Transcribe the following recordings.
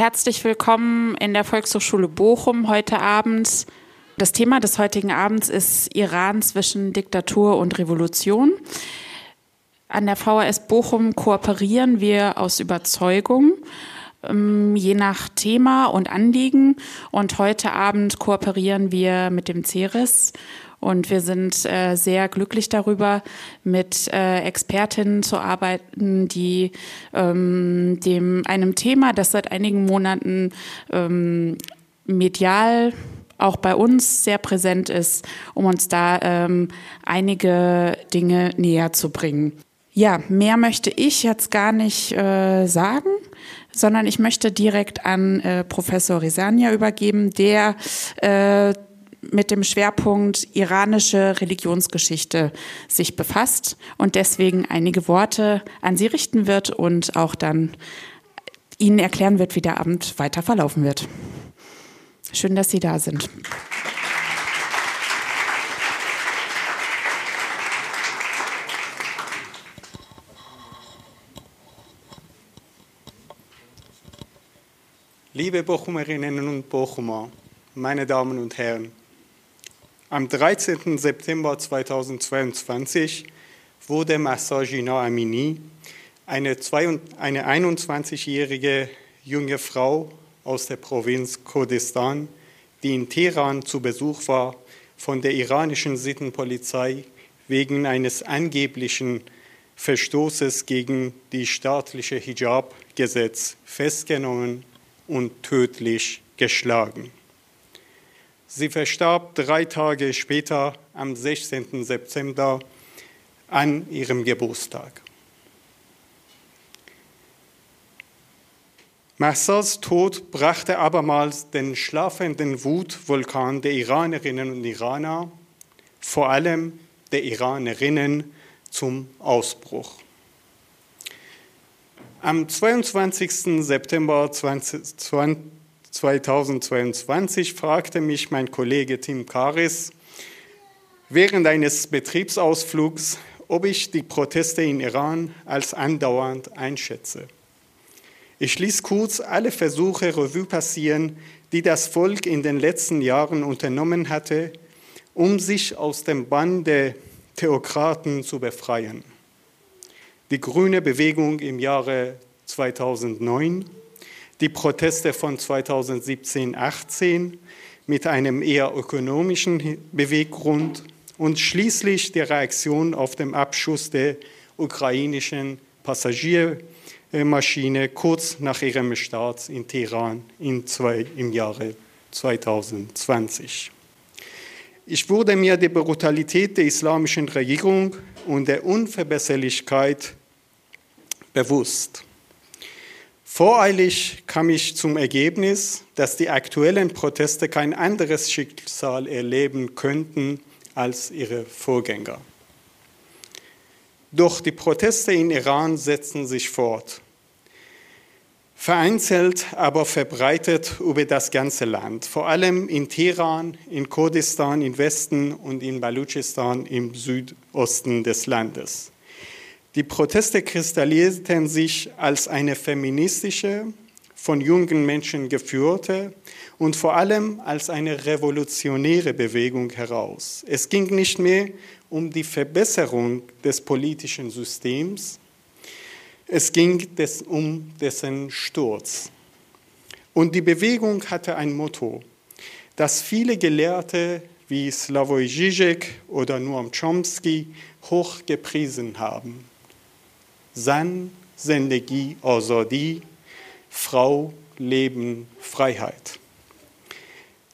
herzlich willkommen in der Volkshochschule Bochum heute Abend. Das Thema des heutigen Abends ist Iran zwischen Diktatur und Revolution. An der VHS Bochum kooperieren wir aus Überzeugung, ähm, je nach Thema und Anliegen. Und heute Abend kooperieren wir mit dem CERES und wir sind äh, sehr glücklich darüber, mit äh, Expertinnen zu arbeiten, die ähm, dem einem Thema, das seit einigen Monaten ähm, medial auch bei uns sehr präsent ist, um uns da ähm, einige Dinge näher zu bringen. Ja, mehr möchte ich jetzt gar nicht äh, sagen, sondern ich möchte direkt an äh, Professor Resania übergeben, der äh, mit dem Schwerpunkt iranische Religionsgeschichte sich befasst und deswegen einige Worte an Sie richten wird und auch dann Ihnen erklären wird, wie der Abend weiter verlaufen wird. Schön, dass Sie da sind. Liebe Bochumerinnen und Bochumer, meine Damen und Herren, am 13. September 2022 wurde Mahsa Jina Amini, eine, eine 21-jährige junge Frau aus der Provinz Kurdistan, die in Teheran zu Besuch war, von der iranischen Sittenpolizei wegen eines angeblichen Verstoßes gegen die staatliche Hijab-Gesetz festgenommen und tödlich geschlagen. Sie verstarb drei Tage später, am 16. September, an ihrem Geburtstag. Mahsas Tod brachte abermals den schlafenden Wutvulkan der Iranerinnen und Iraner, vor allem der Iranerinnen, zum Ausbruch. Am 22. September 2020 2022 fragte mich mein Kollege Tim Karis während eines Betriebsausflugs, ob ich die Proteste in Iran als andauernd einschätze. Ich ließ kurz alle Versuche Revue passieren, die das Volk in den letzten Jahren unternommen hatte, um sich aus dem Bann der Theokraten zu befreien. Die grüne Bewegung im Jahre 2009, die Proteste von 2017-18 mit einem eher ökonomischen Beweggrund und schließlich die Reaktion auf den Abschuss der ukrainischen Passagiermaschine kurz nach ihrem Start in Teheran in zwei, im Jahre 2020. Ich wurde mir der Brutalität der islamischen Regierung und der Unverbesserlichkeit bewusst. Voreilig kam ich zum Ergebnis, dass die aktuellen Proteste kein anderes Schicksal erleben könnten als ihre Vorgänger. Doch die Proteste in Iran setzen sich fort. Vereinzelt, aber verbreitet über das ganze Land, vor allem in Teheran, in Kurdistan im Westen und in Baluchistan im Südosten des Landes. Die Proteste kristallisierten sich als eine feministische, von jungen Menschen geführte und vor allem als eine revolutionäre Bewegung heraus. Es ging nicht mehr um die Verbesserung des politischen Systems, es ging um dessen Sturz. Und die Bewegung hatte ein Motto, das viele Gelehrte wie Slavoj Žižek oder Noam Chomsky hoch gepriesen haben. Zan, Zendegi, Azadi, Frau, Leben, Freiheit.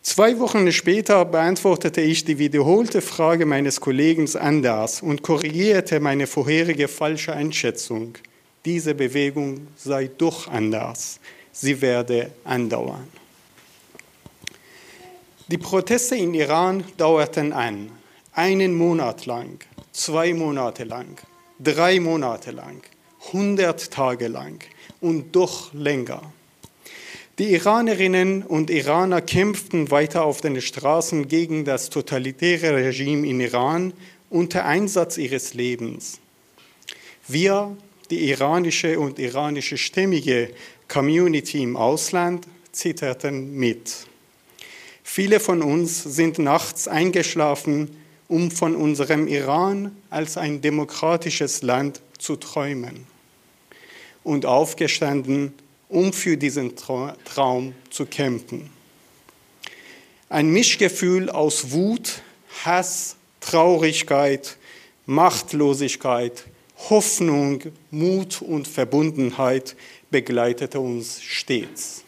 Zwei Wochen später beantwortete ich die wiederholte Frage meines Kollegen anders und korrigierte meine vorherige falsche Einschätzung. Diese Bewegung sei doch anders. Sie werde andauern. Die Proteste in Iran dauerten an. Einen Monat lang, zwei Monate lang drei Monate lang, 100 Tage lang und doch länger. Die Iranerinnen und Iraner kämpften weiter auf den Straßen gegen das totalitäre Regime in Iran unter Einsatz ihres Lebens. Wir, die iranische und iranische stämmige Community im Ausland zitterten mit. Viele von uns sind nachts eingeschlafen, um von unserem Iran als ein demokratisches Land zu träumen und aufgestanden, um für diesen Traum zu kämpfen. Ein Mischgefühl aus Wut, Hass, Traurigkeit, Machtlosigkeit, Hoffnung, Mut und Verbundenheit begleitete uns stets.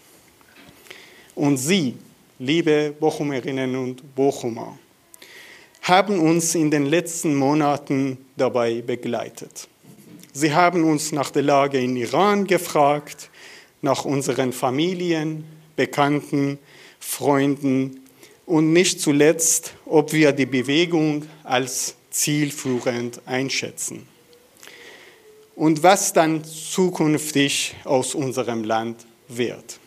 Und Sie, liebe Bochumerinnen und Bochumer, haben uns in den letzten Monaten dabei begleitet. Sie haben uns nach der Lage in Iran gefragt, nach unseren Familien, Bekannten, Freunden und nicht zuletzt, ob wir die Bewegung als zielführend einschätzen. Und was dann zukünftig aus unserem Land wird.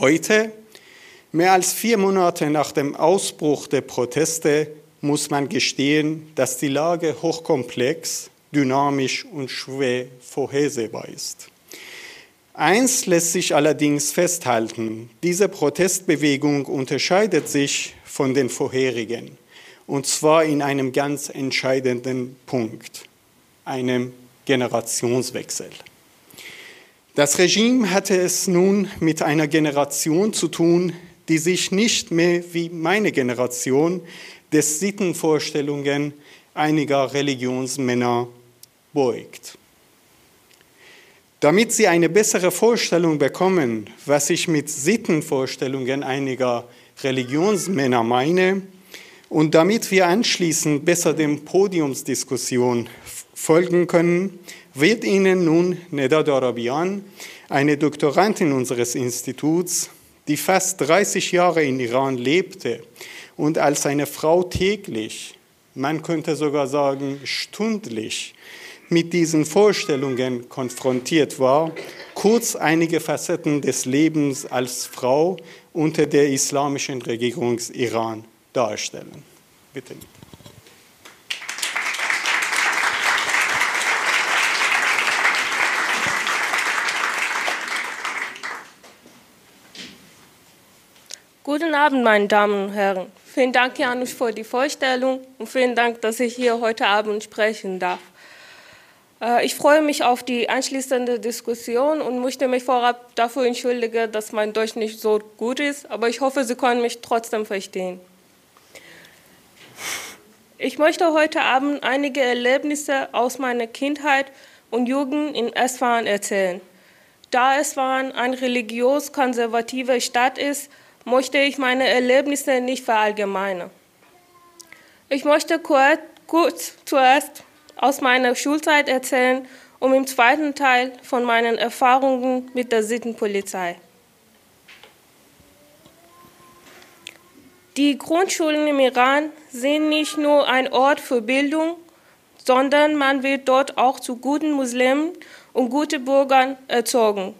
Heute, mehr als vier Monate nach dem Ausbruch der Proteste, muss man gestehen, dass die Lage hochkomplex, dynamisch und schwer vorhersehbar ist. Eins lässt sich allerdings festhalten, diese Protestbewegung unterscheidet sich von den vorherigen, und zwar in einem ganz entscheidenden Punkt, einem Generationswechsel. Das Regime hatte es nun mit einer Generation zu tun, die sich nicht mehr wie meine Generation des Sittenvorstellungen einiger Religionsmänner beugt. Damit Sie eine bessere Vorstellung bekommen, was ich mit Sittenvorstellungen einiger Religionsmänner meine, und damit wir anschließend besser dem Podiumsdiskussion folgen können, wird Ihnen nun Neda Darabian, eine Doktorandin unseres Instituts, die fast 30 Jahre in Iran lebte und als eine Frau täglich, man könnte sogar sagen stündlich, mit diesen Vorstellungen konfrontiert war, kurz einige Facetten des Lebens als Frau unter der islamischen Regierung Iran darstellen. Bitte. Guten Abend, meine Damen und Herren. Vielen Dank, Janusz, für die Vorstellung und vielen Dank, dass ich hier heute Abend sprechen darf. Äh, ich freue mich auf die anschließende Diskussion und möchte mich vorab dafür entschuldigen, dass mein Deutsch nicht so gut ist, aber ich hoffe, Sie können mich trotzdem verstehen. Ich möchte heute Abend einige Erlebnisse aus meiner Kindheit und Jugend in Esfahan erzählen. Da Esfahan eine religiös-konservative Stadt ist, möchte ich meine Erlebnisse nicht verallgemeinern. Ich möchte kurz, kurz zuerst aus meiner Schulzeit erzählen und im zweiten Teil von meinen Erfahrungen mit der Sittenpolizei. Die Grundschulen im Iran sind nicht nur ein Ort für Bildung, sondern man wird dort auch zu guten Muslimen und guten Bürgern erzogen.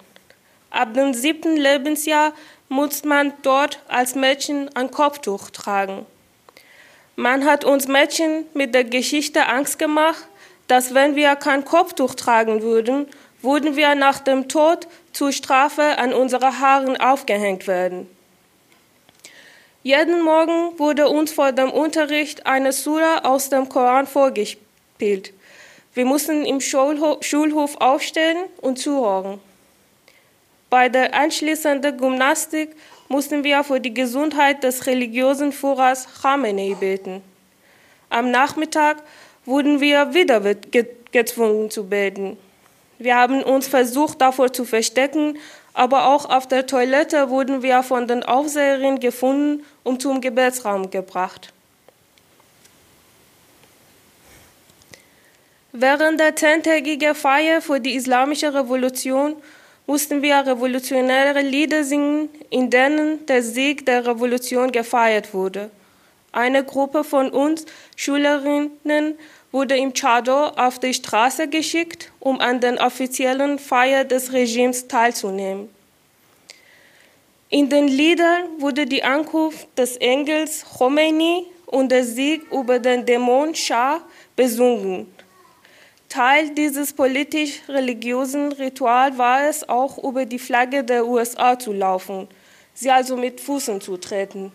Ab dem siebten Lebensjahr muss man dort als Mädchen ein Kopftuch tragen. Man hat uns Mädchen mit der Geschichte Angst gemacht, dass wenn wir kein Kopftuch tragen würden, würden wir nach dem Tod zur Strafe an unsere Haaren aufgehängt werden. Jeden Morgen wurde uns vor dem Unterricht eine Sura aus dem Koran vorgespielt. Wir mussten im Schulhof aufstehen und zuhören. Bei der anschließenden Gymnastik mussten wir für die Gesundheit des religiösen Führers Khamenei beten. Am Nachmittag wurden wir wieder gezwungen zu beten. Wir haben uns versucht, davor zu verstecken, aber auch auf der Toilette wurden wir von den Aufseherinnen gefunden und zum Gebetsraum gebracht. Während der zehntägigen Feier für die Islamische Revolution mussten wir revolutionäre Lieder singen, in denen der Sieg der Revolution gefeiert wurde. Eine Gruppe von uns Schülerinnen wurde im Chador auf die Straße geschickt, um an den offiziellen Feiern des Regimes teilzunehmen. In den Liedern wurde die Ankunft des Engels Khomeini und der Sieg über den Dämon Shah besungen. Teil dieses politisch-religiösen Rituals war es auch, über die Flagge der USA zu laufen, sie also mit Füßen zu treten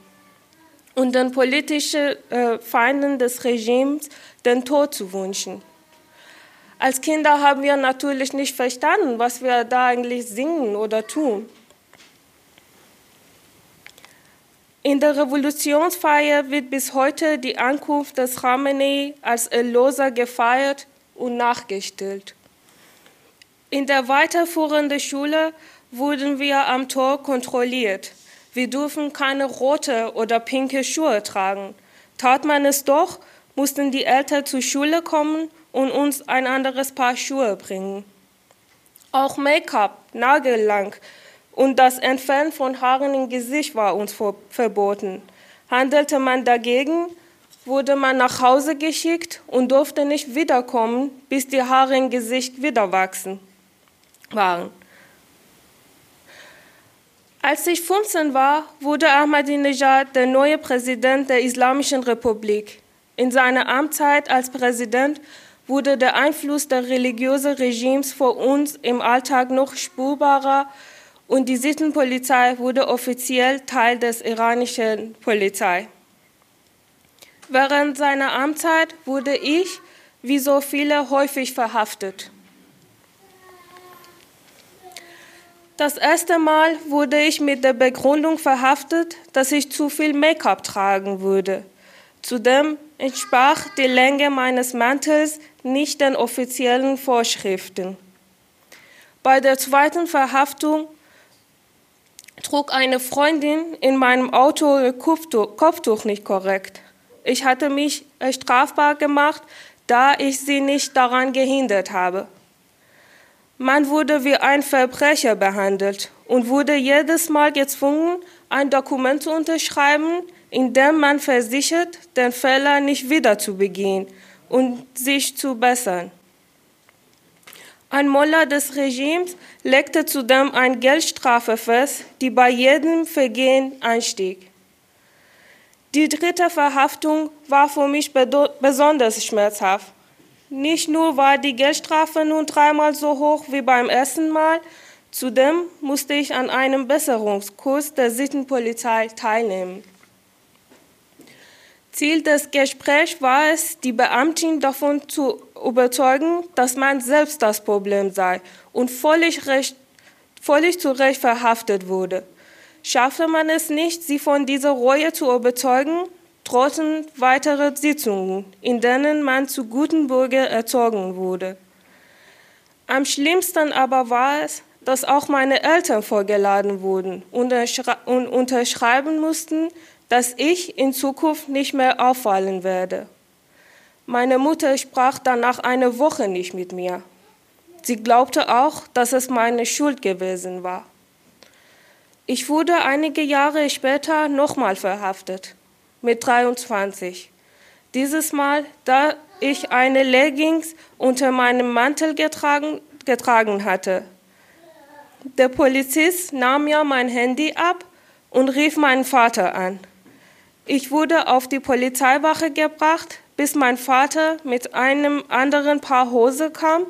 und den politischen äh, Feinden des Regimes den Tod zu wünschen. Als Kinder haben wir natürlich nicht verstanden, was wir da eigentlich singen oder tun. In der Revolutionsfeier wird bis heute die Ankunft des Khamenei als Erlöser gefeiert und nachgestellt. In der weiterführenden Schule wurden wir am Tor kontrolliert. Wir dürfen keine rote oder pinke Schuhe tragen. Tat man es doch, mussten die Eltern zur Schule kommen und uns ein anderes Paar Schuhe bringen. Auch Make-up, Nagellang und das Entfernen von Haaren im Gesicht war uns verboten. Handelte man dagegen, wurde man nach Hause geschickt und durfte nicht wiederkommen, bis die Haare im Gesicht wieder wachsen waren. Als ich 15 war, wurde Ahmadinejad der neue Präsident der Islamischen Republik. In seiner Amtszeit als Präsident wurde der Einfluss der religiösen Regimes vor uns im Alltag noch spürbarer und die Sittenpolizei wurde offiziell Teil des iranischen Polizei. Während seiner Amtszeit wurde ich, wie so viele, häufig verhaftet. Das erste Mal wurde ich mit der Begründung verhaftet, dass ich zu viel Make-up tragen würde. Zudem entsprach die Länge meines Mantels nicht den offiziellen Vorschriften. Bei der zweiten Verhaftung trug eine Freundin in meinem Auto ihr Kopftuch nicht korrekt. Ich hatte mich strafbar gemacht, da ich sie nicht daran gehindert habe. Man wurde wie ein Verbrecher behandelt und wurde jedes Mal gezwungen, ein Dokument zu unterschreiben, in dem man versichert, den Fehler nicht wieder zu begehen und sich zu bessern. Ein Moller des Regimes legte zudem eine Geldstrafe fest, die bei jedem Vergehen einstieg. Die dritte Verhaftung war für mich besonders schmerzhaft. Nicht nur war die Geldstrafe nun dreimal so hoch wie beim ersten Mal, zudem musste ich an einem Besserungskurs der Sittenpolizei teilnehmen. Ziel des Gesprächs war es, die Beamtin davon zu überzeugen, dass man selbst das Problem sei und völlig, recht, völlig zu Recht verhaftet wurde. Schaffte man es nicht, sie von dieser Reue zu überzeugen, drohten weitere Sitzungen, in denen man zu guten Bürger erzogen wurde. Am schlimmsten aber war es, dass auch meine Eltern vorgeladen wurden und unterschreiben mussten, dass ich in Zukunft nicht mehr auffallen werde. Meine Mutter sprach danach eine Woche nicht mit mir. Sie glaubte auch, dass es meine Schuld gewesen war. Ich wurde einige Jahre später nochmal verhaftet, mit 23. Dieses Mal, da ich eine Leggings unter meinem Mantel getragen, getragen hatte. Der Polizist nahm mir mein Handy ab und rief meinen Vater an. Ich wurde auf die Polizeiwache gebracht, bis mein Vater mit einem anderen Paar Hose kam,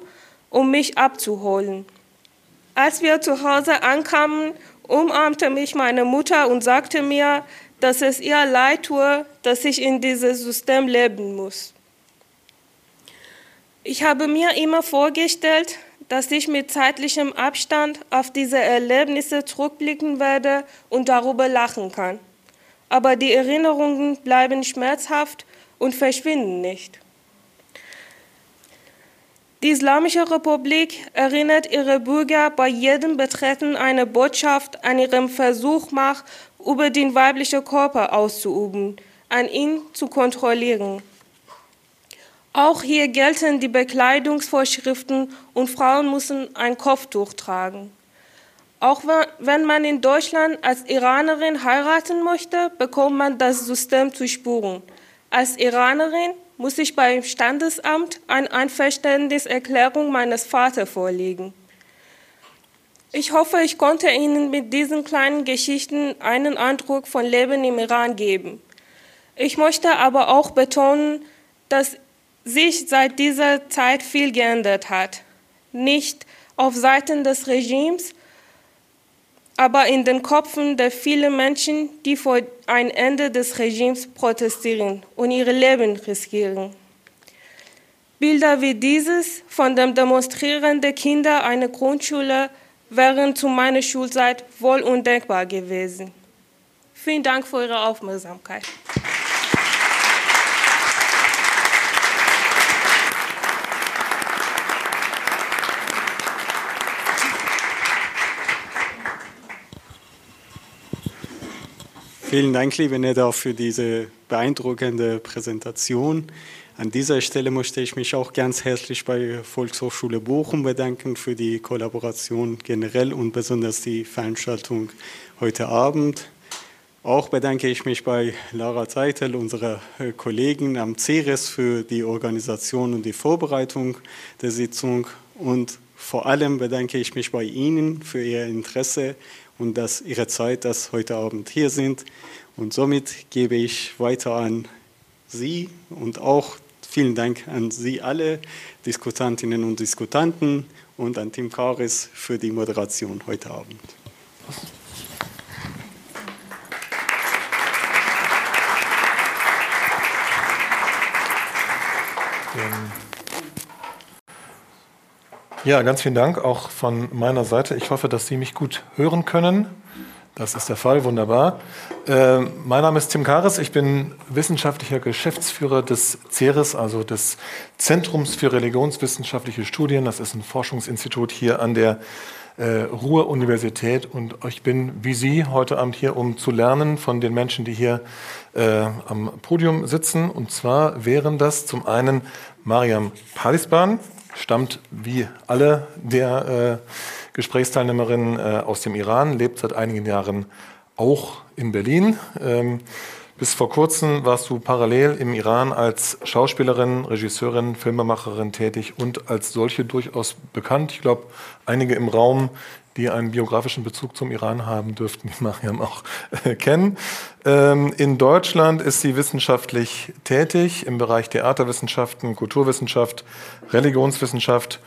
um mich abzuholen. Als wir zu Hause ankamen, umarmte mich meine Mutter und sagte mir, dass es ihr leid tue, dass ich in diesem System leben muss. Ich habe mir immer vorgestellt, dass ich mit zeitlichem Abstand auf diese Erlebnisse zurückblicken werde und darüber lachen kann. Aber die Erinnerungen bleiben schmerzhaft und verschwinden nicht. Die Islamische Republik erinnert ihre Bürger bei jedem Betreten einer Botschaft an ihrem Versuch Macht über den weiblichen Körper auszuüben, an ihn zu kontrollieren. Auch hier gelten die Bekleidungsvorschriften und Frauen müssen ein Kopftuch tragen. Auch wenn man in Deutschland als Iranerin heiraten möchte, bekommt man das System zu spüren. Als Iranerin muss ich beim Standesamt eine Einverständniserklärung meines Vaters vorlegen. Ich hoffe, ich konnte Ihnen mit diesen kleinen Geschichten einen Eindruck von Leben im Iran geben. Ich möchte aber auch betonen, dass sich seit dieser Zeit viel geändert hat. Nicht auf Seiten des Regimes, aber in den Köpfen der vielen Menschen, die vor ein Ende des Regimes protestieren und ihre Leben riskieren. Bilder wie dieses von dem demonstrierenden Kinder einer Grundschule wären zu meiner Schulzeit wohl undenkbar gewesen. Vielen Dank für Ihre Aufmerksamkeit. Vielen Dank, liebe Neda, für diese beeindruckende Präsentation. An dieser Stelle möchte ich mich auch ganz herzlich bei Volkshochschule Bochum bedanken für die Kollaboration generell und besonders die Veranstaltung heute Abend. Auch bedanke ich mich bei Lara Zeitel, unserer Kollegin am CERES, für die Organisation und die Vorbereitung der Sitzung. Und vor allem bedanke ich mich bei Ihnen für Ihr Interesse und dass Ihre Zeit, dass heute Abend hier sind. Und somit gebe ich weiter an Sie und auch vielen Dank an Sie alle, Diskutantinnen und Diskutanten und an Tim Karis für die Moderation heute Abend. Ja, ganz vielen Dank auch von meiner Seite. Ich hoffe, dass Sie mich gut hören können. Das ist der Fall, wunderbar. Äh, mein Name ist Tim Kares, ich bin wissenschaftlicher Geschäftsführer des CERES, also des Zentrums für religionswissenschaftliche Studien. Das ist ein Forschungsinstitut hier an der äh, Ruhr-Universität und ich bin wie Sie heute Abend hier, um zu lernen von den Menschen, die hier äh, am Podium sitzen. Und zwar wären das zum einen Mariam Palisban, stammt wie alle der Gesprächsteilnehmerinnen äh, aus dem Iran, lebt seit einigen Jahren auch in Berlin. Ähm, bis vor kurzem warst du parallel im Iran als Schauspielerin, Regisseurin, Filmemacherin tätig und als solche durchaus bekannt. Ich glaube, einige im Raum, die einen biografischen Bezug zum Iran haben, dürften die Mariam auch äh, kennen. Ähm, in Deutschland ist sie wissenschaftlich tätig im Bereich Theaterwissenschaften, Kulturwissenschaft, Religionswissenschaft,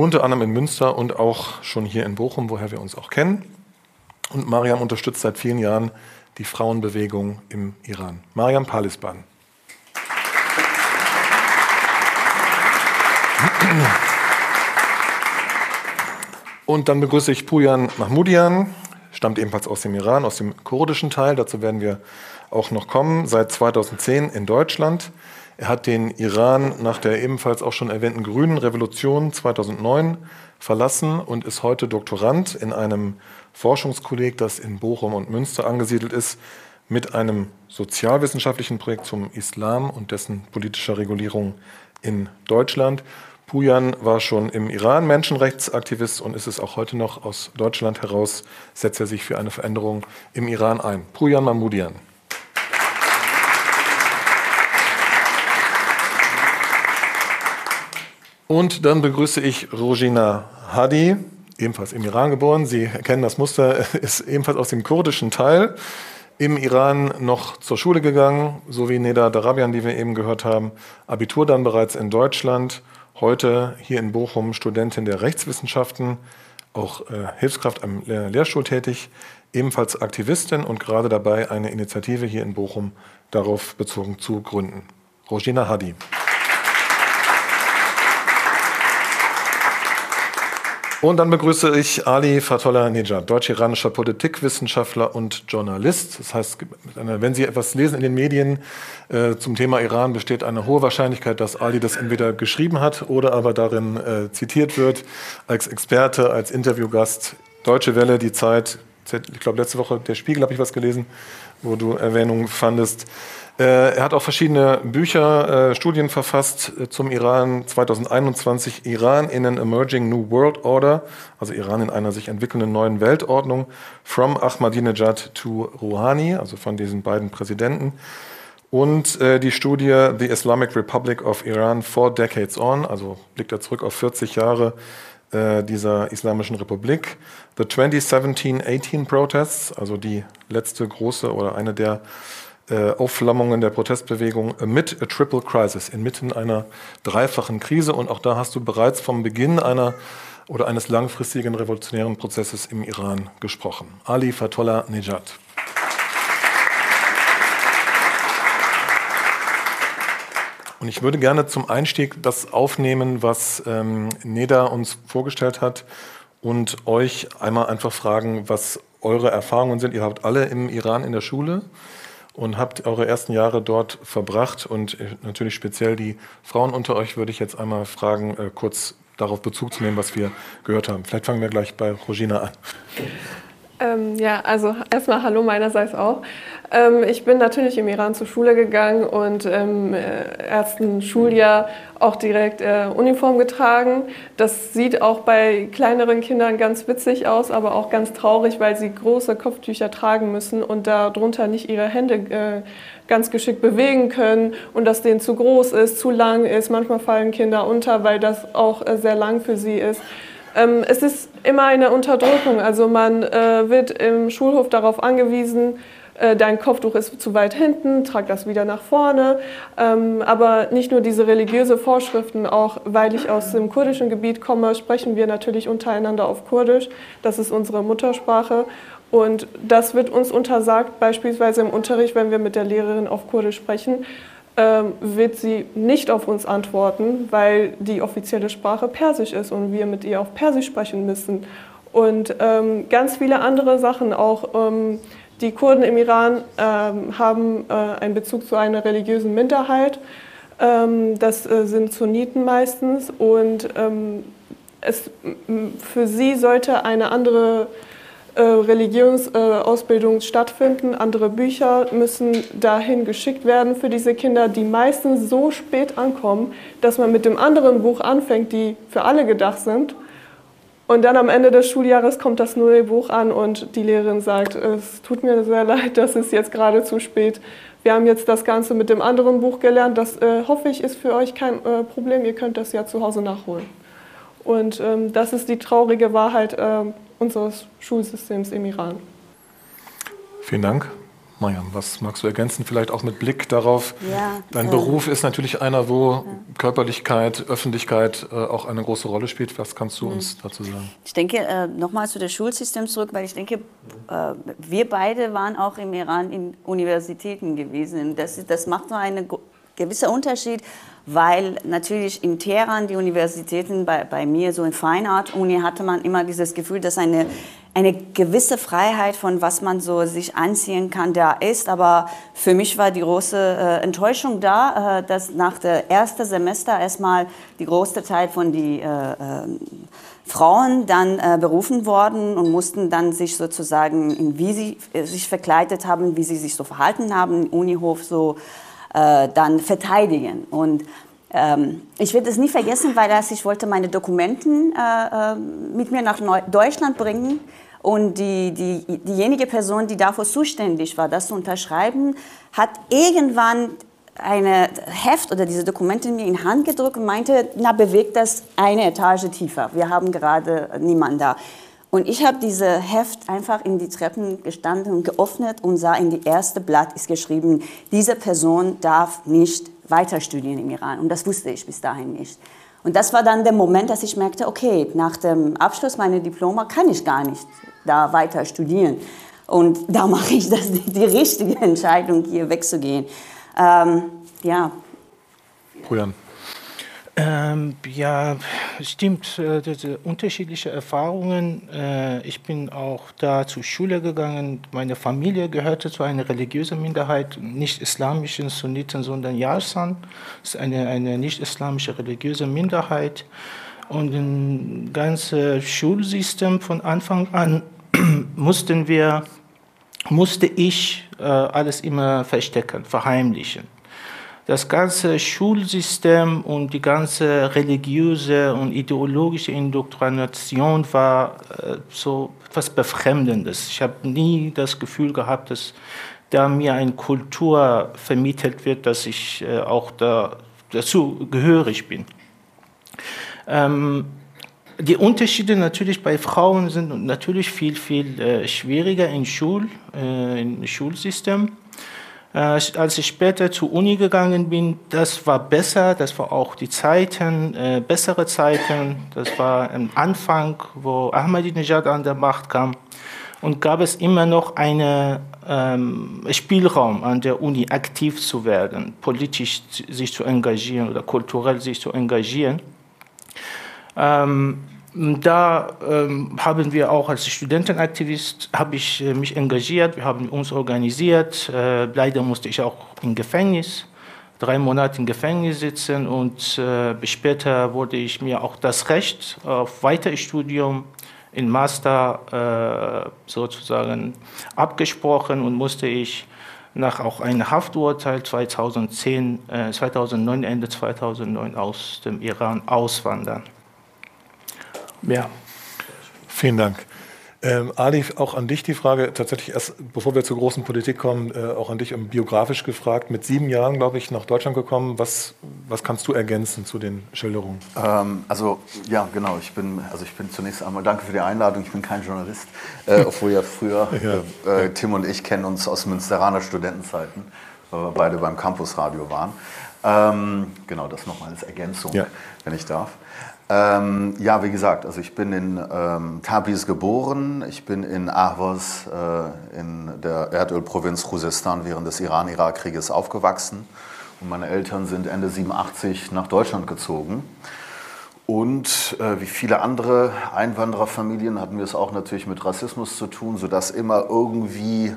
unter anderem in Münster und auch schon hier in Bochum, woher wir uns auch kennen. Und Mariam unterstützt seit vielen Jahren die Frauenbewegung im Iran. Mariam Palisban. Und dann begrüße ich Pujan Mahmudian, stammt ebenfalls aus dem Iran, aus dem kurdischen Teil. Dazu werden wir auch noch kommen. Seit 2010 in Deutschland. Er hat den Iran nach der ebenfalls auch schon erwähnten Grünen Revolution 2009 verlassen und ist heute Doktorand in einem Forschungskolleg, das in Bochum und Münster angesiedelt ist, mit einem sozialwissenschaftlichen Projekt zum Islam und dessen politischer Regulierung in Deutschland. Pujan war schon im Iran Menschenrechtsaktivist und ist es auch heute noch. Aus Deutschland heraus setzt er sich für eine Veränderung im Iran ein. Pujan Mahmudian. Und dann begrüße ich Rojina Hadi, ebenfalls im Iran geboren. Sie kennen das Muster, ist ebenfalls aus dem kurdischen Teil. Im Iran noch zur Schule gegangen, so wie Neda Darabian, die wir eben gehört haben. Abitur dann bereits in Deutschland. Heute hier in Bochum Studentin der Rechtswissenschaften, auch äh, Hilfskraft am Lehrstuhl tätig, ebenfalls Aktivistin und gerade dabei, eine Initiative hier in Bochum darauf bezogen zu gründen. Rojina Hadi. Und dann begrüße ich Ali Fatollah Nejad, deutsch-iranischer Politikwissenschaftler und Journalist. Das heißt, wenn Sie etwas lesen in den Medien äh, zum Thema Iran, besteht eine hohe Wahrscheinlichkeit, dass Ali das entweder geschrieben hat oder aber darin äh, zitiert wird als Experte, als Interviewgast. Deutsche Welle, die Zeit, ich glaube letzte Woche der Spiegel habe ich was gelesen, wo du Erwähnung fandest. Äh, er hat auch verschiedene Bücher, äh, Studien verfasst äh, zum Iran 2021, Iran in an Emerging New World Order, also Iran in einer sich entwickelnden neuen Weltordnung, From Ahmadinejad to Rouhani, also von diesen beiden Präsidenten. Und die Studie The Islamic Republic of Iran Four Decades On, also blickt er zurück auf 40 Jahre dieser Islamischen Republik. The 2017-18 Protests, also die letzte große oder eine der äh, Aufflammungen der Protestbewegung Amid a Triple Crisis, inmitten einer dreifachen Krise. Und auch da hast du bereits vom Beginn einer oder eines langfristigen revolutionären Prozesses im Iran gesprochen. Ali Fatollah Nejad. Und ich würde gerne zum Einstieg das aufnehmen, was ähm, Neda uns vorgestellt hat und euch einmal einfach fragen, was eure Erfahrungen sind. Ihr habt alle im Iran in der Schule und habt eure ersten Jahre dort verbracht und äh, natürlich speziell die Frauen unter euch würde ich jetzt einmal fragen, äh, kurz darauf Bezug zu nehmen, was wir gehört haben. Vielleicht fangen wir gleich bei Rogina an. Ähm, ja, also erstmal Hallo meinerseits auch. Ähm, ich bin natürlich im Iran zur Schule gegangen und im äh, ersten Schuljahr auch direkt äh, Uniform getragen. Das sieht auch bei kleineren Kindern ganz witzig aus, aber auch ganz traurig, weil sie große Kopftücher tragen müssen und darunter nicht ihre Hände äh, ganz geschickt bewegen können und das denen zu groß ist, zu lang ist. Manchmal fallen Kinder unter, weil das auch äh, sehr lang für sie ist. Ähm, es ist immer eine Unterdrückung. Also man äh, wird im Schulhof darauf angewiesen, äh, dein Kopftuch ist zu weit hinten, trag das wieder nach vorne. Ähm, aber nicht nur diese religiöse Vorschriften, auch weil ich aus dem kurdischen Gebiet komme, sprechen wir natürlich untereinander auf Kurdisch. Das ist unsere Muttersprache. Und das wird uns untersagt, beispielsweise im Unterricht, wenn wir mit der Lehrerin auf Kurdisch sprechen ähm, wird sie nicht auf uns antworten, weil die offizielle Sprache Persisch ist und wir mit ihr auf Persisch sprechen müssen. Und ähm, ganz viele andere Sachen, auch ähm, die Kurden im Iran ähm, haben äh, einen Bezug zu einer religiösen Minderheit. Ähm, das äh, sind Sunniten meistens und ähm, es, für sie sollte eine andere äh, Religionsausbildung stattfinden. Andere Bücher müssen dahin geschickt werden für diese Kinder, die meistens so spät ankommen, dass man mit dem anderen Buch anfängt, die für alle gedacht sind. Und dann am Ende des Schuljahres kommt das neue Buch an und die Lehrerin sagt, es tut mir sehr leid, das ist jetzt gerade zu spät. Wir haben jetzt das Ganze mit dem anderen Buch gelernt. Das äh, hoffe ich ist für euch kein äh, Problem. Ihr könnt das ja zu Hause nachholen. Und ähm, das ist die traurige Wahrheit. Äh, unseres Schulsystems im Iran. Vielen Dank. Mariam, was magst du ergänzen? Vielleicht auch mit Blick darauf. Ja, Dein äh, Beruf ist natürlich einer, wo ja. Körperlichkeit, Öffentlichkeit äh, auch eine große Rolle spielt. Was kannst du mhm. uns dazu sagen? Ich denke, äh, nochmal zu dem Schulsystem zurück, weil ich denke, äh, wir beide waren auch im Iran in Universitäten gewesen. Das, das macht so einen gewissen Unterschied weil natürlich in Teheran die Universitäten, bei, bei mir so in Fine Art Uni, hatte man immer dieses Gefühl, dass eine, eine gewisse Freiheit von was man so sich anziehen kann, da ist. Aber für mich war die große äh, Enttäuschung da, äh, dass nach der ersten Semester erstmal die große Teil von die äh, äh Frauen dann äh, berufen worden und mussten dann sich sozusagen, wie sie äh, sich verkleidet haben, wie sie sich so verhalten haben, im Unihof so äh, dann verteidigen. Und ähm, ich werde es nie vergessen, weil das, ich wollte meine Dokumenten äh, äh mit mir nach Neu Deutschland bringen. Und die, die, diejenige Person, die dafür zuständig war, das zu unterschreiben, hat irgendwann eine Heft oder diese Dokumente mir in Hand gedrückt und meinte, na bewegt das eine Etage tiefer. Wir haben gerade niemanden da. Und ich habe diese Heft einfach in die Treppen gestanden und geöffnet und sah in die erste Blatt ist geschrieben, diese Person darf nicht weiter studieren im Iran. Und das wusste ich bis dahin nicht. Und das war dann der Moment, dass ich merkte, okay, nach dem Abschluss meiner Diploma kann ich gar nicht da weiter studieren. Und da mache ich das, die, richtige Entscheidung, hier wegzugehen. Ähm, ja. Julian. Ähm, ja, stimmt. Äh, unterschiedliche Erfahrungen. Äh, ich bin auch da zur Schule gegangen. Meine Familie gehörte zu einer religiösen Minderheit, nicht islamischen Sunniten, sondern Yarsan. Das ist eine, eine nicht-islamische religiöse Minderheit. Und im ganzen Schulsystem von Anfang an mussten wir, musste ich äh, alles immer verstecken, verheimlichen das ganze Schulsystem und die ganze religiöse und ideologische Indoktrination war äh, so etwas Befremdendes. Ich habe nie das Gefühl gehabt, dass da mir eine Kultur vermittelt wird, dass ich äh, auch da, dazu gehörig bin. Ähm, die Unterschiede natürlich bei Frauen sind natürlich viel, viel äh, schwieriger im, Schul, äh, im Schulsystem. Äh, als ich später zur Uni gegangen bin, das war besser, das war auch die Zeiten, äh, bessere Zeiten. Das war am Anfang, wo Ahmadinejad an der Macht kam. Und gab es immer noch einen ähm, Spielraum an der Uni, aktiv zu werden, politisch sich zu engagieren oder kulturell sich zu engagieren. Ähm, da ähm, haben wir auch als Studentenaktivist habe ich äh, mich engagiert, wir haben uns organisiert. Äh, leider musste ich auch im Gefängnis, drei Monate im Gefängnis sitzen und äh, später wurde ich mir auch das Recht auf Weiterstudium in Master äh, sozusagen abgesprochen und musste ich nach auch einem Hafturteil 2010, 2009, Ende 2009 aus dem Iran auswandern. Ja. Vielen Dank. Ähm, Ali, auch an dich die Frage, tatsächlich erst, bevor wir zur großen Politik kommen, äh, auch an dich biografisch gefragt. Mit sieben Jahren, glaube ich, nach Deutschland gekommen. Was, was kannst du ergänzen zu den Schilderungen? Ähm, also, ja, genau. Ich bin, also ich bin zunächst einmal, danke für die Einladung. Ich bin kein Journalist, äh, obwohl ja früher, ja. Äh, Tim und ich kennen uns aus Münsteraner Studentenzeiten, weil wir beide beim Campusradio waren. Ähm, genau, das nochmal als Ergänzung, ja. wenn ich darf. Ähm, ja, wie gesagt, also ich bin in ähm, Tabriz geboren, ich bin in Ahvaz äh, in der Erdölprovinz Khuzestan während des Iran-Irak-Krieges aufgewachsen und meine Eltern sind Ende 87 nach Deutschland gezogen. Und äh, wie viele andere Einwandererfamilien hatten wir es auch natürlich mit Rassismus zu tun, sodass immer irgendwie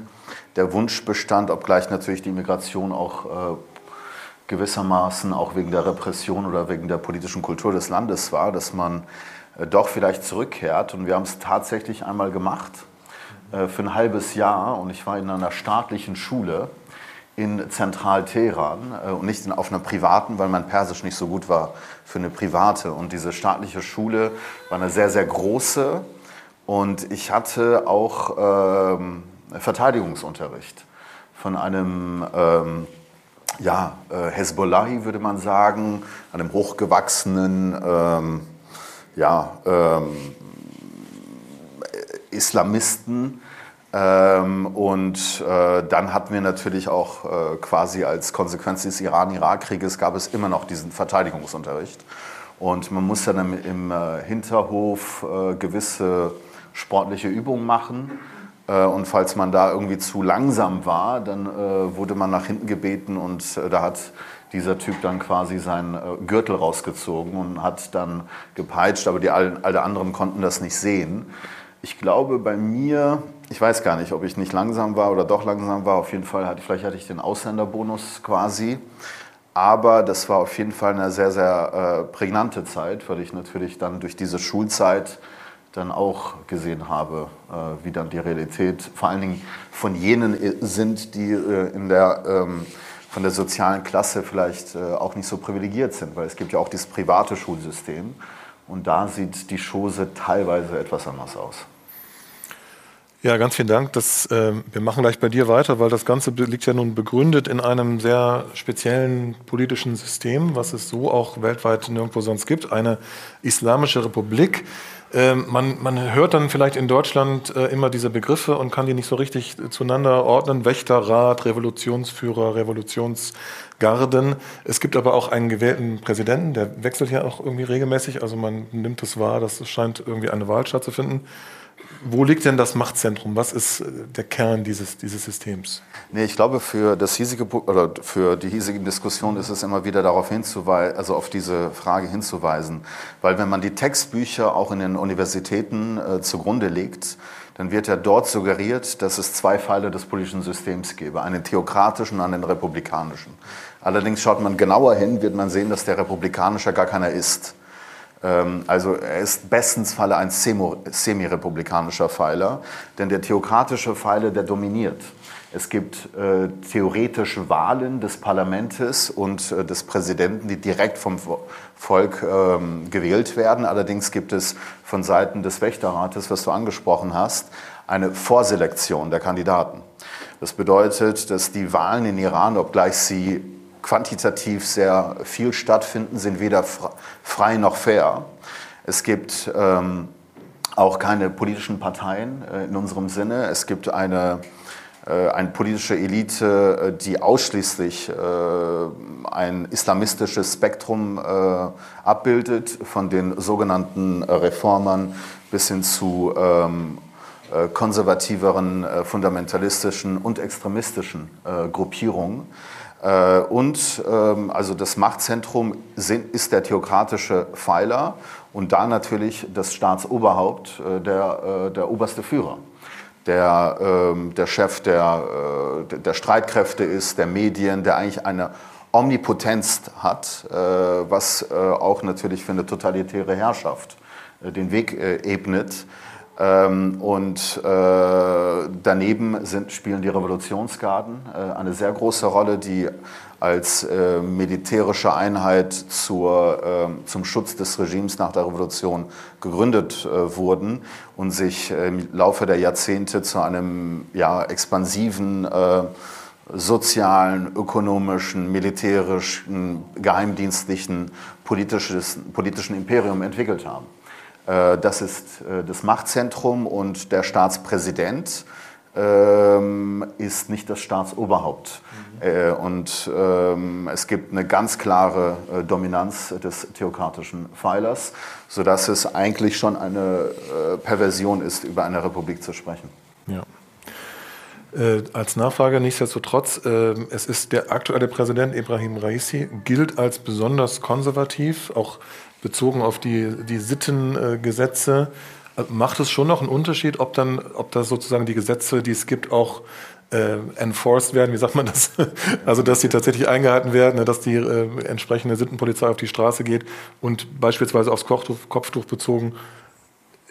der Wunsch bestand, obgleich natürlich die Migration auch äh, gewissermaßen auch wegen der Repression oder wegen der politischen Kultur des Landes war, dass man äh, doch vielleicht zurückkehrt. Und wir haben es tatsächlich einmal gemacht äh, für ein halbes Jahr. Und ich war in einer staatlichen Schule in Zentral-Teheran äh, und nicht auf einer privaten, weil mein Persisch nicht so gut war für eine private. Und diese staatliche Schule war eine sehr, sehr große. Und ich hatte auch ähm, Verteidigungsunterricht von einem ähm, ja, äh, Hezbollahi würde man sagen, einem hochgewachsenen ähm, ja, ähm, Islamisten. Ähm, und äh, dann hatten wir natürlich auch äh, quasi als Konsequenz des Iran-Irak-Krieges gab es immer noch diesen Verteidigungsunterricht. Und man muss dann im, im äh, Hinterhof äh, gewisse sportliche Übungen machen. Äh, und falls man da irgendwie zu langsam war, dann äh, wurde man nach hinten gebeten und äh, da hat dieser Typ dann quasi seinen Gürtel rausgezogen und hat dann gepeitscht, aber die alle anderen konnten das nicht sehen. Ich glaube, bei mir, ich weiß gar nicht, ob ich nicht langsam war oder doch langsam war. Auf jeden Fall hatte, vielleicht hatte ich den Ausländerbonus quasi. Aber das war auf jeden Fall eine sehr, sehr prägnante Zeit, weil ich natürlich dann durch diese Schulzeit dann auch gesehen habe, äh, wie dann die Realität vor allen Dingen von jenen äh, sind, die äh, in der, ähm, von der sozialen Klasse vielleicht auch nicht so privilegiert sind, weil es gibt ja auch dieses private Schulsystem und da sieht die Chose teilweise etwas anders aus. Ja, ganz vielen Dank. Das, äh, wir machen gleich bei dir weiter, weil das Ganze liegt ja nun begründet in einem sehr speziellen politischen System, was es so auch weltweit nirgendwo sonst gibt. Eine islamische Republik, man, man, hört dann vielleicht in Deutschland äh, immer diese Begriffe und kann die nicht so richtig zueinander ordnen. Wächterrat, Revolutionsführer, Revolutionsgarden. Es gibt aber auch einen gewählten Präsidenten, der wechselt ja auch irgendwie regelmäßig. Also man nimmt es wahr, dass es scheint irgendwie eine Wahl stattzufinden. Wo liegt denn das Machtzentrum? Was ist äh, der Kern dieses, dieses Systems? Nee, ich glaube, für, das hiesige, oder für die hiesige Diskussion ist es immer wieder darauf hinzuweisen, also auf diese Frage hinzuweisen. Weil wenn man die Textbücher auch in den Universitäten äh, zugrunde legt, dann wird ja dort suggeriert, dass es zwei Pfeile des politischen Systems gäbe, einen theokratischen und einen republikanischen. Allerdings schaut man genauer hin, wird man sehen, dass der republikanische gar keiner ist. Ähm, also er ist bestens Falle ein semi-republikanischer Pfeiler, denn der theokratische Pfeiler, der dominiert. Es gibt äh, theoretische Wahlen des Parlaments und äh, des Präsidenten, die direkt vom Volk ähm, gewählt werden. Allerdings gibt es von Seiten des Wächterrates, was du angesprochen hast, eine Vorselektion der Kandidaten. Das bedeutet, dass die Wahlen in Iran, obgleich sie quantitativ sehr viel stattfinden, sind weder frei noch fair. Es gibt ähm, auch keine politischen Parteien äh, in unserem Sinne. Es gibt eine äh, eine politische Elite, äh, die ausschließlich ein islamistisches Spektrum abbildet, von den sogenannten Reformern bis hin zu ähm, konservativeren, fundamentalistischen und extremistischen Gruppierungen. Und ähm, also das Machtzentrum ist der theokratische Pfeiler und da natürlich das Staatsoberhaupt, der, der oberste Führer der, ähm, der Chef der, äh, der Streitkräfte ist, der Medien, der eigentlich eine Omnipotenz hat, äh, was äh, auch natürlich für eine totalitäre Herrschaft äh, den Weg äh, ebnet. Ähm, und äh, daneben sind, spielen die Revolutionsgarden eine sehr große Rolle, die als äh, militärische Einheit zur, äh, zum Schutz des Regimes nach der Revolution gegründet äh, wurden und sich im Laufe der Jahrzehnte zu einem ja, expansiven äh, sozialen, ökonomischen, militärischen, geheimdienstlichen, politischen Imperium entwickelt haben. Äh, das ist äh, das Machtzentrum und der Staatspräsident ähm, ist nicht das Staatsoberhaupt. Äh, und ähm, es gibt eine ganz klare Dominanz des theokratischen Pfeilers, sodass es eigentlich schon eine Perversion ist, über eine Republik zu sprechen. Ja. Äh, als Nachfrage nichtsdestotrotz, äh, es ist der aktuelle Präsident Ibrahim Raisi, gilt als besonders konservativ, auch bezogen auf die, die Sittengesetze. Macht es schon noch einen Unterschied, ob dann, ob da sozusagen die Gesetze, die es gibt, auch äh, enforced werden, wie sagt man das? Also, dass sie tatsächlich eingehalten werden, ne, dass die äh, entsprechende Sittenpolizei auf die Straße geht und beispielsweise aufs Kopftuch, Kopftuch bezogen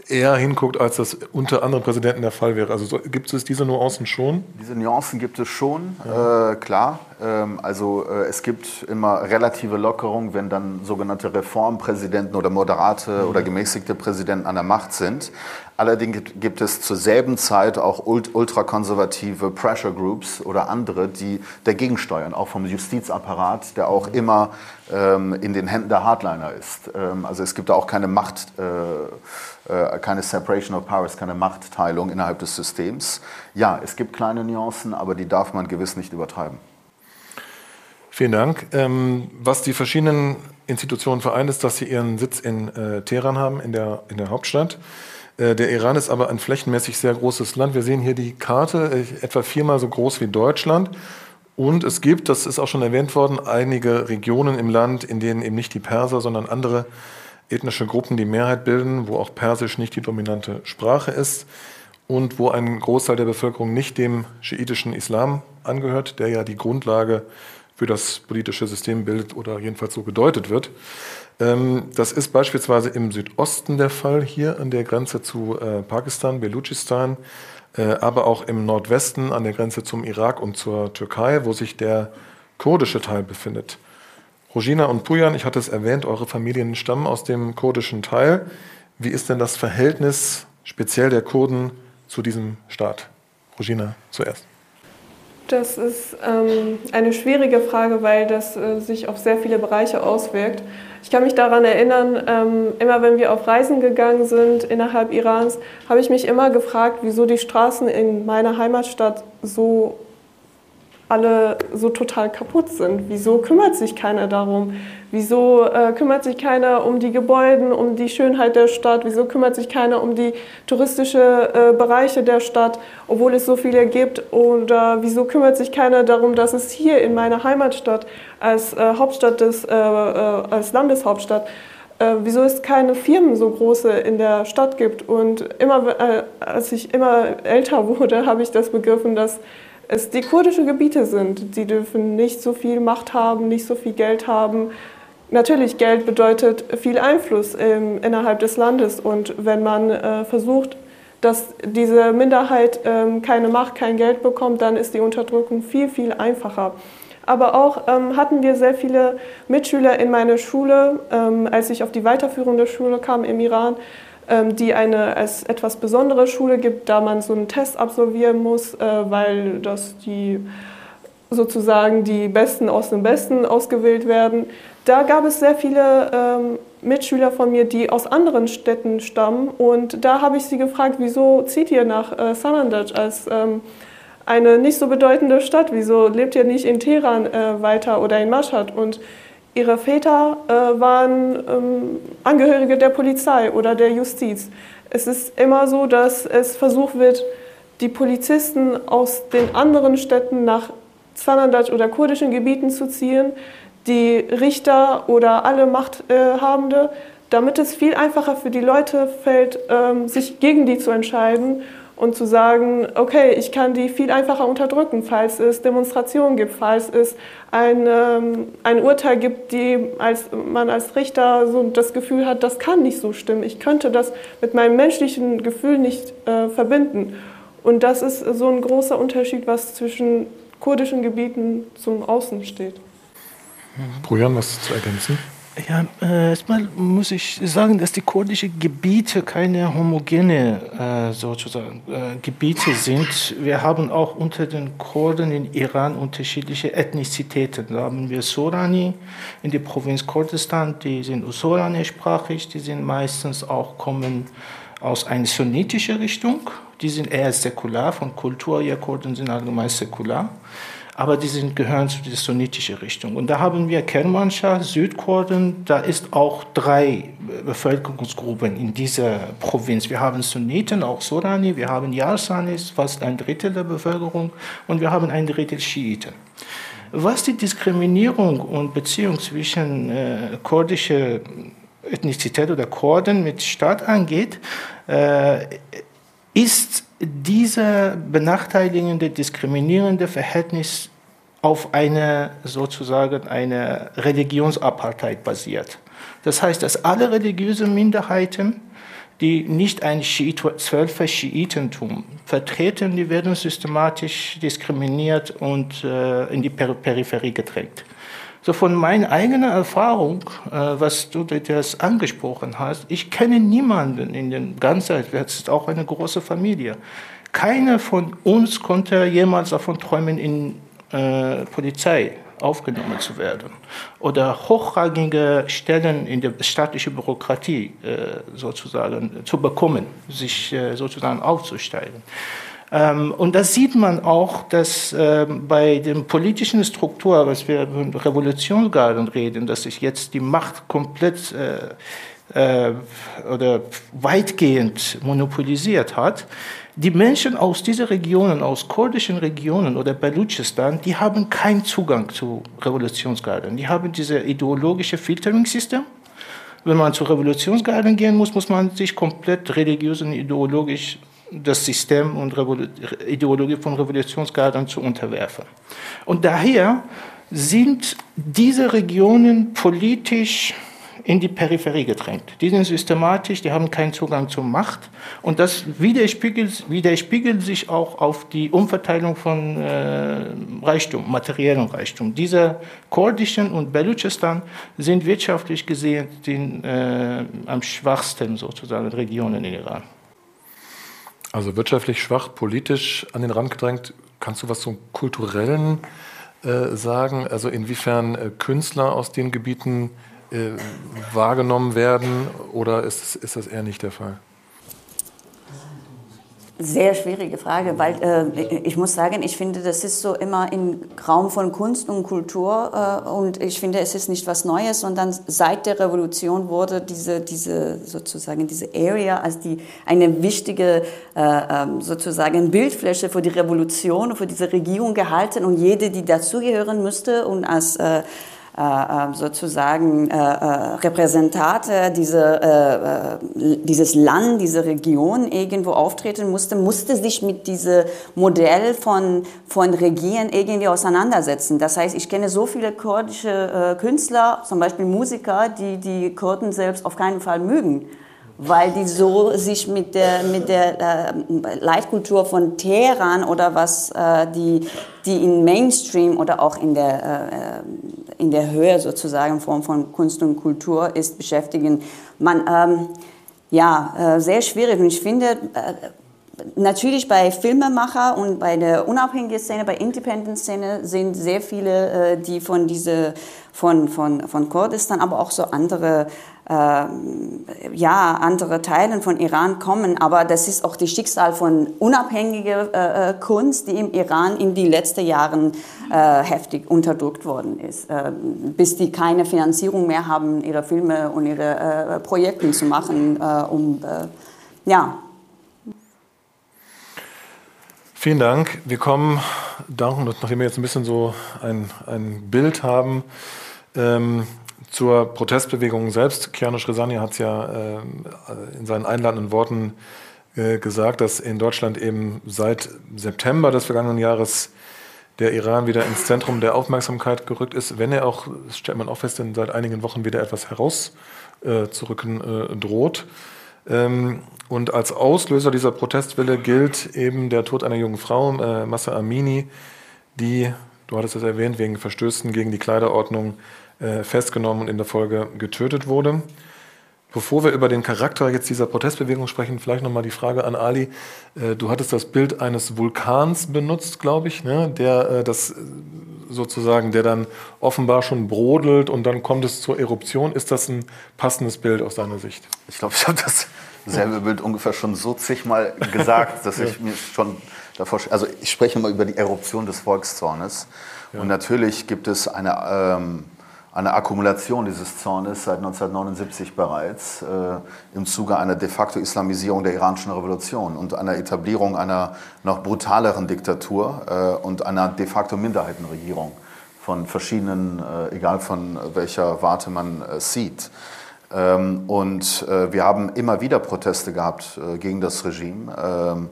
eher hinguckt, als das unter anderen Präsidenten der Fall wäre. Also so, gibt es diese Nuancen schon? Diese Nuancen gibt es schon, ja. äh, klar. Ähm, also äh, es gibt immer relative Lockerung, wenn dann sogenannte Reformpräsidenten oder moderate mhm. oder gemäßigte Präsidenten an der Macht sind. Allerdings gibt es zur selben Zeit auch ultrakonservative Pressure Groups oder andere, die dagegen steuern, auch vom Justizapparat, der auch mhm. immer ähm, in den Händen der Hardliner ist. Ähm, also es gibt da auch keine Macht. Äh, keine Separation of Powers, keine Machtteilung innerhalb des Systems. Ja, es gibt kleine Nuancen, aber die darf man gewiss nicht übertreiben. Vielen Dank. Ähm, was die verschiedenen Institutionen vereint, ist, dass sie ihren Sitz in äh, Teheran haben, in der, in der Hauptstadt. Äh, der Iran ist aber ein flächenmäßig sehr großes Land. Wir sehen hier die Karte, etwa viermal so groß wie Deutschland. Und es gibt, das ist auch schon erwähnt worden, einige Regionen im Land, in denen eben nicht die Perser, sondern andere ethnische Gruppen die Mehrheit bilden, wo auch Persisch nicht die dominante Sprache ist und wo ein Großteil der Bevölkerung nicht dem schiitischen Islam angehört, der ja die Grundlage für das politische System bildet oder jedenfalls so gedeutet wird. Ähm, das ist beispielsweise im Südosten der Fall, hier an der Grenze zu äh, Pakistan, Belutschistan, äh, aber auch im Nordwesten an der Grenze zum Irak und zur Türkei, wo sich der kurdische Teil befindet. Rogina und Pujan, ich hatte es erwähnt, eure Familien stammen aus dem kurdischen Teil. Wie ist denn das Verhältnis speziell der Kurden zu diesem Staat? Rogina zuerst. Das ist ähm, eine schwierige Frage, weil das äh, sich auf sehr viele Bereiche auswirkt. Ich kann mich daran erinnern, ähm, immer wenn wir auf Reisen gegangen sind innerhalb Irans, habe ich mich immer gefragt, wieso die Straßen in meiner Heimatstadt so alle so total kaputt sind. Wieso kümmert sich keiner darum? Wieso äh, kümmert sich keiner um die Gebäude, um die Schönheit der Stadt? Wieso kümmert sich keiner um die touristischen äh, Bereiche der Stadt, obwohl es so viele gibt? Oder wieso kümmert sich keiner darum, dass es hier in meiner Heimatstadt als äh, Hauptstadt des, äh, äh, als Landeshauptstadt wieso es keine Firmen so große in der Stadt gibt. Und immer, als ich immer älter wurde, habe ich das begriffen, dass es die kurdischen Gebiete sind. Die dürfen nicht so viel Macht haben, nicht so viel Geld haben. Natürlich, Geld bedeutet viel Einfluss ähm, innerhalb des Landes. Und wenn man äh, versucht, dass diese Minderheit ähm, keine Macht, kein Geld bekommt, dann ist die Unterdrückung viel, viel einfacher. Aber auch ähm, hatten wir sehr viele Mitschüler in meiner Schule, ähm, als ich auf die weiterführende Schule kam im Iran, die eine als etwas besondere Schule gibt, da man so einen Test absolvieren muss, äh, weil das die sozusagen die Besten aus dem Besten ausgewählt werden. Da gab es sehr viele ähm, Mitschüler von mir, die aus anderen Städten stammen. Und da habe ich sie gefragt, wieso zieht ihr nach äh, Sanandaj als, ähm, eine nicht so bedeutende Stadt. Wieso lebt ihr nicht in Teheran äh, weiter oder in Mashhad? Und ihre Väter äh, waren ähm, Angehörige der Polizei oder der Justiz. Es ist immer so, dass es versucht wird, die Polizisten aus den anderen Städten nach Zanandaj oder kurdischen Gebieten zu ziehen, die Richter oder alle Machthabende, damit es viel einfacher für die Leute fällt, ähm, sich gegen die zu entscheiden und zu sagen, okay, ich kann die viel einfacher unterdrücken, falls es Demonstrationen gibt, falls es ein, ähm, ein Urteil gibt, die als, man als Richter so das Gefühl hat, das kann nicht so stimmen. Ich könnte das mit meinem menschlichen Gefühl nicht äh, verbinden. Und das ist so ein großer Unterschied, was zwischen kurdischen Gebieten zum Außen steht. Brujan, was zu ergänzen? Ja, äh, erstmal muss ich sagen, dass die kurdischen Gebiete keine homogene äh, sozusagen äh, Gebiete sind. Wir haben auch unter den Kurden in Iran unterschiedliche Ethnizitäten. Da haben wir Sorani in der Provinz Kurdistan, die sind Sorani-sprachig, die sind meistens auch kommen aus einer sunnitischen Richtung. Die sind eher säkular von Kultur. Ja, Kurden sind allgemein säkular aber die sind, gehören zu der sunnitischen Richtung. Und da haben wir Kermanschah, Südkurden, da ist auch drei Bevölkerungsgruppen in dieser Provinz. Wir haben Sunniten, auch Sorani, wir haben Yarsanis, fast ein Drittel der Bevölkerung, und wir haben ein Drittel Schiiten. Was die Diskriminierung und Beziehung zwischen äh, kurdischer Ethnizität oder Kurden mit Staat angeht, äh, ist dieser benachteiligende, diskriminierende Verhältnis auf eine sozusagen eine Religionsapartheit basiert. Das heißt, dass alle religiösen Minderheiten, die nicht ein zwölfer Schiitentum vertreten, die werden systematisch diskriminiert und äh, in die Peripherie gedrängt. So von meiner eigenen Erfahrung, äh, was du das angesprochen hast, ich kenne niemanden in den ganzen, das ist auch eine große Familie. Keiner von uns konnte jemals davon träumen, in äh, Polizei aufgenommen zu werden oder hochrangige Stellen in der staatlichen Bürokratie äh, sozusagen zu bekommen, sich äh, sozusagen aufzusteigen. Ähm, und das sieht man auch, dass ähm, bei den politischen Strukturen, was wir von Revolutionsgarden reden, dass sich jetzt die Macht komplett äh, äh, oder weitgehend monopolisiert hat, die Menschen aus diesen Regionen, aus kurdischen Regionen oder Balutschistan, die haben keinen Zugang zu Revolutionsgarden. Die haben dieses ideologische Filtering-System. Wenn man zu Revolutionsgarden gehen muss, muss man sich komplett religiös und ideologisch das System und Ideologie von Revolutionsgarden zu unterwerfen. Und daher sind diese Regionen politisch in die Peripherie gedrängt. Die sind systematisch, die haben keinen Zugang zur Macht und das widerspiegelt, widerspiegelt sich auch auf die Umverteilung von äh, Reichtum, materiellem Reichtum. Diese kurdischen und Belutschistan sind wirtschaftlich gesehen die äh, am schwachsten sozusagen Regionen in Iran. Also wirtschaftlich schwach, politisch an den Rand gedrängt. Kannst du was zum kulturellen äh, sagen? Also inwiefern äh, Künstler aus den Gebieten äh, wahrgenommen werden oder ist, ist das eher nicht der Fall? Sehr schwierige Frage, weil äh, ich muss sagen, ich finde, das ist so immer im Raum von Kunst und Kultur äh, und ich finde, es ist nicht was Neues, sondern seit der Revolution wurde diese, diese sozusagen diese Area als die eine wichtige äh, ähm, sozusagen Bildfläche für die Revolution, für diese Regierung gehalten und jede, die dazugehören müsste und als äh, sozusagen äh, Repräsentate diese, dieses Land, diese Region irgendwo auftreten musste, musste sich mit diesem Modell von, von Regieren irgendwie auseinandersetzen. Das heißt, ich kenne so viele kurdische Künstler, zum Beispiel Musiker, die die Kurden selbst auf keinen Fall mögen weil die so sich mit der, mit der äh, Leitkultur von Teheran oder was äh, die, die in Mainstream oder auch in der, äh, in der Höhe sozusagen Form von Kunst und Kultur ist, beschäftigen. Man, ähm, ja, äh, sehr schwierig und ich finde, äh, natürlich bei Filmemacher und bei der unabhängigen Szene, bei Independent-Szene sind sehr viele, äh, die von diese von, von, von Kurdistan, aber auch so andere ja, andere Teilen von Iran kommen. Aber das ist auch das Schicksal von unabhängiger äh, äh, Kunst, die im Iran in den letzten Jahren äh, heftig unterdrückt worden ist. Äh, bis die keine Finanzierung mehr haben, ihre Filme und ihre äh, Projekte zu machen, um, ja. Vielen Dank. Wir kommen, nachdem wir jetzt ein bisschen so ein, ein Bild haben, ähm, zur Protestbewegung selbst. Kianosh Resani hat es ja äh, in seinen einladenden Worten äh, gesagt, dass in Deutschland eben seit September des vergangenen Jahres der Iran wieder ins Zentrum der Aufmerksamkeit gerückt ist, wenn er auch, das stellt man auch fest, in seit einigen Wochen wieder etwas herauszurücken äh, droht. Ähm, und als Auslöser dieser Protestwelle gilt eben der Tod einer jungen Frau, äh, Massa Amini, die, du hattest es erwähnt, wegen Verstößen gegen die Kleiderordnung äh, festgenommen und in der Folge getötet wurde. Bevor wir über den Charakter jetzt dieser Protestbewegung sprechen, vielleicht nochmal die Frage an Ali. Äh, du hattest das Bild eines Vulkans benutzt, glaube ich, ne? der äh, das sozusagen, der dann offenbar schon brodelt und dann kommt es zur Eruption. Ist das ein passendes Bild aus deiner Sicht? Ich glaube, ich habe dasselbe Bild ungefähr schon so zigmal gesagt, dass ich mir schon davor, also ich spreche mal über die Eruption des Volkszornes. Ja. Und natürlich gibt es eine ähm, eine Akkumulation dieses Zornes seit 1979 bereits äh, im Zuge einer de facto Islamisierung der iranischen Revolution und einer Etablierung einer noch brutaleren Diktatur äh, und einer de facto Minderheitenregierung von verschiedenen, äh, egal von welcher Warte man äh, sieht. Ähm, und äh, wir haben immer wieder Proteste gehabt äh, gegen das Regime. Ähm,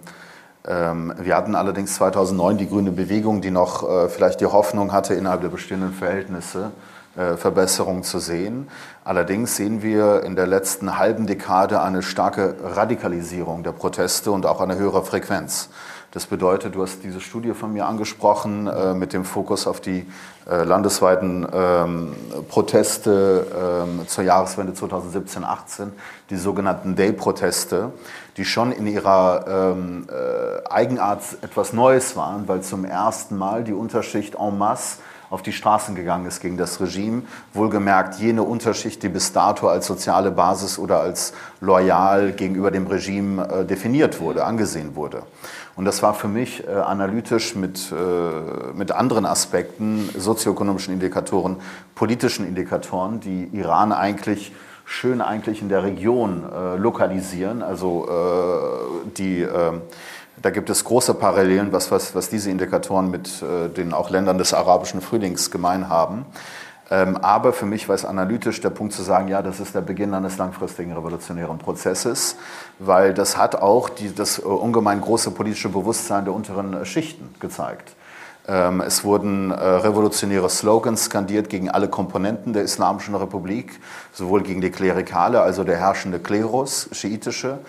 ähm, wir hatten allerdings 2009 die grüne Bewegung, die noch vielleicht die Hoffnung hatte, innerhalb der bestehenden Verhältnisse Verbesserung zu sehen. Allerdings sehen wir in der letzten halben Dekade eine starke Radikalisierung der Proteste und auch eine höhere Frequenz. Das bedeutet, du hast diese Studie von mir angesprochen äh, mit dem Fokus auf die äh, landesweiten ähm, Proteste ähm, zur Jahreswende 2017-18, die sogenannten Day-Proteste, die schon in ihrer ähm, äh, Eigenart etwas Neues waren, weil zum ersten Mal die Unterschicht en masse auf die Straßen gegangen ist gegen das Regime. Wohlgemerkt jene Unterschicht, die bis dato als soziale Basis oder als loyal gegenüber dem Regime äh, definiert wurde, angesehen wurde. Und das war für mich äh, analytisch mit, äh, mit anderen Aspekten, sozioökonomischen Indikatoren, politischen Indikatoren, die Iran eigentlich schön eigentlich in der Region äh, lokalisieren, also äh, die äh, da gibt es große Parallelen, was, was, was diese Indikatoren mit äh, den auch Ländern des arabischen Frühlings gemein haben. Ähm, aber für mich war es analytisch der Punkt zu sagen, ja, das ist der Beginn eines langfristigen revolutionären Prozesses, weil das hat auch die, das äh, ungemein große politische Bewusstsein der unteren äh, Schichten gezeigt. Ähm, es wurden äh, revolutionäre Slogans skandiert gegen alle Komponenten der Islamischen Republik, sowohl gegen die Klerikale, also der herrschende Klerus, schiitische,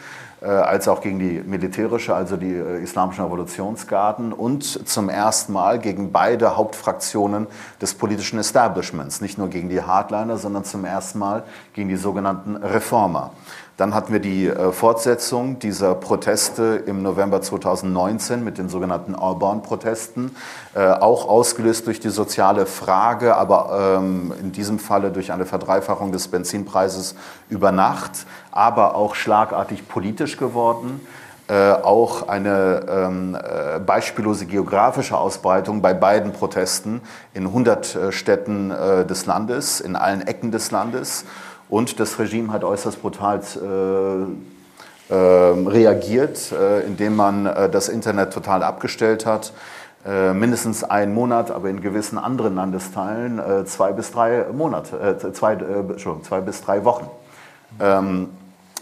als auch gegen die militärische, also die äh, islamischen Revolutionsgarden und zum ersten Mal gegen beide Hauptfraktionen des politischen Establishments, nicht nur gegen die Hardliner, sondern zum ersten Mal gegen die sogenannten Reformer. Dann hatten wir die äh, Fortsetzung dieser Proteste im November 2019 mit den sogenannten Orban-Protesten, äh, auch ausgelöst durch die soziale Frage, aber ähm, in diesem Falle durch eine Verdreifachung des Benzinpreises über Nacht, aber auch schlagartig politisch geworden. Äh, auch eine ähm, äh, beispiellose geografische Ausbreitung bei beiden Protesten in 100 äh, Städten äh, des Landes, in allen Ecken des Landes. Und das Regime hat äußerst brutal äh, äh, reagiert, äh, indem man äh, das Internet total abgestellt hat. Äh, mindestens einen Monat, aber in gewissen anderen Landesteilen äh, zwei bis drei Monate, zwei, zwei bis drei Wochen. Ähm,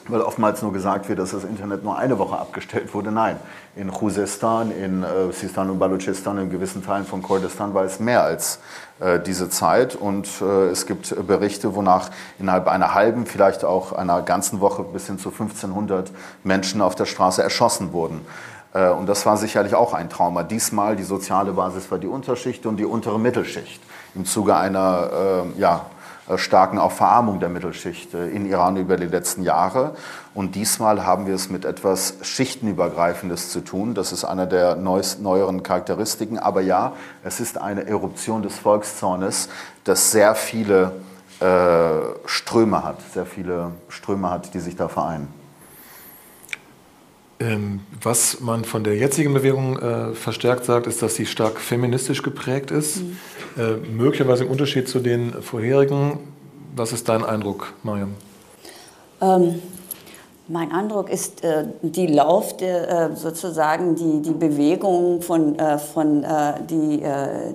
weil oftmals nur gesagt wird, dass das Internet nur eine Woche abgestellt wurde. Nein, in Khuzestan, in äh, Sistan und Baluchistan, in gewissen Teilen von Kurdistan war es mehr als äh, diese Zeit. Und äh, es gibt Berichte, wonach innerhalb einer halben, vielleicht auch einer ganzen Woche bis hin zu 1500 Menschen auf der Straße erschossen wurden. Äh, und das war sicherlich auch ein Trauma. Diesmal die soziale Basis war die Unterschicht und die untere Mittelschicht. Im Zuge einer, äh, ja, starken auch Verarmung der Mittelschicht äh, in Iran über die letzten Jahre. Und diesmal haben wir es mit etwas Schichtenübergreifendes zu tun. Das ist eine der neueren Charakteristiken. Aber ja, es ist eine Eruption des Volkszornes, das sehr viele äh, Ströme hat, sehr viele Ströme hat, die sich da vereinen. Ähm, was man von der jetzigen Bewegung äh, verstärkt sagt, ist, dass sie stark feministisch geprägt ist. Mhm. Äh, möglicherweise im Unterschied zu den vorherigen. Was ist dein Eindruck, Mariam? Ähm, mein Eindruck ist, äh, die Lauf der, äh, sozusagen die, die Bewegung von, äh, von äh, die,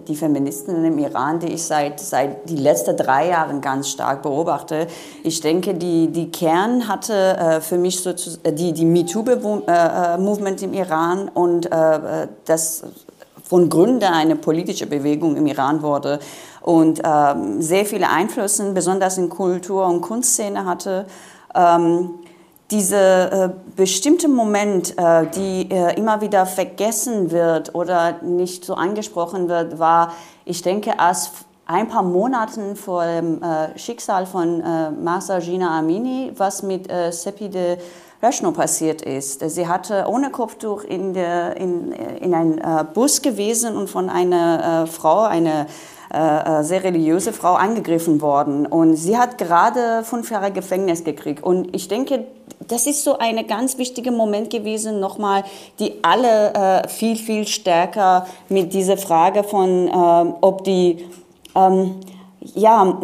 die Feministinnen im Iran, die ich seit, seit die letzten drei Jahren ganz stark beobachte. Ich denke, die, die Kern hatte für mich sozusagen die, die MeToo-Movement im Iran und das von Gründen eine politische Bewegung im Iran wurde und ähm, sehr viele Einflüsse, besonders in Kultur- und Kunstszene hatte. Ähm, dieser äh, bestimmte Moment, äh, die äh, immer wieder vergessen wird oder nicht so angesprochen wird, war, ich denke, als ein paar Monaten vor dem äh, Schicksal von äh, Masa Gina Amini, was mit äh, Sepide Rechno passiert ist. Sie hatte ohne Kopftuch in, der, in, in einen äh, Bus gewesen und von einer äh, Frau, eine äh, äh, sehr religiöse Frau angegriffen worden. Und sie hat gerade fünf Jahre Gefängnis gekriegt. Und ich denke, das ist so ein ganz wichtiger Moment gewesen, nochmal, die alle äh, viel, viel stärker mit dieser Frage von, äh, ob die, ähm, ja,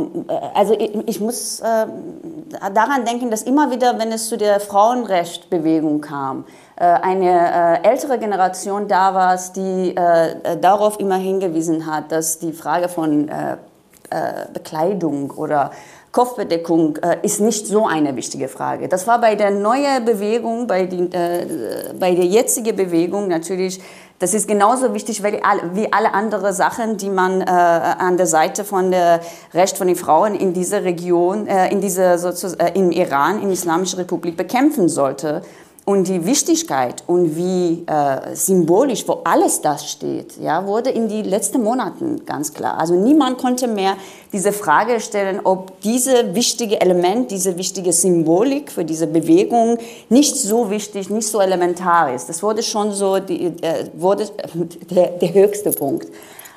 also ich, ich muss äh, daran denken, dass immer wieder, wenn es zu der Frauenrechtbewegung kam, äh, eine äh, ältere Generation da war, die äh, darauf immer hingewiesen hat, dass die Frage von Bekleidung oder Kopfbedeckung ist nicht so eine wichtige Frage. Das war bei der neuen Bewegung, bei, die, bei der jetzigen Bewegung natürlich, das ist genauso wichtig wie alle anderen Sachen, die man an der Seite von der Recht von den Frauen in dieser Region, in dieser sozusagen, im Iran, in der Islamischen Republik bekämpfen sollte. Und die Wichtigkeit und wie äh, symbolisch, wo alles das steht, ja, wurde in den letzten Monaten ganz klar. Also niemand konnte mehr diese Frage stellen, ob diese wichtige Element, diese wichtige Symbolik für diese Bewegung nicht so wichtig, nicht so elementar ist. Das wurde schon so die, äh, wurde der, der höchste Punkt.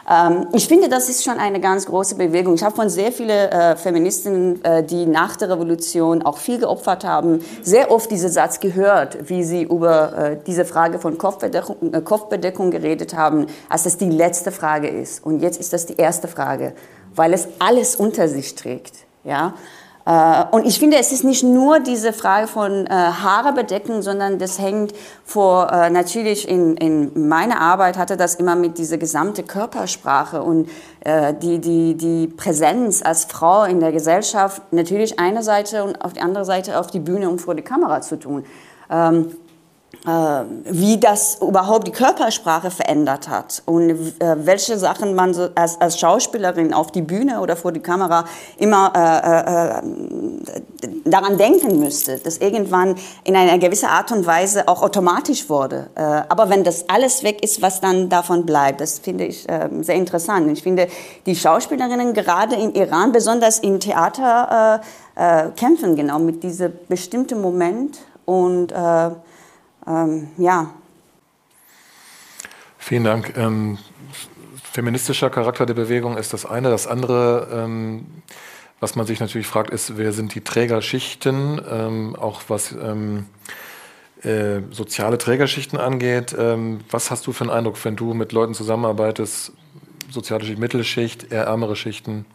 Ähm, ich finde, das ist schon eine ganz große Bewegung. Ich habe von sehr vielen äh, Feministinnen, äh, die nach der Revolution auch viel geopfert haben, sehr oft diesen Satz gehört, wie sie über äh, diese Frage von Kopfbedeckung, äh, Kopfbedeckung geredet haben, als es die letzte Frage ist. Und jetzt ist das die erste Frage, weil es alles unter sich trägt. Ja? Äh, und ich finde, es ist nicht nur diese Frage von äh, Haare bedecken, sondern das hängt vor, äh, natürlich in, in meiner Arbeit hatte das immer mit dieser gesamte Körpersprache und äh, die, die, die Präsenz als Frau in der Gesellschaft natürlich eine Seite und auf die andere Seite auf die Bühne und vor die Kamera zu tun. Ähm, äh, wie das überhaupt die Körpersprache verändert hat und äh, welche Sachen man so als, als Schauspielerin auf die Bühne oder vor die Kamera immer äh, äh, daran denken müsste, dass irgendwann in einer gewissen Art und Weise auch automatisch wurde. Äh, aber wenn das alles weg ist, was dann davon bleibt, das finde ich äh, sehr interessant. Ich finde, die Schauspielerinnen gerade im Iran, besonders im Theater, kämpfen genau mit diesem bestimmten Moment und ähm, ja. Vielen Dank. Ähm, feministischer Charakter der Bewegung ist das eine. Das andere, ähm, was man sich natürlich fragt, ist, wer sind die Trägerschichten, ähm, auch was ähm, äh, soziale Trägerschichten angeht. Ähm, was hast du für einen Eindruck, wenn du mit Leuten zusammenarbeitest, soziale Schicht, Mittelschicht, eher ärmere Schichten?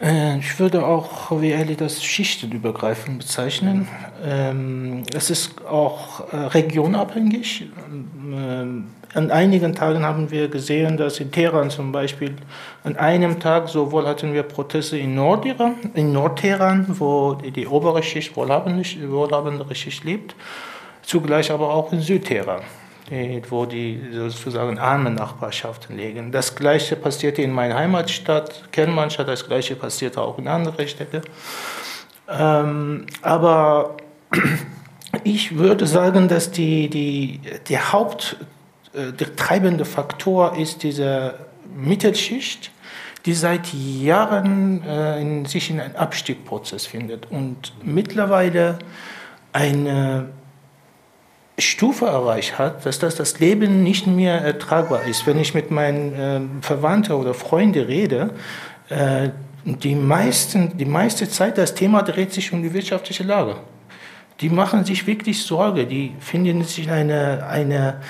Äh, ich würde auch wie Ellie das schichtenübergreifend bezeichnen. Ähm, es ist auch äh, regionabhängig. Ähm, an einigen Tagen haben wir gesehen, dass in Teheran zum Beispiel an einem Tag sowohl hatten wir Proteste in Nordiran, in Nordteheran, wo die, obere Schicht, wohlhabendere Schicht lebt, zugleich aber auch in Südteheran wo die sozusagen arme Nachbarschaften liegen. Das Gleiche passierte in meiner Heimatstadt Kermanstadt, das Gleiche passierte auch in anderen Städten. Ähm, aber ich würde sagen, dass die, die, der Haupt, äh, der treibende Faktor ist diese Mittelschicht, die seit Jahren äh, in, sich in einem Abstiegprozess findet und mittlerweile eine Stufe erreicht hat, dass das, das Leben nicht mehr ertragbar ist. Wenn ich mit meinen äh, Verwandten oder Freunden rede, äh, die, meisten, die meiste Zeit das Thema dreht sich um die wirtschaftliche Lage. Die machen sich wirklich Sorge, die finden sich eine, eine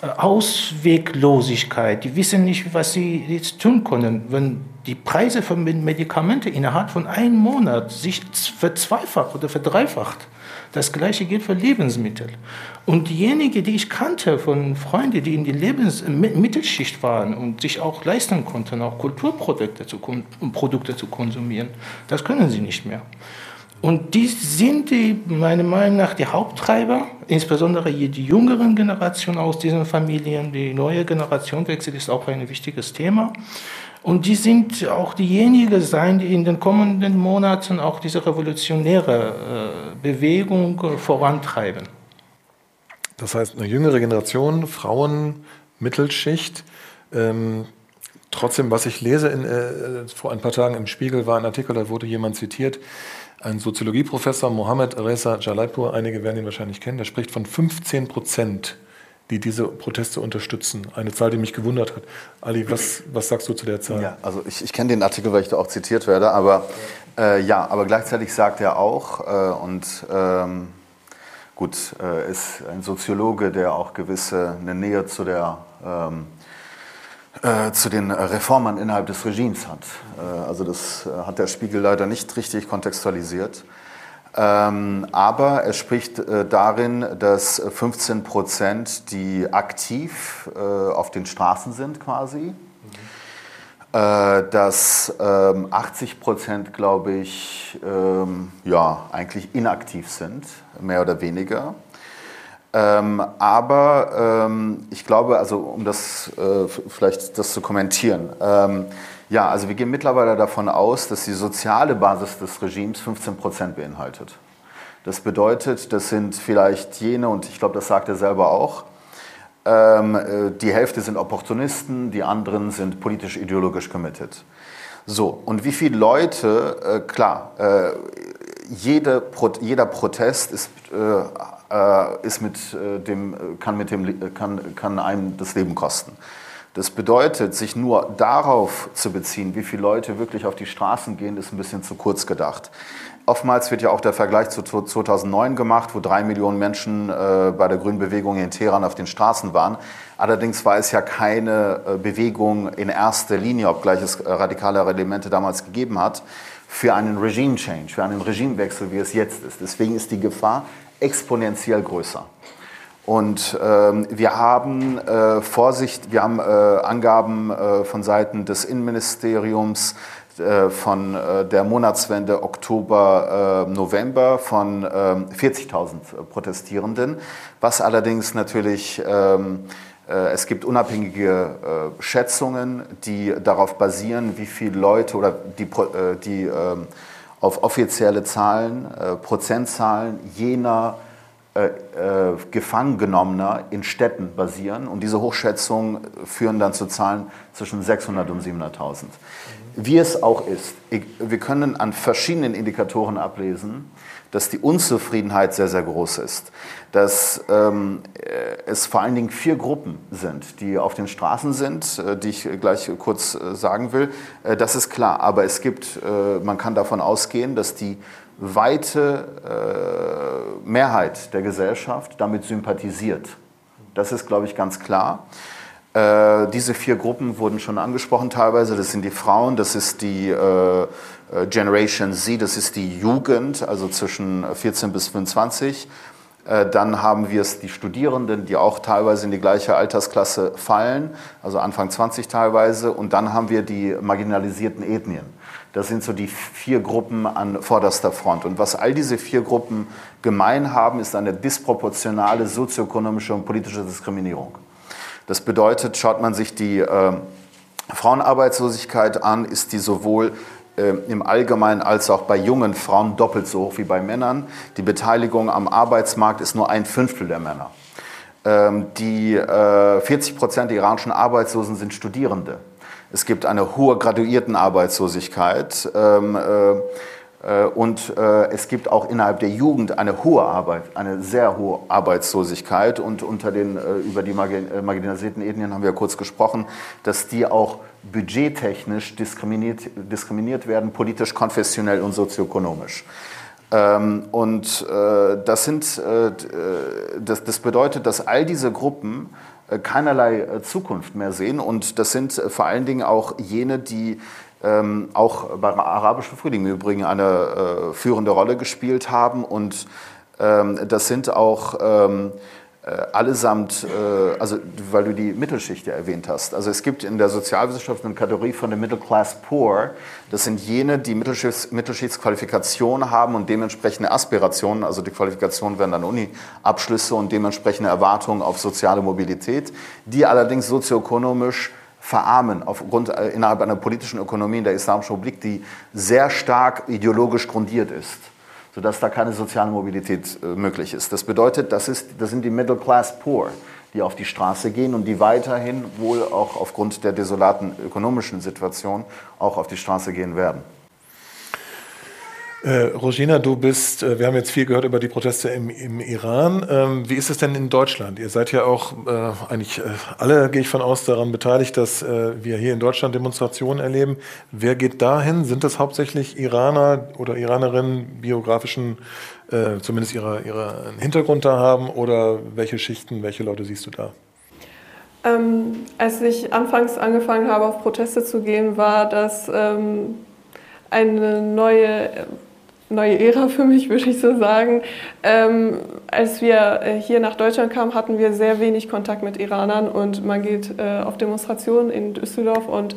äh, Ausweglosigkeit, die wissen nicht, was sie jetzt tun können. Wenn die Preise von Medikamenten innerhalb von einem Monat sich verzweifacht oder verdreifacht, das gleiche gilt für Lebensmittel. Und diejenigen, die ich kannte von Freunden, die in die Lebensmittelschicht waren und sich auch leisten konnten, auch Kulturprodukte zu, Produkte zu konsumieren, das können sie nicht mehr. Und die sind die, meiner Meinung nach die Haupttreiber, insbesondere die jüngeren Generationen aus diesen Familien. Die neue Generationenwechsel ist auch ein wichtiges Thema. Und die sind auch diejenigen sein, die in den kommenden Monaten auch diese revolutionäre äh, Bewegung äh, vorantreiben. Das heißt, eine jüngere Generation, Frauen, Mittelschicht. Ähm, trotzdem, was ich lese, in, äh, vor ein paar Tagen im Spiegel war ein Artikel, da wurde jemand zitiert, ein Soziologieprofessor, Mohammed Reza Jalaipur, einige werden ihn wahrscheinlich kennen, der spricht von 15 Prozent die diese Proteste unterstützen. Eine Zahl, die mich gewundert hat. Ali, was, was sagst du zu der Zahl? Ja, also ich, ich kenne den Artikel, weil ich da auch zitiert werde, aber äh, ja, aber gleichzeitig sagt er auch, äh, und ähm, gut, äh, ist ein Soziologe, der auch gewisse eine Nähe zu der ähm, äh, zu den Reformern innerhalb des Regimes hat. Äh, also das äh, hat der Spiegel leider nicht richtig kontextualisiert. Ähm, aber er spricht äh, darin, dass 15 Prozent, die aktiv äh, auf den Straßen sind quasi, mhm. äh, dass ähm, 80 Prozent, glaube ich, ähm, ja, eigentlich inaktiv sind, mehr oder weniger. Ähm, aber ähm, ich glaube, also um das äh, vielleicht das zu kommentieren, ähm, ja, also wir gehen mittlerweile davon aus, dass die soziale Basis des Regimes 15 Prozent beinhaltet. Das bedeutet, das sind vielleicht jene, und ich glaube, das sagt er selber auch, ähm, äh, die Hälfte sind Opportunisten, die anderen sind politisch-ideologisch committed. So, und wie viele Leute, äh, klar, äh, jede, jeder Protest ist, äh, äh, ist mit, äh, dem, kann, mit dem, kann, kann einem das Leben kosten. Das bedeutet, sich nur darauf zu beziehen, wie viele Leute wirklich auf die Straßen gehen, ist ein bisschen zu kurz gedacht. Oftmals wird ja auch der Vergleich zu 2009 gemacht, wo drei Millionen Menschen äh, bei der Grünen Bewegung in Teheran auf den Straßen waren. Allerdings war es ja keine äh, Bewegung in erster Linie, obgleich es äh, radikale Elemente damals gegeben hat, für einen Regime-Change, für einen Regimewechsel, wie es jetzt ist. Deswegen ist die Gefahr exponentiell größer. Und ähm, wir haben äh, Vorsicht, wir haben äh, Angaben äh, von Seiten des Innenministeriums äh, von äh, der Monatswende Oktober-November äh, von 40.000 ähm, Protestierenden, was allerdings natürlich ähm, es gibt unabhängige Schätzungen, die darauf basieren, wie viele Leute oder die, die ähm, auf offizielle Zahlen, Prozentzahlen jener äh, äh, Gefangengenommener in Städten basieren. Und diese Hochschätzungen führen dann zu Zahlen zwischen 600 und 700.000. Wie es auch ist, wir können an verschiedenen Indikatoren ablesen, dass die Unzufriedenheit sehr, sehr groß ist. Dass ähm, äh, es vor allen Dingen vier Gruppen sind, die auf den Straßen sind, äh, die ich gleich kurz äh, sagen will. Äh, das ist klar. Aber es gibt, äh, man kann davon ausgehen, dass die weite äh, Mehrheit der Gesellschaft damit sympathisiert. Das ist, glaube ich, ganz klar. Äh, diese vier Gruppen wurden schon angesprochen teilweise. Das sind die Frauen, das ist die äh, äh Generation Z, das ist die Jugend, also zwischen 14 bis 25. Äh, dann haben wir es die Studierenden, die auch teilweise in die gleiche Altersklasse fallen, also Anfang 20 teilweise. Und dann haben wir die marginalisierten Ethnien. Das sind so die vier Gruppen an vorderster Front. Und was all diese vier Gruppen gemein haben, ist eine disproportionale sozioökonomische und politische Diskriminierung. Das bedeutet, schaut man sich die äh, Frauenarbeitslosigkeit an, ist die sowohl äh, im Allgemeinen als auch bei jungen Frauen doppelt so hoch wie bei Männern. Die Beteiligung am Arbeitsmarkt ist nur ein Fünftel der Männer. Ähm, die äh, 40 Prozent der iranischen Arbeitslosen sind Studierende. Es gibt eine hohe Graduiertenarbeitslosigkeit. Ähm, äh, äh, und äh, es gibt auch innerhalb der Jugend eine hohe Arbeit, eine sehr hohe Arbeitslosigkeit. Und unter den, äh, über die marginalisierten Ethnien haben wir ja kurz gesprochen, dass die auch budgettechnisch diskriminiert, diskriminiert werden, politisch, konfessionell und sozioökonomisch. Ähm, und das, sind, das, das bedeutet, dass all diese Gruppen keinerlei Zukunft mehr sehen. Und das sind vor allen Dingen auch jene, die ähm, auch beim arabischen Frühling im Übrigen eine äh, führende Rolle gespielt haben. Und ähm, das sind auch ähm, äh, allesamt, äh, also weil du die Mittelschicht ja erwähnt hast. Also es gibt in der Sozialwissenschaft eine Kategorie von den Middle Class Poor. Das sind jene, die Mittelschichts Mittelschichtsqualifikation haben und dementsprechende Aspirationen, also die Qualifikationen werden dann Uni-Abschlüsse und dementsprechende Erwartungen auf soziale Mobilität, die allerdings sozioökonomisch verarmen aufgrund äh, innerhalb einer politischen Ökonomie in der Islamischen Republik, die sehr stark ideologisch grundiert ist, sodass da keine soziale Mobilität äh, möglich ist. Das bedeutet, das, ist, das sind die Middle Class Poor, die auf die Straße gehen und die weiterhin wohl auch aufgrund der desolaten ökonomischen Situation auch auf die Straße gehen werden. Äh, Rosina, du bist, äh, wir haben jetzt viel gehört über die Proteste im, im Iran. Ähm, wie ist es denn in Deutschland? Ihr seid ja auch äh, eigentlich äh, alle, gehe ich von aus, daran beteiligt, dass äh, wir hier in Deutschland Demonstrationen erleben. Wer geht dahin? Sind das hauptsächlich Iraner oder Iranerinnen, biografischen, äh, zumindest ihrer, ihrer Hintergrund da haben? Oder welche Schichten, welche Leute siehst du da? Ähm, als ich anfangs angefangen habe, auf Proteste zu gehen, war das ähm, eine neue neue Ära für mich, würde ich so sagen. Ähm, als wir äh, hier nach Deutschland kamen, hatten wir sehr wenig Kontakt mit Iranern und man geht äh, auf Demonstrationen in Düsseldorf und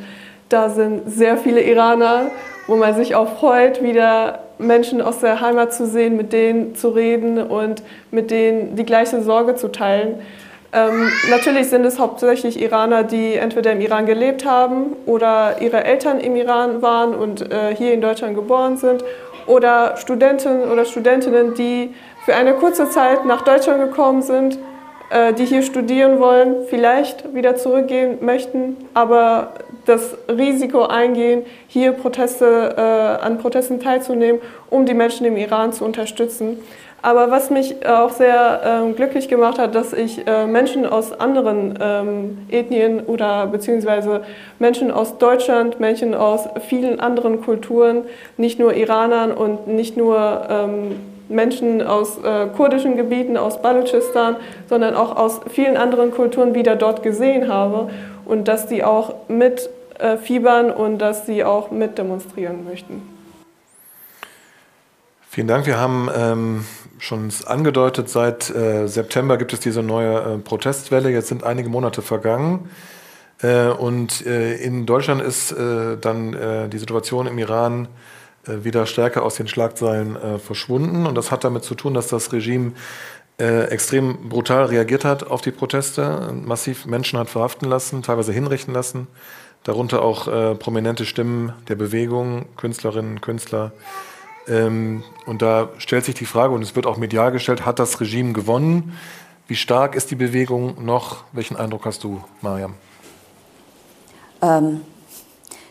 da sind sehr viele Iraner, wo man sich auch freut, wieder Menschen aus der Heimat zu sehen, mit denen zu reden und mit denen die gleiche Sorge zu teilen. Ähm, natürlich sind es hauptsächlich Iraner, die entweder im Iran gelebt haben oder ihre Eltern im Iran waren und äh, hier in Deutschland geboren sind oder Studenten oder Studentinnen, die für eine kurze Zeit nach Deutschland gekommen sind, äh, die hier studieren wollen, vielleicht wieder zurückgehen möchten, aber das Risiko eingehen, hier Proteste, äh, an Protesten teilzunehmen, um die Menschen im Iran zu unterstützen. Aber was mich auch sehr ähm, glücklich gemacht hat, dass ich äh, Menschen aus anderen ähm, Ethnien oder beziehungsweise Menschen aus Deutschland, Menschen aus vielen anderen Kulturen, nicht nur Iranern und nicht nur ähm, Menschen aus äh, kurdischen Gebieten, aus Balutschistan, sondern auch aus vielen anderen Kulturen wieder dort gesehen habe und dass die auch mit äh, fiebern und dass sie auch mit demonstrieren möchten. Vielen Dank. Wir haben ähm, schon angedeutet, seit äh, September gibt es diese neue äh, Protestwelle. Jetzt sind einige Monate vergangen. Äh, und äh, in Deutschland ist äh, dann äh, die Situation im Iran wieder stärker aus den Schlagzeilen verschwunden. Und das hat damit zu tun, dass das Regime extrem brutal reagiert hat auf die Proteste, massiv Menschen hat verhaften lassen, teilweise hinrichten lassen, darunter auch prominente Stimmen der Bewegung, Künstlerinnen, Künstler. Ähm, und da stellt sich die Frage, und es wird auch medial gestellt, hat das Regime gewonnen? Wie stark ist die Bewegung noch? Welchen Eindruck hast du, Mariam? Ähm,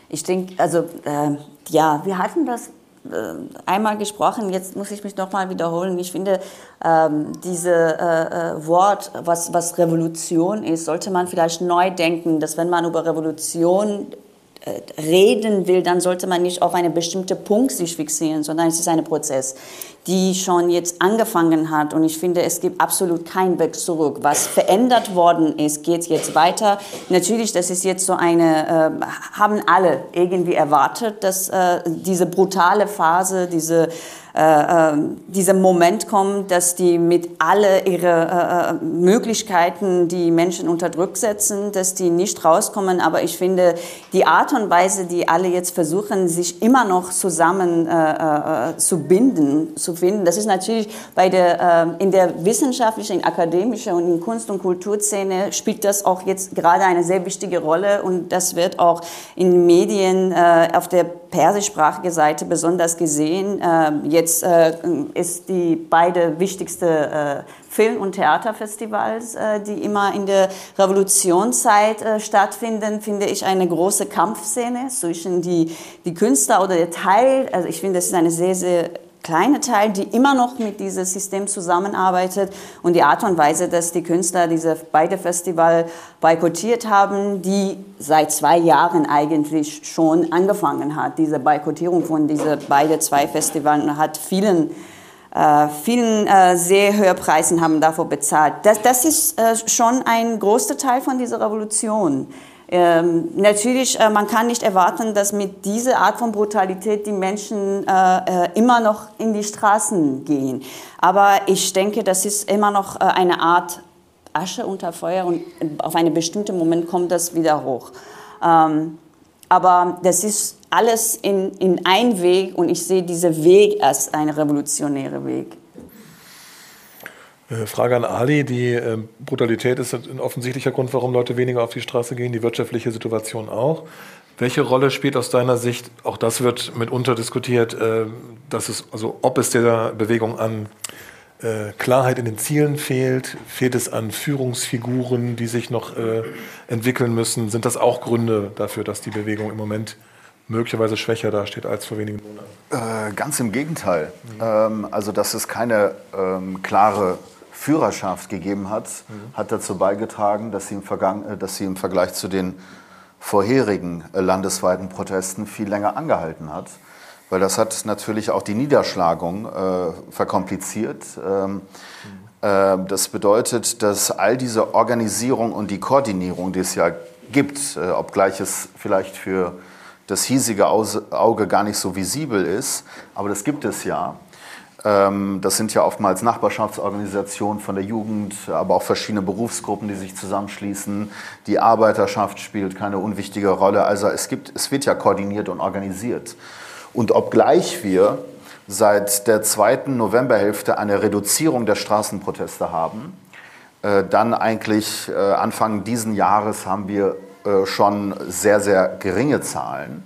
ich denke, also äh, ja, wir hatten das äh, einmal gesprochen, jetzt muss ich mich nochmal wiederholen. Ich finde, ähm, dieses äh, äh, Wort, was, was Revolution ist, sollte man vielleicht neu denken, dass wenn man über Revolution reden will, dann sollte man nicht auf einen bestimmten Punkt sich fixieren, sondern es ist ein Prozess, die schon jetzt angefangen hat. Und ich finde, es gibt absolut keinen Weg zurück. Was verändert worden ist, geht jetzt weiter. Natürlich, das ist jetzt so eine, äh, haben alle irgendwie erwartet, dass äh, diese brutale Phase, diese äh, ähm, dieser Moment kommt, dass die mit alle ihre äh, äh, Möglichkeiten die Menschen unter Druck setzen, dass die nicht rauskommen. Aber ich finde, die Art und Weise, die alle jetzt versuchen, sich immer noch zusammen äh, äh, zu binden, zu finden, das ist natürlich bei der, äh, in der wissenschaftlichen, akademischen und in Kunst- und Kulturszene spielt das auch jetzt gerade eine sehr wichtige Rolle und das wird auch in Medien auf der persischsprachigen Seite besonders gesehen. jetzt jetzt äh, ist die beide wichtigste äh, Film- und Theaterfestivals, äh, die immer in der Revolutionszeit äh, stattfinden, finde ich eine große Kampfszene zwischen die, die Künstler oder der Teil. Also ich finde, das ist eine sehr, sehr kleine Teil, die immer noch mit diesem System zusammenarbeitet und die Art und Weise, dass die Künstler diese beide Festival boykottiert haben, die seit zwei Jahren eigentlich schon angefangen hat. Diese Boykottierung von diese beide zwei Festivals hat vielen äh, vielen äh, sehr hohe Preisen haben dafür bezahlt. Das, das ist äh, schon ein großer Teil von dieser Revolution. Ähm, natürlich, äh, man kann nicht erwarten, dass mit dieser Art von Brutalität die Menschen äh, äh, immer noch in die Straßen gehen. Aber ich denke, das ist immer noch äh, eine Art Asche unter Feuer und auf einen bestimmten Moment kommt das wieder hoch. Ähm, aber das ist alles in, in ein Weg und ich sehe diesen Weg als einen revolutionären Weg. Äh, Frage an Ali. Die äh, Brutalität ist ein offensichtlicher Grund, warum Leute weniger auf die Straße gehen, die wirtschaftliche Situation auch. Welche Rolle spielt aus deiner Sicht, auch das wird mitunter diskutiert, äh, dass es, also ob es der Bewegung an Klarheit in den Zielen fehlt? Fehlt es an Führungsfiguren, die sich noch entwickeln müssen? Sind das auch Gründe dafür, dass die Bewegung im Moment möglicherweise schwächer dasteht als vor wenigen Monaten? Äh, ganz im Gegenteil. Mhm. Ähm, also, dass es keine ähm, klare Führerschaft gegeben hat, mhm. hat dazu beigetragen, dass sie, äh, dass sie im Vergleich zu den vorherigen äh, landesweiten Protesten viel länger angehalten hat. Weil das hat natürlich auch die Niederschlagung äh, verkompliziert. Ähm, mhm. äh, das bedeutet, dass all diese Organisierung und die Koordinierung, die es ja gibt, äh, obgleich es vielleicht für das hiesige Auge gar nicht so visibel ist, aber das gibt es ja, das sind ja oftmals Nachbarschaftsorganisationen von der Jugend, aber auch verschiedene Berufsgruppen, die sich zusammenschließen. Die Arbeiterschaft spielt keine unwichtige Rolle. Also es, gibt, es wird ja koordiniert und organisiert. Und obgleich wir seit der zweiten Novemberhälfte eine Reduzierung der Straßenproteste haben, äh, dann eigentlich äh, Anfang diesen Jahres haben wir äh, schon sehr, sehr geringe Zahlen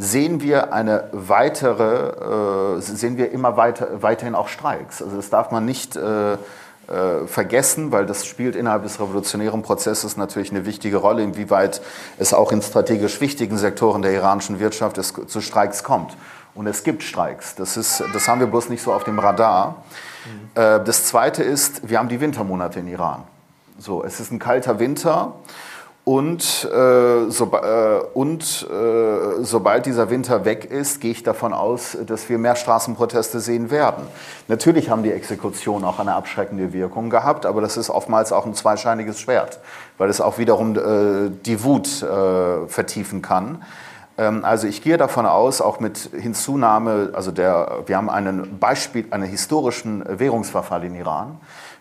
sehen wir eine weitere, äh, sehen wir immer weiter, weiterhin auch Streiks. Also das darf man nicht äh, äh, vergessen, weil das spielt innerhalb des revolutionären Prozesses natürlich eine wichtige Rolle, inwieweit es auch in strategisch wichtigen Sektoren der iranischen Wirtschaft es zu Streiks kommt. Und es gibt Streiks. Das, ist, das haben wir bloß nicht so auf dem Radar. Mhm. Das Zweite ist, wir haben die Wintermonate in Iran. So, es ist ein kalter Winter. Und, äh, so, äh, und äh, sobald dieser Winter weg ist, gehe ich davon aus, dass wir mehr Straßenproteste sehen werden. Natürlich haben die Exekutionen auch eine abschreckende Wirkung gehabt, aber das ist oftmals auch ein zweischeiniges Schwert, weil es auch wiederum äh, die Wut äh, vertiefen kann. Ähm, also ich gehe davon aus, auch mit Hinzunahme, also der, wir haben einen Beispiel, einen historischen Währungsverfall in Iran.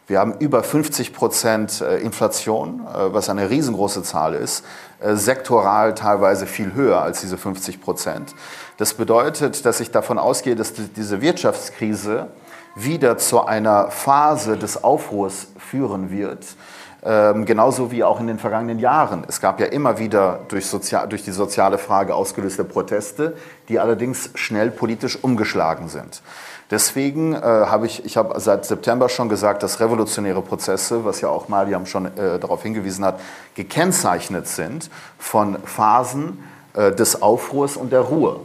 Wir haben über 50 Prozent äh, Inflation, äh, was eine riesengroße Zahl ist, äh, sektoral teilweise viel höher als diese 50 Prozent. Das bedeutet, dass ich davon ausgehe, dass diese Wirtschaftskrise wieder zu einer Phase des Aufruhrs führen wird, ähm, genauso wie auch in den vergangenen Jahren. Es gab ja immer wieder durch, Sozial durch die soziale Frage ausgelöste Proteste, die allerdings schnell politisch umgeschlagen sind. Deswegen äh, habe ich, ich habe seit September schon gesagt, dass revolutionäre Prozesse, was ja auch Mariam schon äh, darauf hingewiesen hat, gekennzeichnet sind von Phasen äh, des Aufruhrs und der Ruhe.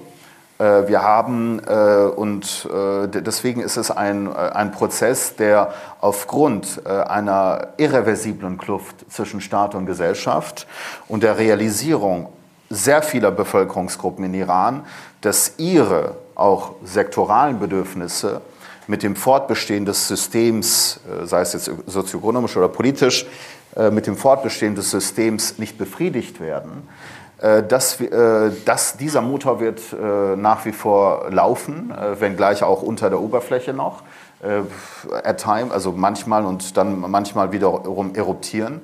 Äh, wir haben, äh, und äh, deswegen ist es ein, ein Prozess, der aufgrund einer irreversiblen Kluft zwischen Staat und Gesellschaft und der Realisierung sehr vieler Bevölkerungsgruppen in Iran, dass ihre auch sektoralen Bedürfnisse mit dem Fortbestehen des Systems, äh, sei es jetzt sozioökonomisch oder politisch, äh, mit dem Fortbestehen des Systems nicht befriedigt werden, äh, dass, dass dieser Motor wird nach wie vor laufen, wenngleich auch unter der Oberfläche noch, at time, also manchmal und dann manchmal wiederum eruptieren.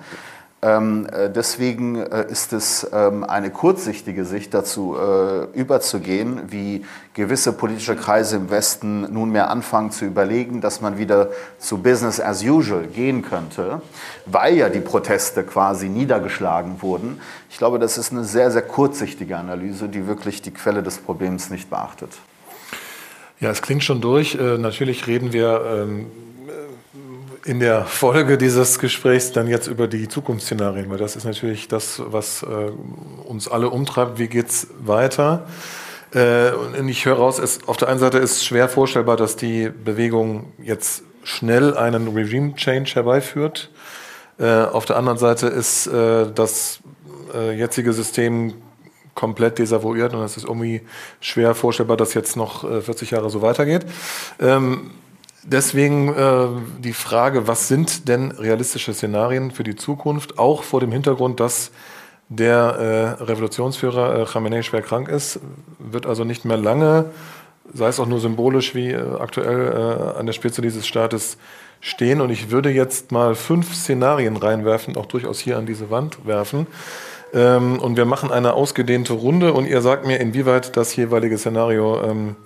Ähm, äh, deswegen äh, ist es ähm, eine kurzsichtige Sicht dazu äh, überzugehen, wie gewisse politische Kreise im Westen nunmehr anfangen zu überlegen, dass man wieder zu Business as usual gehen könnte, weil ja die Proteste quasi niedergeschlagen wurden. Ich glaube, das ist eine sehr, sehr kurzsichtige Analyse, die wirklich die Quelle des Problems nicht beachtet. Ja, es klingt schon durch. Natürlich reden wir ähm, in der Folge dieses Gesprächs dann jetzt über die Zukunftsszenarien, weil das ist natürlich das, was äh, uns alle umtreibt. Wie geht's weiter? Äh, und ich höre raus, es, auf der einen Seite ist schwer vorstellbar, dass die Bewegung jetzt schnell einen Regime Change herbeiführt. Äh, auf der anderen Seite ist äh, das äh, jetzige System komplett desavouiert und es ist irgendwie schwer vorstellbar, dass jetzt noch 40 äh, Jahre so weitergeht. Ähm, deswegen äh, die Frage, was sind denn realistische Szenarien für die Zukunft, auch vor dem Hintergrund, dass der äh, Revolutionsführer äh, Khamenei schwer krank ist, wird also nicht mehr lange, sei es auch nur symbolisch wie äh, aktuell äh, an der Spitze dieses Staates stehen. Und ich würde jetzt mal fünf Szenarien reinwerfen, auch durchaus hier an diese Wand werfen. Ähm, und wir machen eine ausgedehnte Runde und ihr sagt mir, inwieweit das jeweilige Szenario, ähm,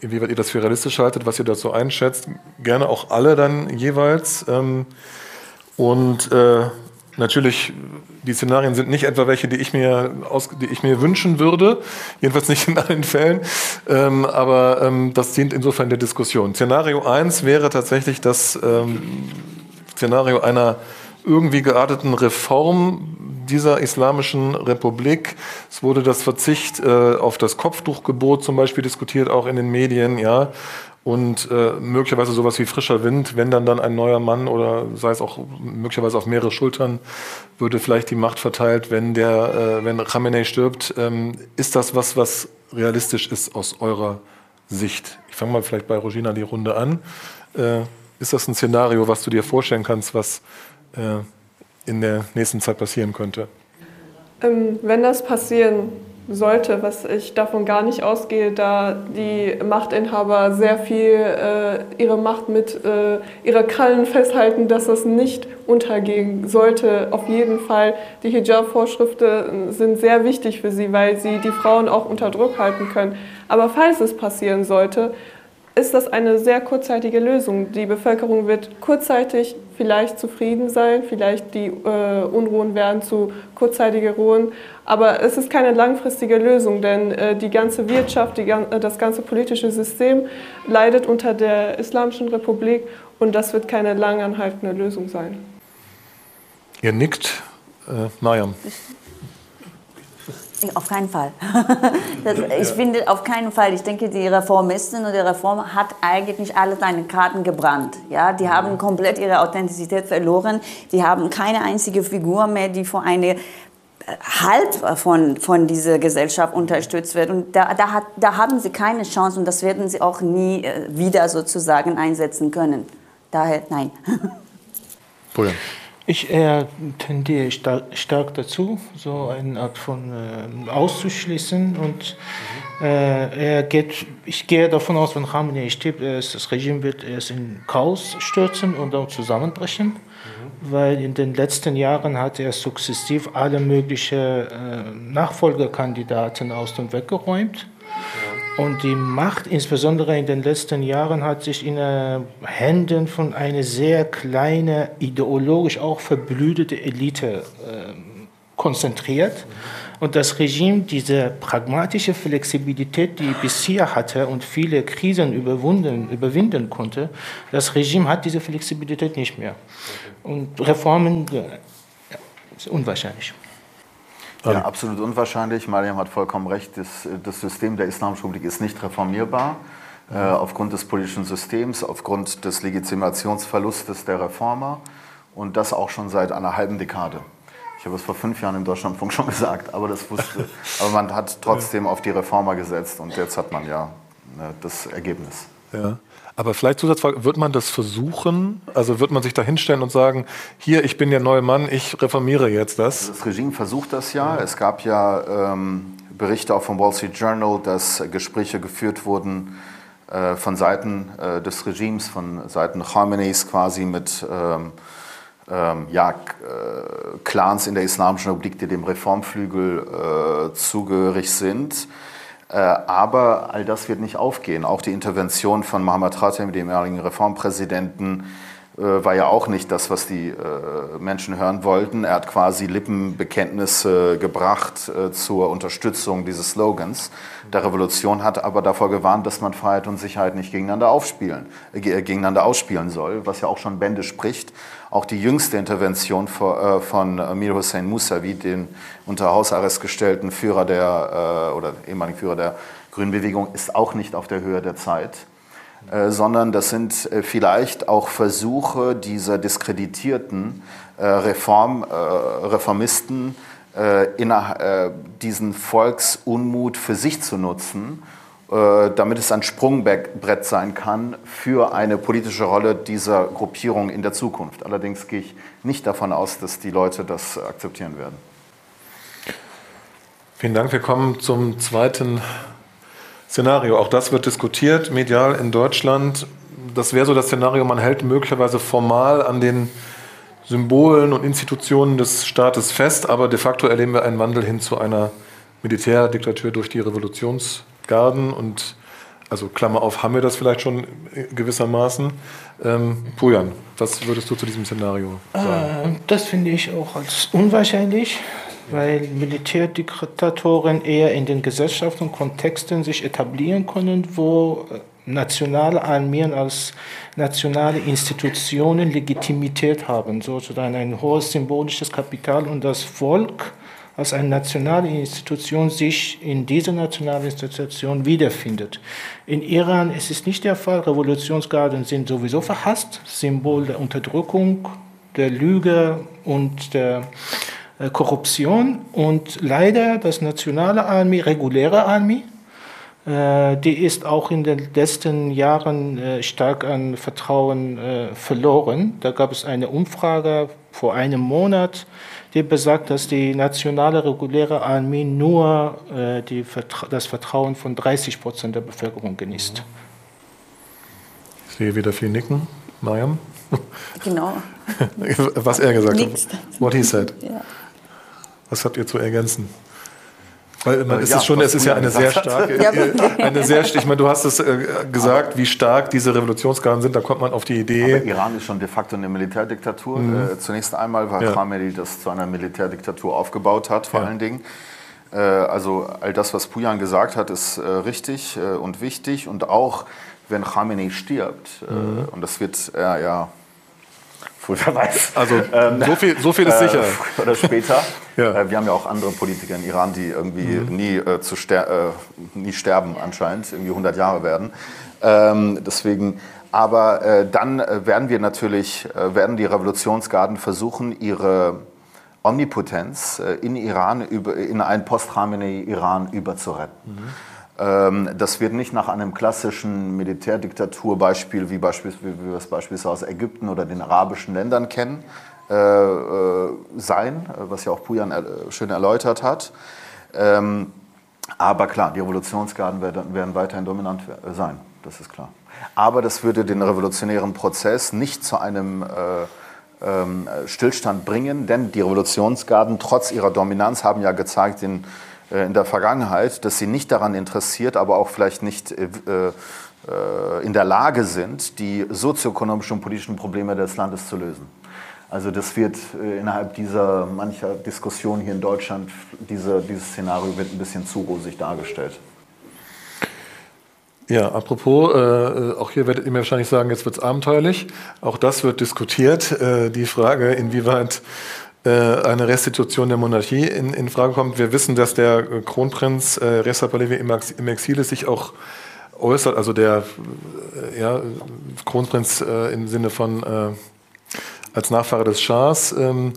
inwieweit ihr das für realistisch haltet, was ihr dazu einschätzt. Gerne auch alle dann jeweils. Ähm, und äh, natürlich, die Szenarien sind nicht etwa welche, die ich mir, aus, die ich mir wünschen würde, jedenfalls nicht in allen Fällen, ähm, aber ähm, das dient insofern der Diskussion. Szenario 1 wäre tatsächlich das ähm, Szenario einer irgendwie gearteten Reform dieser islamischen Republik. Es wurde das Verzicht äh, auf das Kopftuchgebot zum Beispiel diskutiert, auch in den Medien, ja. Und äh, möglicherweise sowas wie frischer Wind, wenn dann dann ein neuer Mann oder sei es auch möglicherweise auf mehrere Schultern, würde vielleicht die Macht verteilt, wenn der, äh, wenn Khamenei stirbt. Ähm, ist das was, was realistisch ist aus eurer Sicht? Ich fange mal vielleicht bei Rogina die Runde an. Äh, ist das ein Szenario, was du dir vorstellen kannst, was äh, in der nächsten Zeit passieren könnte? Ähm, wenn das passieren sollte, was ich davon gar nicht ausgehe, da die Machtinhaber sehr viel äh, ihre Macht mit äh, ihrer Krallen festhalten, dass das nicht untergehen sollte. Auf jeden Fall, die Hijab-Vorschriften sind sehr wichtig für sie, weil sie die Frauen auch unter Druck halten können. Aber falls es passieren sollte, ist das eine sehr kurzzeitige Lösung. Die Bevölkerung wird kurzzeitig vielleicht zufrieden sein, vielleicht die äh, Unruhen werden zu kurzzeitigen Ruhen, aber es ist keine langfristige Lösung, denn äh, die ganze Wirtschaft, die, äh, das ganze politische System leidet unter der Islamischen Republik und das wird keine langanhaltende Lösung sein. Ihr nickt, äh, Mariam. Auf keinen Fall. Das, ich finde auf keinen Fall. Ich denke, die Reformistin und die Reform hat eigentlich alle seine Karten gebrannt. Ja, die haben komplett ihre Authentizität verloren. Die haben keine einzige Figur mehr, die vor eine äh, halb von, von dieser Gesellschaft unterstützt wird. Und da, da, hat, da haben sie keine Chance und das werden sie auch nie äh, wieder sozusagen einsetzen können. Daher nein. Julian. Ich äh, tendiere stark, dazu, so eine Art von äh, auszuschließen. Und äh, er geht, ich gehe davon aus, wenn Khamenei stirbt, das Regime wird erst in Chaos stürzen und dann zusammenbrechen. Mhm. Weil in den letzten Jahren hat er sukzessiv alle möglichen äh, Nachfolgerkandidaten aus dem Weg geräumt. Und die Macht, insbesondere in den letzten Jahren, hat sich in den Händen von einer sehr kleinen, ideologisch auch verblühte Elite äh, konzentriert. Und das Regime diese pragmatische Flexibilität, die bisher hatte und viele Krisen überwunden, überwinden konnte, das Regime hat diese Flexibilität nicht mehr. Und Reformen ja, ist unwahrscheinlich. Ja, absolut unwahrscheinlich. Mariam hat vollkommen recht. Das, das System der Islamischen Republik ist nicht reformierbar. Äh, aufgrund des politischen Systems, aufgrund des Legitimationsverlustes der Reformer und das auch schon seit einer halben Dekade. Ich habe es vor fünf Jahren im Deutschlandfunk schon gesagt, aber das wusste. aber man hat trotzdem auf die Reformer gesetzt und jetzt hat man ja ne, das Ergebnis. Ja. Aber vielleicht Zusatzfrage, wird man das versuchen? Also wird man sich da hinstellen und sagen, hier, ich bin der neue Mann, ich reformiere jetzt das? Das Regime versucht das ja. Es gab ja ähm, Berichte auch vom Wall Street Journal, dass Gespräche geführt wurden äh, von Seiten äh, des Regimes, von Seiten Khameneis quasi mit ähm, ähm, ja, äh, Clans in der Islamischen Republik, die dem Reformflügel äh, zugehörig sind. Äh, aber all das wird nicht aufgehen. Auch die Intervention von Mohammad Khatem, dem ehemaligen Reformpräsidenten, war ja auch nicht das, was die äh, Menschen hören wollten. Er hat quasi Lippenbekenntnisse gebracht äh, zur Unterstützung dieses Slogans der Revolution, hat aber davor gewarnt, dass man Freiheit und Sicherheit nicht gegeneinander, aufspielen, äh, gegeneinander ausspielen soll, was ja auch schon Bände spricht. Auch die jüngste Intervention von, äh, von Mir Hussein Mousavi, den unter Hausarrest gestellten Führer der, äh, oder ehemaligen Führer der Grünen Bewegung, ist auch nicht auf der Höhe der Zeit. Äh, sondern das sind äh, vielleicht auch Versuche dieser diskreditierten äh, Reform, Reformisten, diesen Volksunmut für sich zu nutzen, damit es ein Sprungbrett sein kann für eine politische Rolle dieser Gruppierung in der Zukunft. Allerdings gehe ich nicht davon aus, dass die Leute das akzeptieren werden. Vielen Dank. Wir kommen zum zweiten Szenario. Auch das wird diskutiert, medial in Deutschland. Das wäre so das Szenario, man hält möglicherweise formal an den Symbolen und Institutionen des Staates fest, aber de facto erleben wir einen Wandel hin zu einer Militärdiktatur durch die Revolutionsgarden und also Klammer auf, haben wir das vielleicht schon gewissermaßen. Ähm, Pujan, was würdest du zu diesem Szenario sagen? Äh, das finde ich auch als unwahrscheinlich weil Militärdiktatoren eher in den Gesellschaften und Kontexten sich etablieren können, wo äh, nationale Armeen als nationale Institutionen Legitimität haben, sozusagen ein hohes symbolisches Kapital und das Volk als eine nationale Institution sich in dieser nationalen Institution wiederfindet. In Iran ist es nicht der Fall. Revolutionsgarden sind sowieso verhasst, Symbol der Unterdrückung, der Lüge und der Korruption und leider das nationale Armee, reguläre Armee, äh, die ist auch in den letzten Jahren äh, stark an Vertrauen verloren. Da gab es eine Umfrage vor einem Monat, die besagt, dass die nationale reguläre Armee nur die, das Vertrauen von 30 Prozent der Bevölkerung genießt. Ich sehe wieder viel Nicken. Mariam? Genau. Was er gesagt hat. What he said. Ja. Was habt ihr zu ergänzen? Weil man, es ja, ist schon, es ist ja eine sehr starke, eine sehr, ich meine, du hast es äh, gesagt, aber wie stark diese Revolutionsgarden sind, da kommt man auf die Idee. Aber Iran ist schon de facto eine Militärdiktatur. Mhm. Äh, zunächst einmal, weil ja. Khamenei das zu einer Militärdiktatur aufgebaut hat, vor ja. allen Dingen. Äh, also all das, was Pujan gesagt hat, ist äh, richtig äh, und wichtig. Und auch, wenn Khamenei stirbt, äh, mhm. und das wird er ja wer weiß. Also ähm, so, viel, so viel ist sicher. Äh, oder später. ja. äh, wir haben ja auch andere Politiker in Iran, die irgendwie mhm. nie, äh, zu ster äh, nie sterben anscheinend, irgendwie 100 Jahre werden. Ähm, deswegen, aber äh, dann äh, werden wir natürlich, werden die Revolutionsgarden versuchen, ihre Omnipotenz in Iran, über, in einen Post-Khamenei-Iran überzuretten. Mhm. Ähm, das wird nicht nach einem klassischen Militärdiktaturbeispiel, wie, wie wir es beispielsweise aus Ägypten oder den arabischen Ländern kennen, äh, äh, sein, was ja auch Pujan schön erläutert hat. Ähm, aber klar, die Revolutionsgarden werden, werden weiterhin dominant sein, das ist klar. Aber das würde den revolutionären Prozess nicht zu einem äh, ähm, Stillstand bringen, denn die Revolutionsgarden trotz ihrer Dominanz haben ja gezeigt in in der Vergangenheit, dass sie nicht daran interessiert, aber auch vielleicht nicht äh, äh, in der Lage sind, die sozioökonomischen und politischen Probleme des Landes zu lösen. Also das wird innerhalb dieser mancher Diskussion hier in Deutschland, diese, dieses Szenario wird ein bisschen zu rosig dargestellt. Ja, apropos, äh, auch hier werdet ihr mir wahrscheinlich sagen, jetzt wird es abenteuerlich. Auch das wird diskutiert. Äh, die Frage, inwieweit äh, eine Restitution der Monarchie in, in, Frage kommt. Wir wissen, dass der Kronprinz äh, Reza Pahlavi im, Exil sich auch äußert, also der äh, ja, Kronprinz äh, im Sinne von äh, als Nachfahre des Schahs. Ähm,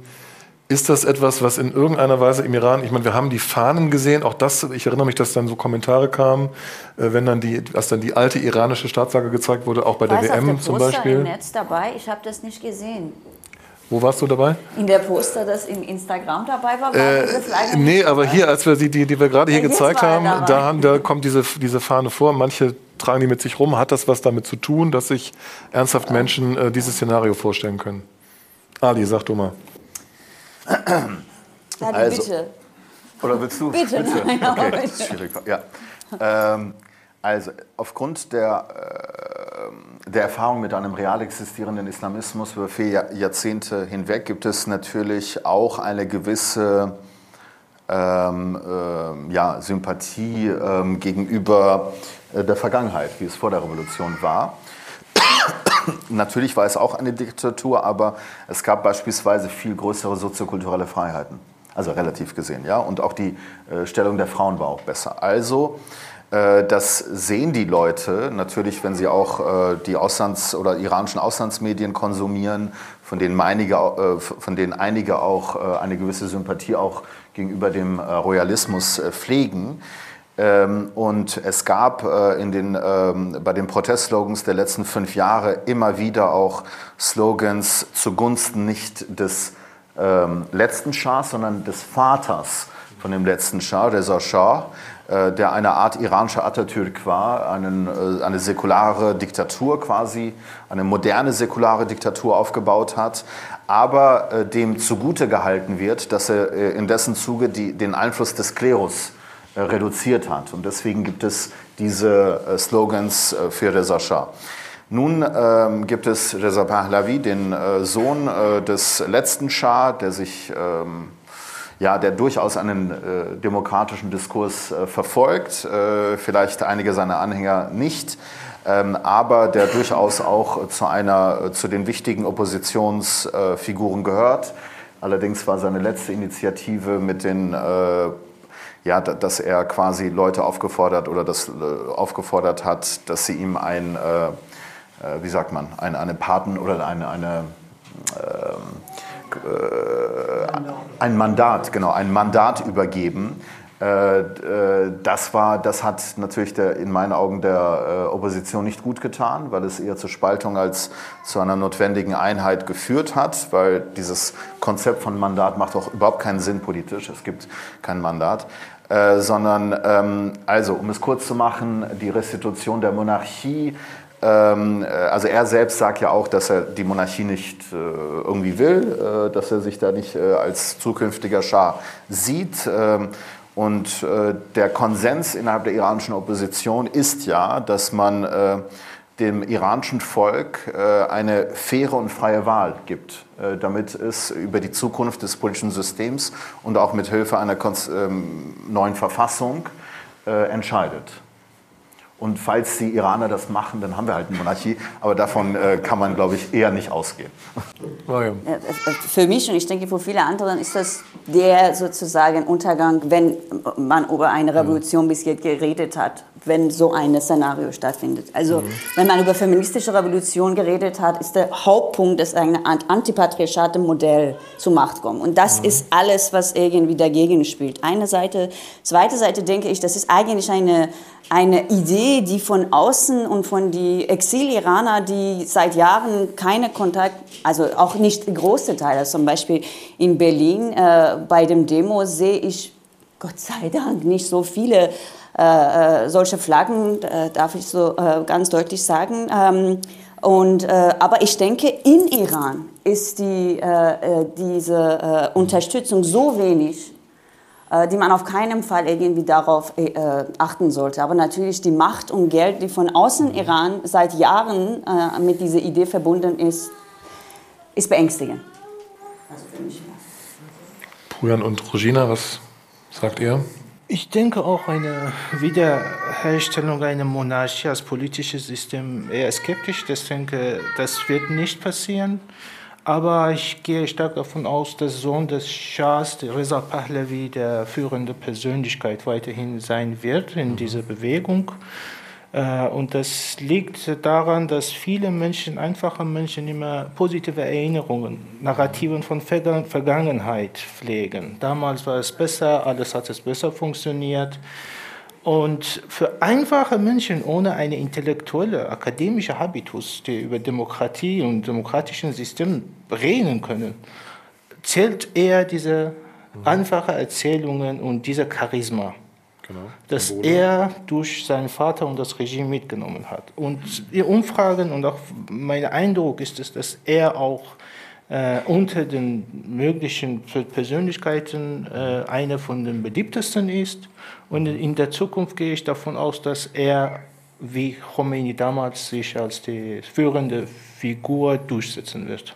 ist das etwas, was in irgendeiner Weise im Iran, ich meine, wir haben die Fahnen gesehen, auch das, ich erinnere mich, dass dann so Kommentare kamen, äh, wenn dann die, als dann die alte iranische Staatsflagge gezeigt wurde, auch bei der WM zum Beispiel. Im Netz dabei, ich habe das nicht gesehen. Wo warst du dabei? In der Poster, das in Instagram dabei war, war äh, Nee, aber hier, als wir die, die, die wir gerade hier gezeigt haben, da, haben, da kommt diese, diese Fahne vor. Manche tragen die mit sich rum. Hat das was damit zu tun, dass sich ernsthaft Menschen äh, dieses Szenario vorstellen können? Ali, sag du mal. Ali, also, bitte. Oder willst du? Bitte. bitte. Nein, okay, das ist schwierig. Ja. Ähm, also aufgrund der, äh, der Erfahrung mit einem real existierenden Islamismus über vier Jahrzehnte hinweg gibt es natürlich auch eine gewisse ähm, äh, ja, Sympathie ähm, gegenüber äh, der Vergangenheit, wie es vor der Revolution war. Natürlich war es auch eine Diktatur, aber es gab beispielsweise viel größere soziokulturelle Freiheiten, also relativ gesehen, ja, und auch die äh, Stellung der Frauen war auch besser. Also das sehen die Leute natürlich, wenn sie auch äh, die Auslands- oder iranischen Auslandsmedien konsumieren, von denen einige, äh, von denen einige auch eine gewisse Sympathie auch gegenüber dem Royalismus pflegen. Ähm, und es gab in den, ähm, bei den Protestslogans der letzten fünf Jahre immer wieder auch Slogans zugunsten nicht des ähm, letzten Schahs, sondern des Vaters von dem letzten Schah, Shah, äh, der eine Art iranischer Atatürk war, einen, äh, eine säkulare Diktatur quasi, eine moderne säkulare Diktatur aufgebaut hat, aber äh, dem zugute gehalten wird, dass er in dessen Zuge die, den Einfluss des Klerus reduziert hat. Und deswegen gibt es diese Slogans für Reza Shah. Nun ähm, gibt es Reza Pahlavi, den äh, Sohn äh, des letzten Schah, der sich ähm, ja, der durchaus einen äh, demokratischen Diskurs äh, verfolgt, äh, vielleicht einige seiner Anhänger nicht, ähm, aber der durchaus auch zu, einer, äh, zu den wichtigen Oppositionsfiguren gehört. Allerdings war seine letzte Initiative mit den äh, ja, dass er quasi Leute aufgefordert oder das äh, aufgefordert hat, dass sie ihm ein, wie sagt man, eine, eine Paten oder eine, eine ähm, äh, ein Mandat, genau, ein Mandat übergeben. Äh, äh, das, war, das hat natürlich der, in meinen Augen der Opposition nicht gut getan, weil es eher zur Spaltung als zu einer notwendigen Einheit geführt hat, weil dieses Konzept von Mandat macht auch überhaupt keinen Sinn politisch. Es gibt kein Mandat. Äh, sondern, ähm, also um es kurz zu machen, die Restitution der Monarchie äh, also er selbst sagt ja auch, dass er die Monarchie nicht äh, irgendwie will, äh, dass er sich da nicht äh, als zukünftiger Schah sieht. Ähm, und äh, der Konsens innerhalb der iranischen Opposition ist ja, dass man äh, dem iranischen Volk eine faire und freie Wahl gibt, damit es über die Zukunft des politischen Systems und auch mit Hilfe einer ähm, neuen Verfassung entscheidet. Und falls die Iraner das machen, dann haben wir halt eine Monarchie. Aber davon äh, kann man, glaube ich, eher nicht ausgehen. Für mich und ich denke für viele andere ist das der sozusagen Untergang, wenn man über eine Revolution bis jetzt geredet hat, wenn so ein Szenario stattfindet. Also mhm. wenn man über feministische Revolution geredet hat, ist der Hauptpunkt, dass ein antipatriarchate Modell zur Macht kommt. Und das mhm. ist alles, was irgendwie dagegen spielt. Eine Seite, zweite Seite denke ich, das ist eigentlich eine eine Idee, die von außen und von die Exil-Iraner, die seit Jahren keine Kontakt, also auch nicht große Teile, zum Beispiel in Berlin äh, bei dem Demo sehe ich Gott sei Dank nicht so viele äh, äh solche Flaggen, äh, darf ich so äh, ganz deutlich sagen. Ähm, und, äh, aber ich denke, in Iran ist die, diese Unterstützung so wenig, die man auf keinen Fall irgendwie darauf äh, achten sollte. Aber natürlich die Macht und Geld, die von außen Iran seit Jahren äh, mit dieser Idee verbunden ist, ist beängstigend. Also für mich. Pujan und Rogina, was sagt ihr? Ich denke auch eine Wiederherstellung einer Monarchie als politisches System eher skeptisch. Ich denke, das wird nicht passieren. Aber ich gehe stark davon aus, dass Sohn des Schahs, Reza Pahlavi, der führende Persönlichkeit weiterhin sein wird in dieser Bewegung. Äh, und das liegt daran, dass viele Menschen, einfache Menschen, immer positive Erinnerungen, Narrativen von Vergangenheit pflegen. Damals war es besser, alles hat es besser funktioniert. Und für einfache Menschen ohne eine intellektuelle, akademische Habitus, die über Demokratie und demokratischen System reden können, zählt eher diese einfachen Erzählungen und dieser Charisma, genau. das er durch seinen Vater und das Regime mitgenommen hat. Und die Umfragen und auch mein Eindruck ist es, dass er auch äh, unter den möglichen Persönlichkeiten äh, eine von den beliebtesten ist. Und in der Zukunft gehe ich davon aus, dass er wie Khomeini damals sich als die führende Figur durchsetzen wird.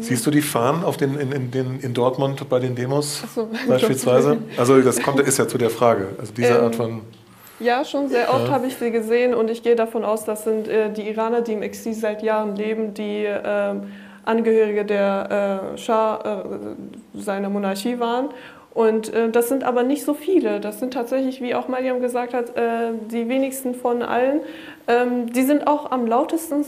Siehst du die Fahnen auf den, in, in, in, in Dortmund bei den Demos so, beispielsweise? Also das kommt, ist ja zu der Frage. Also diese ähm, Art von ja, schon sehr oft ja. habe ich sie gesehen und ich gehe davon aus, das sind äh, die Iraner, die im Exil seit Jahren leben, die äh, Angehörige der äh, Schah, äh, seiner Monarchie waren. Und äh, das sind aber nicht so viele. Das sind tatsächlich, wie auch Mariam gesagt hat, äh, die wenigsten von allen. Ähm, die sind auch am lautesten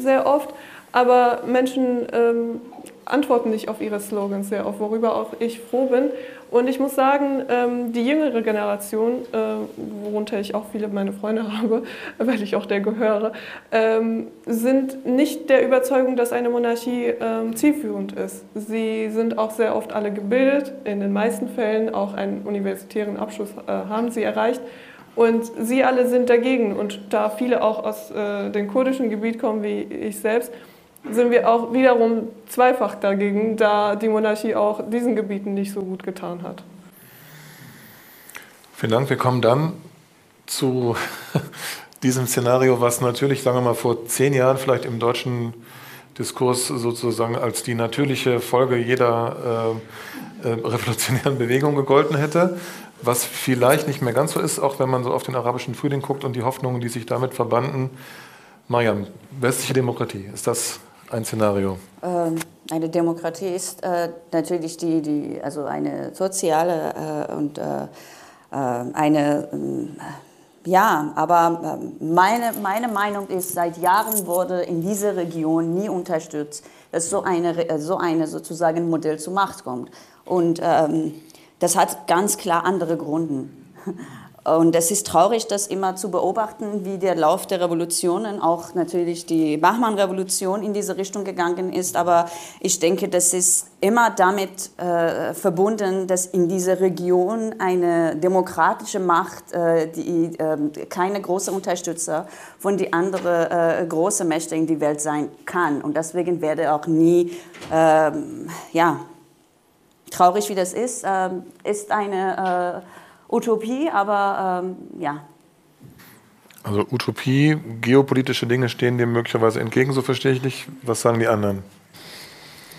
sehr oft, aber Menschen ähm, antworten nicht auf ihre Slogans sehr oft, worüber auch ich froh bin. Und ich muss sagen, ähm, die jüngere Generation, äh, worunter ich auch viele meiner Freunde habe, weil ich auch der gehöre, ähm, sind nicht der Überzeugung, dass eine Monarchie ähm, zielführend ist. Sie sind auch sehr oft alle gebildet, in den meisten Fällen auch einen universitären Abschluss äh, haben sie erreicht. Und sie alle sind dagegen. Und da viele auch aus äh, dem kurdischen Gebiet kommen, wie ich selbst, sind wir auch wiederum zweifach dagegen, da die Monarchie auch diesen Gebieten nicht so gut getan hat. Vielen Dank. Wir kommen dann zu diesem Szenario, was natürlich, sagen wir mal, vor zehn Jahren vielleicht im deutschen Diskurs sozusagen als die natürliche Folge jeder äh, äh, revolutionären Bewegung gegolten hätte, was vielleicht nicht mehr ganz so ist, auch wenn man so auf den arabischen Frühling guckt und die Hoffnungen, die sich damit verbanden. Mariam, westliche Demokratie, ist das ein Szenario? Ähm, eine Demokratie ist äh, natürlich die, die, also eine soziale äh, und äh, eine, ja, aber meine, meine Meinung ist, seit Jahren wurde in dieser Region nie unterstützt, dass so eine, so eine sozusagen Modell zur Macht kommt. Und ähm, das hat ganz klar andere Gründe. Und es ist traurig, das immer zu beobachten, wie der Lauf der Revolutionen, auch natürlich die Bachmann-Revolution in diese Richtung gegangen ist. Aber ich denke, das ist immer damit äh, verbunden, dass in dieser Region eine demokratische Macht, äh, die äh, keine große Unterstützer von die anderen äh, großen Mächte in die Welt sein kann. Und deswegen werde auch nie, ähm, ja, traurig wie das ist, ähm, ist eine äh, Utopie, aber ähm, ja. Also Utopie, geopolitische Dinge stehen dem möglicherweise entgegen, so verstehe ich nicht. Was sagen die anderen?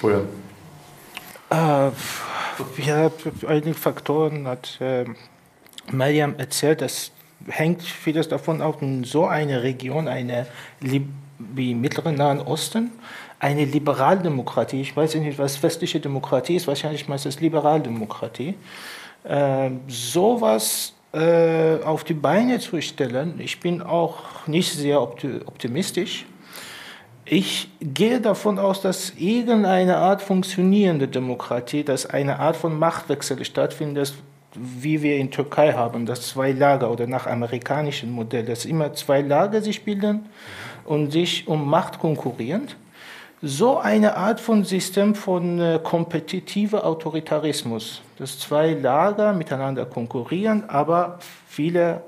Woher? Äh, ja, einige Faktoren hat äh, Mariam erzählt, das hängt vieles davon ab, in so einer Region, eine wie Mittleren Nahen Osten, eine Liberaldemokratie, ich weiß nicht, was westliche Demokratie ist, wahrscheinlich meist es Liberaldemokratie, äh, sowas äh, auf die Beine zu stellen, ich bin auch nicht sehr optimistisch. Ich gehe davon aus, dass irgendeine Art funktionierende Demokratie, dass eine Art von Machtwechsel stattfindet, wie wir in Türkei haben, dass zwei Lager oder nach amerikanischem Modell, dass immer zwei Lager sich bilden und sich um Macht konkurrieren so eine Art von System von äh, Autoritarismus, dass zwei Lager miteinander konkurrieren, aber viele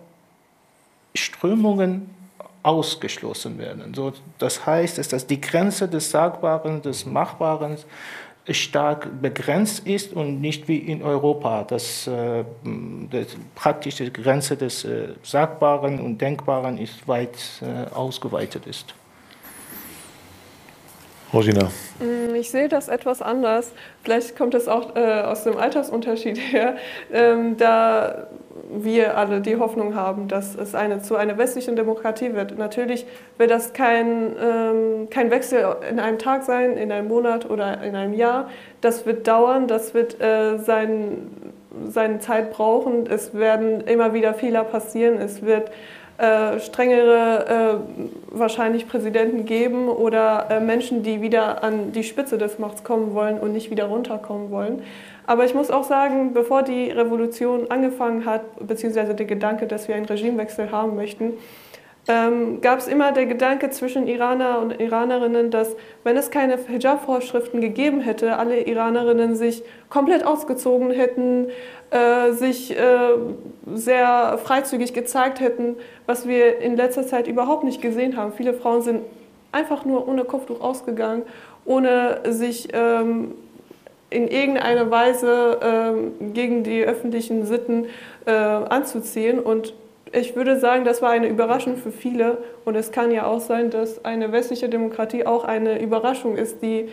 Strömungen ausgeschlossen werden. So, das heißt, dass die Grenze des Sagbaren, des Machbaren stark begrenzt ist und nicht wie in Europa, dass äh, die praktische Grenze des äh, Sagbaren und Denkbaren ist weit äh, ausgeweitet ist. Rosina. Mm, ich sehe das etwas anders. Vielleicht kommt es auch äh, aus dem Altersunterschied her, ähm, da wir alle die Hoffnung haben, dass es eine, zu einer westlichen Demokratie wird. Natürlich wird das kein, ähm, kein Wechsel in einem Tag sein, in einem Monat oder in einem Jahr. Das wird dauern, das wird äh, sein, seine Zeit brauchen. Es werden immer wieder Fehler passieren. Es wird äh, strengere äh, wahrscheinlich Präsidenten geben oder äh, Menschen, die wieder an die Spitze des Machts kommen wollen und nicht wieder runterkommen wollen. Aber ich muss auch sagen, bevor die Revolution angefangen hat, beziehungsweise der Gedanke, dass wir einen Regimewechsel haben möchten, ähm, gab es immer der Gedanke zwischen Iraner und Iranerinnen, dass wenn es keine Hijab-Vorschriften gegeben hätte, alle Iranerinnen sich komplett ausgezogen hätten, äh, sich äh, sehr freizügig gezeigt hätten, was wir in letzter Zeit überhaupt nicht gesehen haben. Viele Frauen sind einfach nur ohne Kopftuch ausgegangen, ohne sich ähm, in irgendeiner Weise ähm, gegen die öffentlichen Sitten äh, anzuziehen. Und ich würde sagen, das war eine Überraschung für viele. Und es kann ja auch sein, dass eine westliche Demokratie auch eine Überraschung ist, die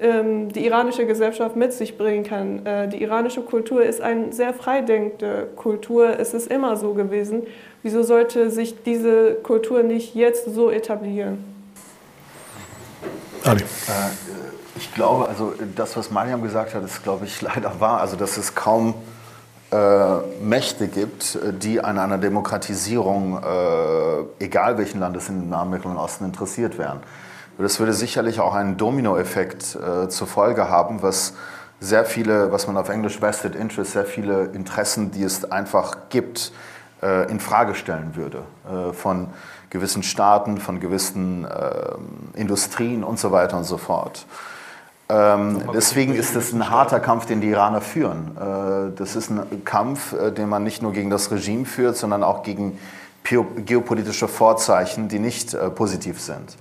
ähm, die iranische Gesellschaft mit sich bringen kann. Äh, die iranische Kultur ist eine sehr freidenkende Kultur. Es ist immer so gewesen. Wieso sollte sich diese Kultur nicht jetzt so etablieren? Ali. Äh, ich glaube, also das, was Mariam gesagt hat, ist, glaube ich, leider wahr. Also, dass es kaum äh, Mächte gibt, die an einer Demokratisierung, äh, egal welchen Landes im Nahen Mittleren Osten, interessiert wären. Das würde sicherlich auch einen Dominoeffekt äh, zur Folge haben, was sehr viele, was man auf Englisch Vested Interest, sehr viele Interessen, die es einfach gibt, äh, in Frage stellen würde. Äh, von gewissen Staaten, von gewissen äh, Industrien und so weiter und so fort. Ähm, deswegen ist es ein harter Kampf, den die Iraner führen. Äh, das ist ein Kampf, äh, den man nicht nur gegen das Regime führt, sondern auch gegen geopolitische Vorzeichen, die nicht äh, positiv sind.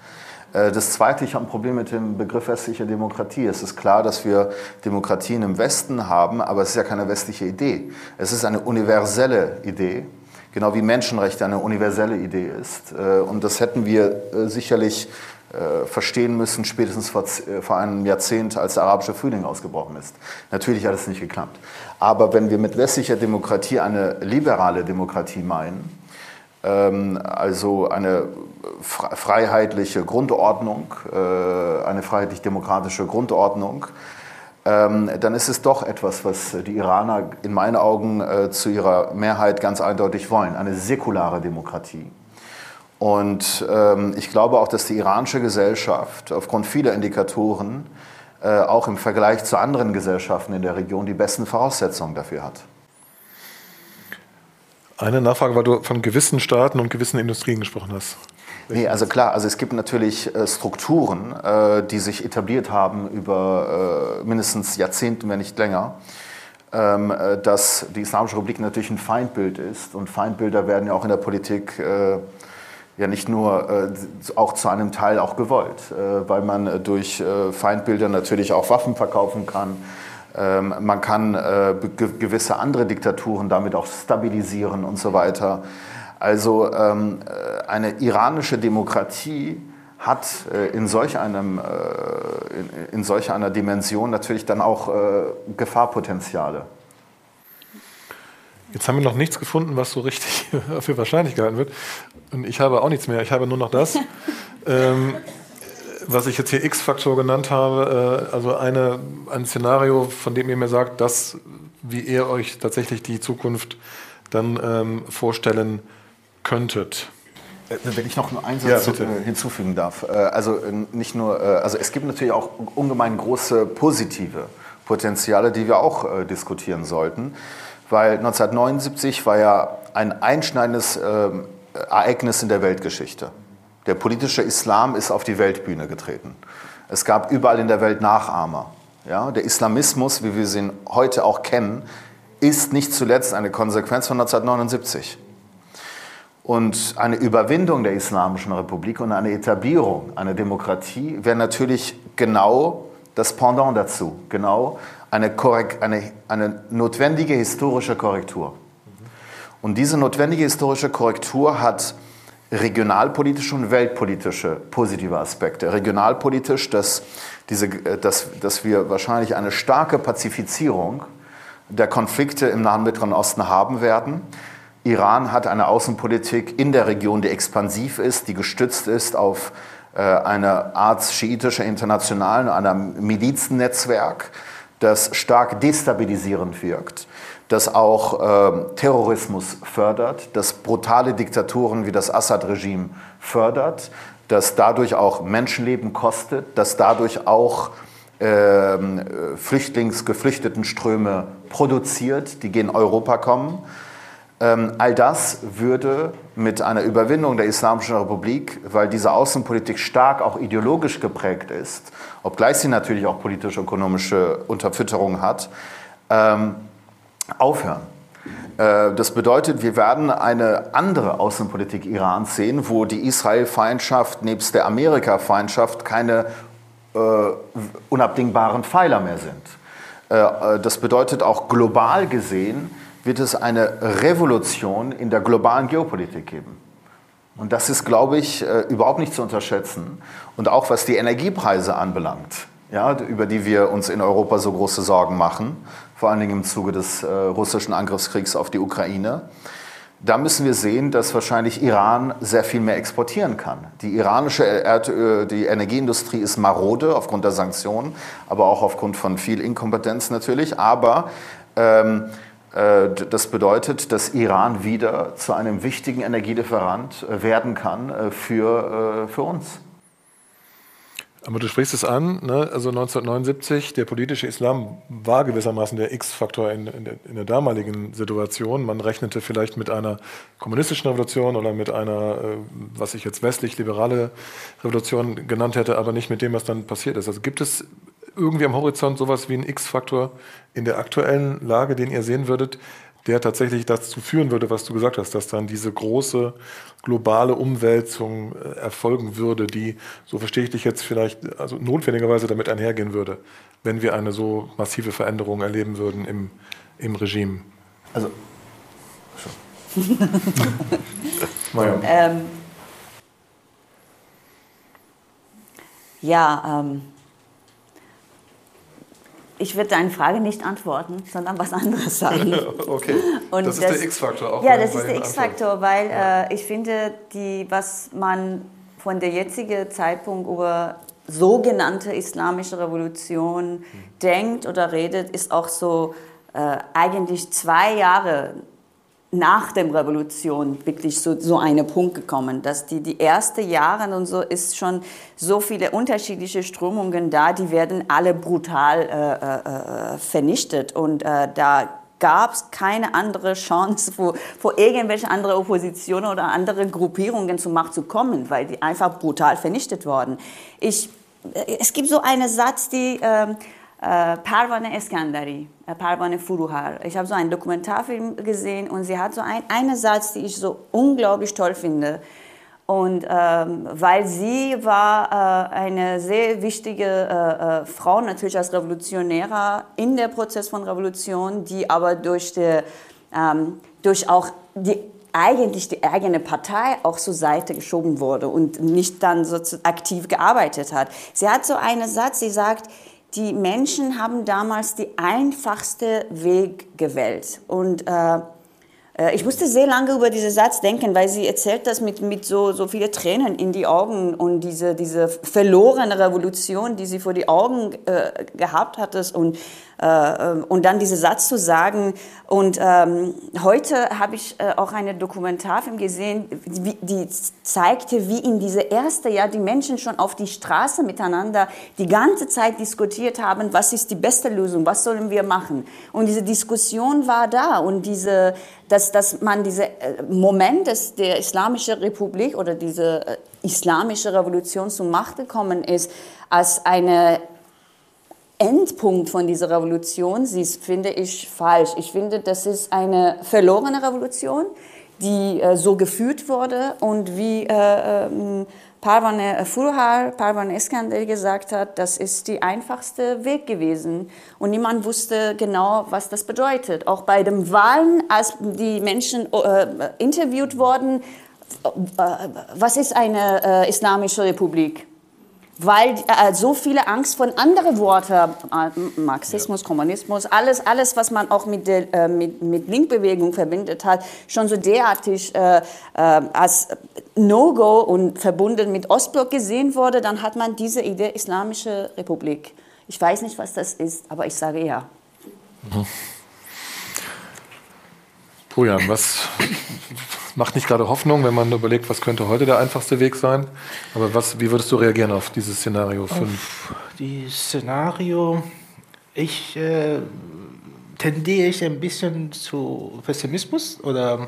Das Zweite, ich habe ein Problem mit dem Begriff westliche Demokratie. Es ist klar, dass wir Demokratien im Westen haben, aber es ist ja keine westliche Idee. Es ist eine universelle Idee, genau wie Menschenrechte eine universelle Idee ist. Und das hätten wir sicherlich äh, verstehen müssen, spätestens vor, äh, vor einem Jahrzehnt, als der arabische Frühling ausgebrochen ist. Natürlich hat es nicht geklappt. Aber wenn wir mit westlicher Demokratie eine liberale Demokratie meinen, ähm, also eine freiheitliche Grundordnung, äh, eine freiheitlich-demokratische Grundordnung, ähm, dann ist es doch etwas, was die Iraner in meinen Augen äh, zu ihrer Mehrheit ganz eindeutig wollen, eine säkulare Demokratie. Und ähm, ich glaube auch, dass die iranische Gesellschaft aufgrund vieler Indikatoren äh, auch im Vergleich zu anderen Gesellschaften in der Region die besten Voraussetzungen dafür hat. Eine Nachfrage, weil du von gewissen Staaten und gewissen Industrien gesprochen hast. Nee, also klar, also es gibt natürlich äh, Strukturen, äh, die sich etabliert haben über äh, mindestens Jahrzehnte, wenn nicht länger, ähm, äh, dass die Islamische Republik natürlich ein Feindbild ist und Feindbilder werden ja auch in der Politik äh, ja nicht nur äh, auch zu einem Teil auch gewollt, äh, weil man äh, durch äh, Feindbilder natürlich auch Waffen verkaufen kann. Ähm, man kann äh, ge gewisse andere Diktaturen damit auch stabilisieren und so weiter. Also ähm, äh, eine iranische Demokratie hat in solch, einem, in, in solch einer Dimension natürlich dann auch Gefahrpotenziale. Jetzt haben wir noch nichts gefunden, was so richtig für wahrscheinlich gehalten wird. Und ich habe auch nichts mehr. Ich habe nur noch das, ähm, was ich jetzt hier X-Faktor genannt habe. Äh, also eine, ein Szenario, von dem ihr mir sagt, dass, wie ihr euch tatsächlich die Zukunft dann ähm, vorstellen könntet. Äh, wenn ich noch einen Satz ja, äh, hinzufügen darf. Äh, also nicht nur, also es gibt natürlich auch ungemein große positive Potenziale, die wir auch diskutieren sollten weil 1979 war ja ein einschneidendes äh, Ereignis in der Weltgeschichte. Der politische Islam ist auf die Weltbühne getreten. Es gab überall in der Welt Nachahmer. Ja, der Islamismus, wie wir ihn heute auch kennen, ist nicht zuletzt eine Konsequenz von 1979. Und eine Überwindung der Islamischen Republik und eine Etablierung einer Demokratie wäre natürlich genau das Pendant dazu, genau eine, eine, eine notwendige historische Korrektur. Und diese notwendige historische Korrektur hat regionalpolitische und weltpolitische positive Aspekte. Regionalpolitisch, dass, diese, dass, dass wir wahrscheinlich eine starke Pazifizierung der Konflikte im Nahen Mittleren Osten haben werden. Iran hat eine Außenpolitik in der Region, die expansiv ist, die gestützt ist auf äh, eine Art schiitischer Internationalen, einem Milizennetzwerk, das stark destabilisierend wirkt, das auch äh, Terrorismus fördert, das brutale Diktaturen wie das Assad-Regime fördert, das dadurch auch Menschenleben kostet, das dadurch auch äh, Flüchtlingsgeflüchtetenströme produziert, die gegen Europa kommen. Ähm, all das würde mit einer Überwindung der Islamischen Republik, weil diese Außenpolitik stark auch ideologisch geprägt ist, obgleich sie natürlich auch politisch-ökonomische Unterfütterung hat, ähm, aufhören. Äh, das bedeutet, wir werden eine andere Außenpolitik Irans sehen, wo die Israel-Feindschaft nebst der Amerika-Feindschaft keine äh, unabdingbaren Pfeiler mehr sind. Äh, äh das bedeutet auch global gesehen, wird es eine Revolution in der globalen Geopolitik geben. Und das ist, glaube ich, äh, überhaupt nicht zu unterschätzen. Und auch was die Energiepreise anbelangt, ja, über die wir uns in Europa so große Sorgen machen, vor allen Dingen im Zuge des äh, russischen Angriffskriegs auf die Ukraine. Da müssen wir sehen, dass wahrscheinlich Iran sehr viel mehr exportieren kann. Die iranische Erdöl, die Energieindustrie ist marode aufgrund der Sanktionen, aber auch aufgrund von viel Inkompetenz natürlich. Aber ähm, äh, das bedeutet, dass Iran wieder zu einem wichtigen Energielieferant äh, werden kann äh, für, äh, für uns. Aber du sprichst es an, ne? also 1979, der politische Islam war gewissermaßen der X-Faktor in, in, in, der damaligen Situation. Man rechnete vielleicht mit einer kommunistischen Revolution oder mit einer, äh, was ich jetzt westlich-liberale Revolution genannt hätte, aber nicht mit dem, was dann passiert ist. Also gibt es irgendwie am Horizont sowas wie einen X-Faktor in der aktuellen Lage, den ihr sehen würdet, der tatsächlich dazu führen würde, was du gesagt hast, dass dann diese große globale Umwälzung äh, erfolgen würde, die, so verstehe ich dich jetzt vielleicht, also notwendigerweise damit einhergehen würde, wenn wir eine so massive Veränderung erleben würden im, im Regime? Also, ähm, ja, ähm, ich würde deine Frage nicht antworten, sondern was anderes sagen. okay. Und das ist das, der X-Faktor auch. Ja, das ist der X-Faktor, weil ja. äh, ich finde, die, was man von der jetzigen Zeitpunkt über sogenannte islamische Revolution mhm. denkt oder redet, ist auch so äh, eigentlich zwei Jahre nach der Revolution wirklich so, so eine Punkt gekommen, dass die, die ersten Jahre und so ist schon so viele unterschiedliche Strömungen da, die werden alle brutal äh, äh, vernichtet und äh, da gab es keine andere Chance, vor, vor irgendwelche andere Oppositionen oder andere Gruppierungen zur Macht zu kommen, weil die einfach brutal vernichtet wurden. Ich, äh, es gibt so einen Satz, die ähm, äh, Parvane Eskandari, äh, Parvane Furuhar. Ich habe so einen Dokumentarfilm gesehen und sie hat so ein, einen Satz, den ich so unglaublich toll finde. Und ähm, weil sie war äh, eine sehr wichtige äh, äh, Frau, natürlich als Revolutionärer in der Prozess von Revolution, die aber durch, die, ähm, durch auch die eigentlich die eigene Partei auch zur Seite geschoben wurde und nicht dann so aktiv gearbeitet hat. Sie hat so einen Satz, sie sagt, die Menschen haben damals die einfachste Weg gewählt. Und äh, äh, ich musste sehr lange über diesen Satz denken, weil sie erzählt das mit, mit so, so viele Tränen in die Augen und diese, diese verlorene Revolution, die sie vor die Augen äh, gehabt hat. Und und dann diesen Satz zu sagen. Und ähm, heute habe ich äh, auch einen Dokumentarfilm gesehen, die, die zeigte, wie in diese erste Jahr die Menschen schon auf die Straße miteinander die ganze Zeit diskutiert haben, was ist die beste Lösung, was sollen wir machen. Und diese Diskussion war da und diese, dass, dass man diese äh, Moment des, der Islamischen Republik oder diese äh, islamische Revolution zur Macht gekommen ist, als eine Endpunkt von dieser Revolution siehst, finde ich falsch. Ich finde, das ist eine verlorene Revolution, die äh, so geführt wurde und wie äh, äh, Parvane Furhar, Parvane Iskander gesagt hat, das ist die einfachste Weg gewesen. Und niemand wusste genau, was das bedeutet. Auch bei den Wahlen, als die Menschen äh, interviewt wurden, äh, was ist eine äh, islamische Republik? Weil äh, so viele Angst von anderen Worten, äh, Marxismus, ja. Kommunismus, alles, alles, was man auch mit der äh, mit, mit Linkbewegung verbindet hat, schon so derartig äh, äh, als No-Go und verbunden mit Ostblock gesehen wurde, dann hat man diese Idee Islamische Republik. Ich weiß nicht, was das ist, aber ich sage ja. Mhm. Bojan, was macht nicht gerade Hoffnung, wenn man überlegt, was könnte heute der einfachste Weg sein. Aber was, wie würdest du reagieren auf dieses Szenario 5? Die Szenario, ich äh, tendiere ich ein bisschen zu Pessimismus oder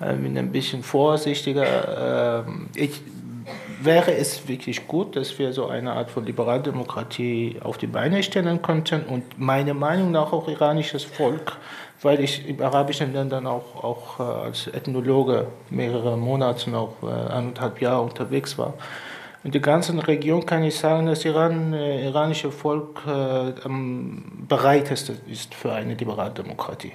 äh, bin ein bisschen vorsichtiger. Äh, ich, wäre es wirklich gut, dass wir so eine Art von Liberaldemokratie auf die Beine stellen könnten und meiner Meinung nach auch iranisches Volk weil ich in arabischen Ländern auch, auch äh, als Ethnologe mehrere Monate, äh, anderthalb Jahre unterwegs war. In der ganzen Region kann ich sagen, dass Iran, äh, iranische Volk äh, am bereitesten ist für eine Liberaldemokratie.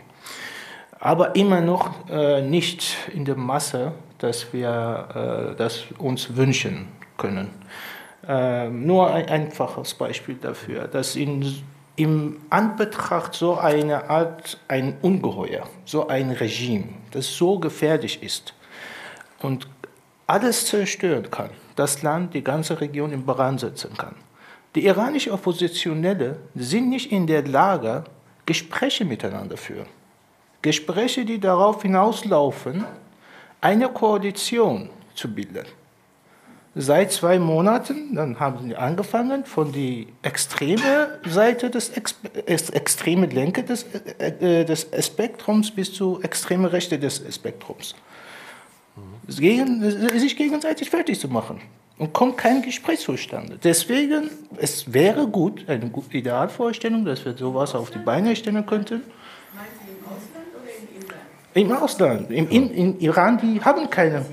aber immer noch äh, nicht in der Masse, dass wir äh, das uns wünschen können. Äh, nur ein einfaches Beispiel dafür, dass in, im Anbetracht so eine Art, ein Ungeheuer, so ein Regime, das so gefährlich ist und alles zerstören kann, das Land, die ganze Region in Brand setzen kann. Die iranischen Oppositionelle sind nicht in der Lage, Gespräche miteinander führen. Gespräche, die darauf hinauslaufen, eine Koalition zu bilden. Seit zwei Monaten, dann haben sie angefangen von der extremen Seite des extreme Lenke des, äh, des Spektrums bis zur extremen Rechte des Spektrums. Gegen, sich gegenseitig fertig zu machen. Und kommt kein Gespräch zustande. Deswegen, es wäre gut, eine gute Idealvorstellung, dass wir sowas auf die Beine stellen könnten. Im Ausland. Im, in, in Iran, die haben keine.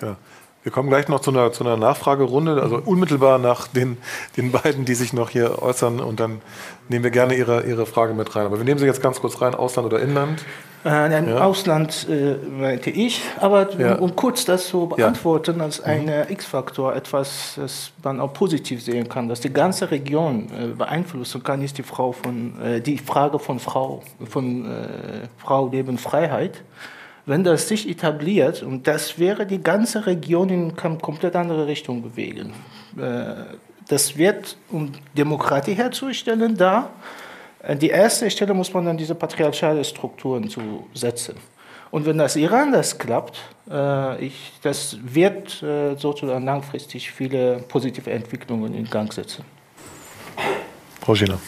Ja. Wir kommen gleich noch zu einer, zu einer Nachfragerunde, also unmittelbar nach den, den beiden, die sich noch hier äußern. Und dann nehmen wir gerne Ihre, Ihre Frage mit rein. Aber wir nehmen Sie jetzt ganz kurz rein, Ausland oder Inland. Äh, ja. Ausland äh, meinte ich, aber ja. um, um, kurz das zu beantworten, ja. als ein mhm. X-Faktor, etwas, das man auch positiv sehen kann, dass die ganze Region äh, beeinflussen kann, ist die, Frau von, äh, die Frage von Frau, von äh, Frau, Leben, Freiheit wenn das sich etabliert, und das wäre die ganze Region in eine komplett andere Richtung bewegen. Äh, das wird, um Demokratie herzustellen, da an die erste Stelle muss man dann diese patriarchale Strukturen zu setzen. Und wenn das Iran das klappt, äh, ich, das wird äh, sozusagen langfristig viele positive Entwicklungen in Gang setzen. Frau Gina.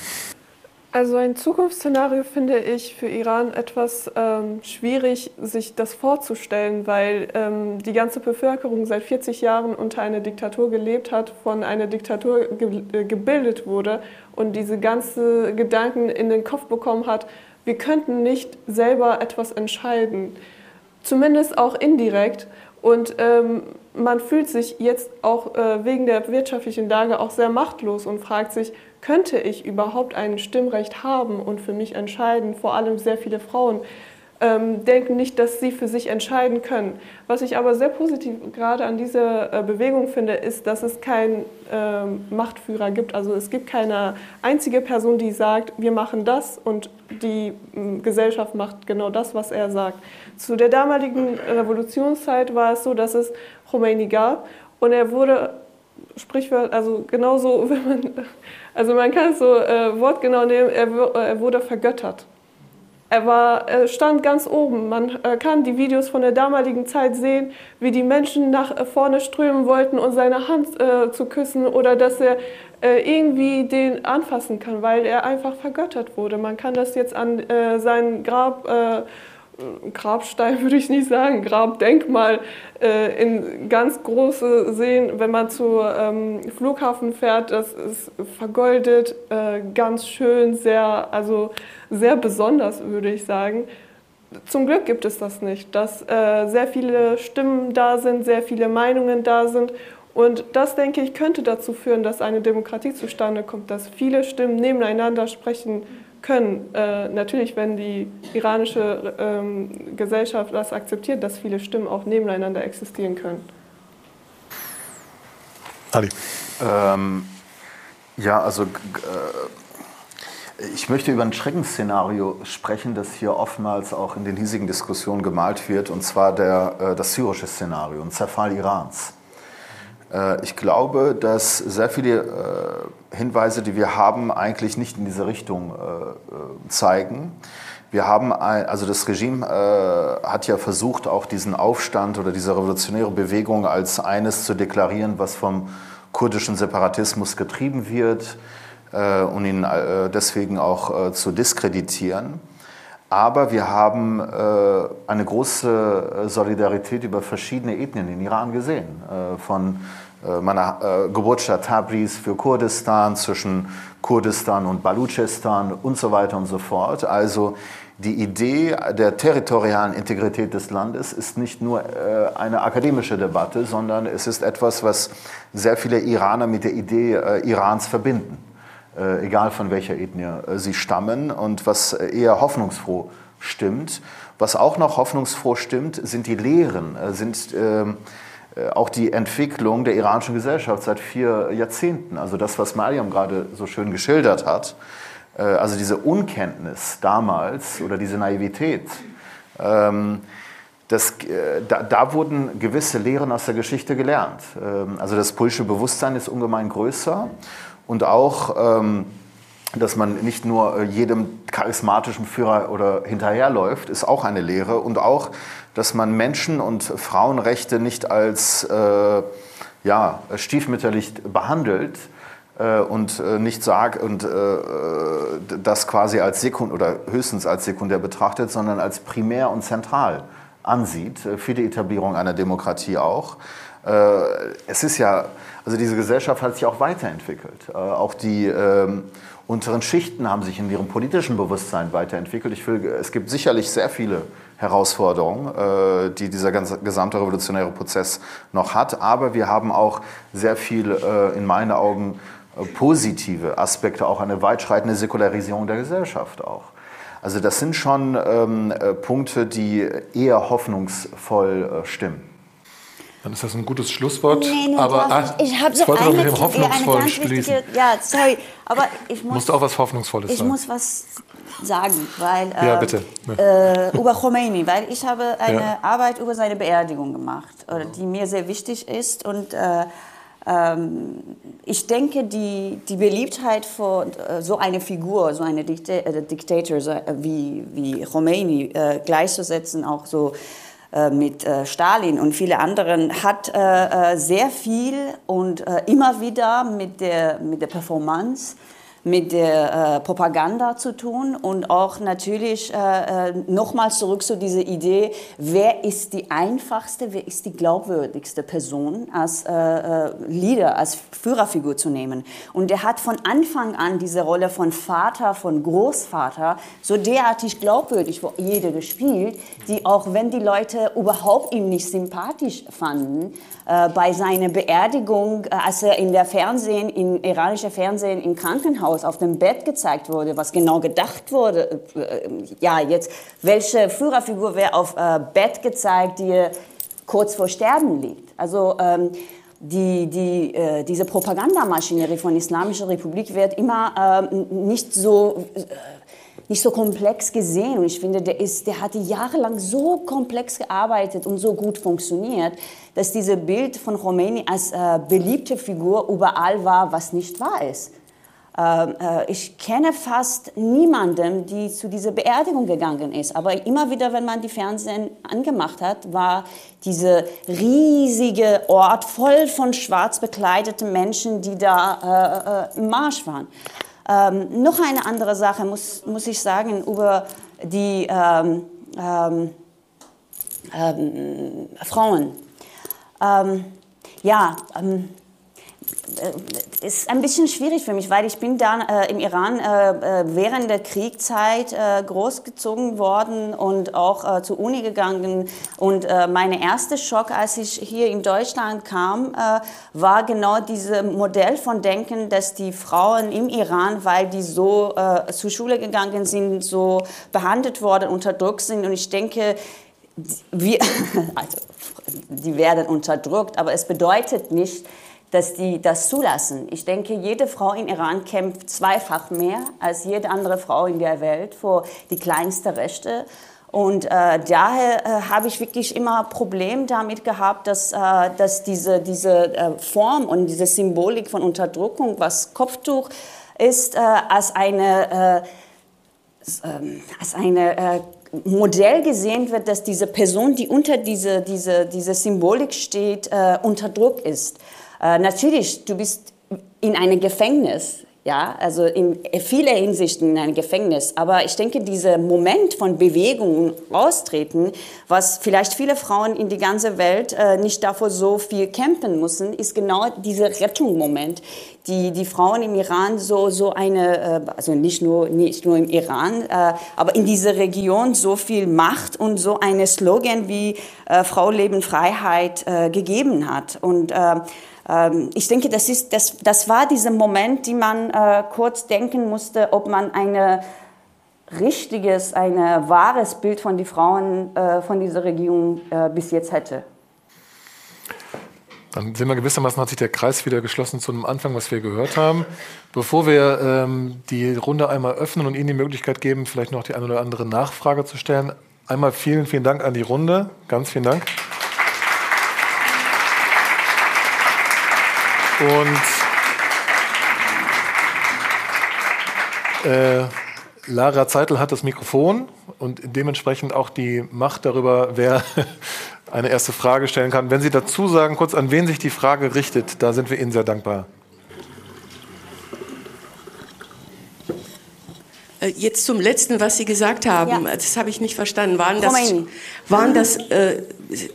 Also ein Zukunftsszenario finde ich für Iran etwas ähm, schwierig, sich das vorzustellen, weil ähm, die ganze Bevölkerung seit 40 Jahren unter einer Diktatur gelebt hat, von einer Diktatur ge äh, gebildet wurde und diese ganzen Gedanken in den Kopf bekommen hat, wir könnten nicht selber etwas entscheiden, zumindest auch indirekt. Und ähm, man fühlt sich jetzt auch äh, wegen der wirtschaftlichen Lage auch sehr machtlos und fragt sich, könnte ich überhaupt ein Stimmrecht haben und für mich entscheiden? Vor allem sehr viele Frauen ähm, denken nicht, dass sie für sich entscheiden können. Was ich aber sehr positiv gerade an dieser äh, Bewegung finde, ist, dass es keinen ähm, Machtführer gibt. Also es gibt keine einzige Person, die sagt, wir machen das und die äh, Gesellschaft macht genau das, was er sagt. Zu der damaligen Revolutionszeit war es so, dass es Khomeini gab und er wurde Sprichwort, also genauso, wenn man, also man kann es so äh, wortgenau nehmen, er, er, wurde vergöttert. Er, war, er stand ganz oben. Man äh, kann die Videos von der damaligen Zeit sehen, wie die Menschen nach vorne strömen wollten, um seine Hand äh, zu küssen oder dass er äh, irgendwie den anfassen kann, weil er einfach vergöttert wurde. Man kann das jetzt an äh, sein Grab äh, Grabstein würde ich nicht sagen, Grabdenkmal äh, in ganz große sehen, wenn man zum ähm, Flughafen fährt, das ist vergoldet, äh, ganz schön, sehr, also sehr besonders, würde ich sagen. Zum Glück gibt es das nicht, dass äh, sehr viele Stimmen da sind, sehr viele Meinungen da sind. Und das, denke ich, könnte dazu führen, dass eine Demokratie zustande kommt, dass viele Stimmen nebeneinander sprechen können. Äh, natürlich, wenn die iranische ähm, Gesellschaft das akzeptiert, dass viele Stimmen auch nebeneinander existieren können. Ali. Ähm, ja, also äh, ich möchte über ein Schreckensszenario sprechen, das hier oftmals auch in den hiesigen Diskussionen gemalt wird, und zwar der, äh, das syrische Szenario, ein Zerfall Irans. Äh, ich glaube, dass sehr viele äh, Hinweise, die wir haben, eigentlich nicht in diese Richtung äh, zeigen. Wir haben ein, also das Regime hat ja versucht, auch diesen Aufstand oder diese revolutionäre Bewegung als eines zu deklarieren, was vom kurdischen Separatismus getrieben wird und ihn deswegen auch zu diskreditieren. Aber wir haben äh, eine große Solidarität über verschiedene Ethnien in Iran gesehen. Äh, von äh, meiner äh, Geburtsstadt Tabriz für Kurdistan, zwischen Kurdistan und Baluchistan und so weiter und so fort. Also die Idee der territorialen Integrität des Landes ist nicht nur äh, eine akademische Debatte, sondern es ist etwas, was sehr viele Iraner mit der Idee äh, Irans verbinden. Äh, egal von welcher Ethnie äh, sie stammen und was eher hoffnungsfroh stimmt. Was auch noch hoffnungsfroh stimmt, sind die Lehren, äh, sind ähm, äh, auch die Entwicklung der iranischen Gesellschaft seit vier Jahrzehnten. Also das, was Mariam gerade so schön geschildert hat, äh, also diese Unkenntnis damals oder diese Naivität. Ähm, das, äh, da, da, wurden gewisse Lehren aus der Geschichte gelernt. Ähm, also das politische Bewusstsein ist ungemein größer und auch, ähm, dass man nicht nur äh, jedem charismatischen Führer oder hinterherläuft, ist auch eine Lehre und auch, dass man Menschen- und Frauenrechte nicht als äh, ja, stiefmütterlich behandelt, äh, und äh, nicht sagt und äh, das quasi als sekund oder höchstens als sekundär betrachtet, sondern als primär und zentral ansieht, äh, für die Etablierung einer Demokratie auch. Äh, es ist ja, also diese Gesellschaft hat sich auch weiterentwickelt. Äh, auch die ähm, unteren Schichten haben sich in ihrem politischen Bewusstsein weiterentwickelt. Ich will, es gibt sicherlich sehr viele Herausforderungen, die dieser ganze, gesamte revolutionäre Prozess noch hat. Aber wir haben auch sehr viel, in meinen Augen, positive Aspekte, auch eine weitschreitende Säkularisierung der Gesellschaft auch. Also das sind schon ähm, äh, Punkte, die eher hoffnungsvoll äh, stimmen. Dann ist das ein gutes Schlusswort. Nee, nee, aber ach, ich, ich habe so eine, eine, mit dem hoffnungsvoll eine schließen. ja, sorry, aber ich muss, musst auch was Hoffnungsvolles ich sagen. muss was sagen, weil ja, äh, bitte. Äh, über Khomeini, weil ich habe eine Ja. Arbeit über seine Beerdigung gemacht, oder die mir sehr wichtig ist und äh, ähm, ich denke, die, die Beliebtheit von äh, so einer Figur, so einer äh, Diktator äh, wie, wie Khomeini gleichzusetzen, auch so mit äh, Stalin und viele anderen, hat äh, äh, sehr viel und äh, immer wieder mit der, mit der Performance mit der äh, Propaganda zu tun und auch natürlich äh, äh, nochmal zurück zu dieser Idee, wer ist die einfachste, wer ist die glaubwürdigste Person als äh, äh, Leader, als Führerfigur zu nehmen. Und er hat von Anfang an diese Rolle von Vater, von Großvater so derartig glaubwürdig vor jeder gespielt, die auch wenn die Leute überhaupt ihn nicht sympathisch fanden, äh, bei seiner Beerdigung, als er in der Fernsehen, in iranischer Fernsehen im Krankenhaus auf dem Bett gezeigt wurde, was genau gedacht wurde, äh, ja, jetzt, welche Führerfigur wäre auf äh, Bett gezeigt, die kurz vor Sterben liegt. Also, ähm, die, die, äh, diese Propagandamaschinerie von Islamischer Republik wird immer ähm, nicht so äh, nicht so komplex gesehen. Und ich finde, der, ist, der hatte jahrelang so komplex gearbeitet und so gut funktioniert, dass dieses Bild von Khomeini als äh, beliebte Figur überall war, was nicht wahr ist. Ähm, äh, ich kenne fast niemanden, die zu dieser Beerdigung gegangen ist. Aber immer wieder, wenn man die Fernsehen angemacht hat, war dieser riesige Ort voll von schwarz bekleideten Menschen, die da äh, äh, im Marsch waren. Ähm, noch eine andere Sache muss, muss ich sagen über die ähm, ähm, ähm Frauen. Ja, ist ein bisschen schwierig für mich, weil ich bin da äh, im Iran äh, äh während der Kriegszeit äh, großgezogen worden und auch äh, zur Uni gegangen. Und äh, mein erster Schock, als ich hier in Deutschland kam, war genau dieses Modell von Denken, dass die Frauen im Iran, weil die so zur Schule gegangen sind, so behandelt worden, unterdrückt sind. Und ich denke, wir, also, die werden unterdrückt, aber es bedeutet nicht, dass die das zulassen. Ich denke, jede Frau im Iran kämpft zweifach mehr als jede andere Frau in der Welt vor die kleinsten Rechte. Und äh, daher äh, habe ich wirklich immer Problem damit gehabt, dass, äh, dass diese, diese äh, Form und diese Symbolik von Unterdrückung, was Kopftuch ist, äh, als eine, äh, ähm, als eine Modell gesehen wird, dass diese Person, die unter diese, diese, diese Symbolik steht, unter Druck ist. Äh, natürlich, du bist in einem Gefängnis, ja, also in vieler Hinsichten in einem Gefängnis. Aber ich denke, dieser Moment von Bewegung und Austreten, was vielleicht viele Frauen in die ganze Welt äh, nicht davor so viel kämpfen müssen, ist genau dieser Rettungsmoment, die die Frauen im Iran so so eine, äh, also nicht nur nicht nur im Iran, äh, aber in dieser Region so viel Macht und so eine Slogan wie äh, Frau Leben Freiheit äh, gegeben hat und ich denke, das, ist, das, das war dieser Moment, die man äh, kurz denken musste, ob man eine richtiges, ein wahres Bild von den Frauen äh, von dieser Regierung äh, bis jetzt hätte. Dann sind wir gewissermaßen, hat sich der Kreis wieder geschlossen zu dem Anfang, was wir gehört haben. Bevor wir ähm, die Runde einmal öffnen und Ihnen die Möglichkeit geben, vielleicht noch die eine oder andere Nachfrage zu stellen, einmal vielen, vielen Dank an die Runde. Ganz vielen Dank. Und äh, Lara Zeitel hat das Mikrofon und dementsprechend auch die Macht darüber, wer eine erste Frage stellen kann. Wenn Sie dazu sagen, kurz an wen sich die Frage richtet, da sind wir Ihnen sehr dankbar. Jetzt zum letzten, was Sie gesagt haben, ja. das habe ich nicht verstanden. Waren das, waren das äh,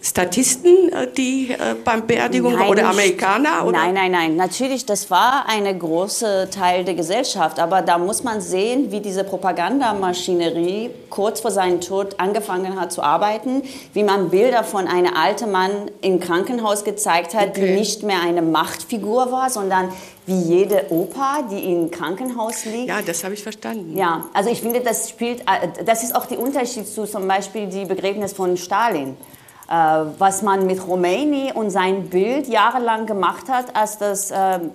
Statisten, äh, die äh, beim Beerdigung nein, oder Amerikaner? Oder? Nein, nein, nein. Natürlich, das war ein großer Teil der Gesellschaft. Aber da muss man sehen, wie diese Propagandamaschinerie kurz vor seinem Tod angefangen hat zu arbeiten, wie man Bilder von einem alten Mann im Krankenhaus gezeigt hat, okay. die nicht mehr eine Machtfigur war, sondern wie jede Opa, die im Krankenhaus liegt. Ja, das habe ich verstanden. Ja, also ich finde, das spielt, äh, das ist auch der Unterschied zu zum Beispiel die Begräbnis von Stalin. Äh, was man mit Khomeini und sein Bild jahrelang gemacht hat, als das ähm,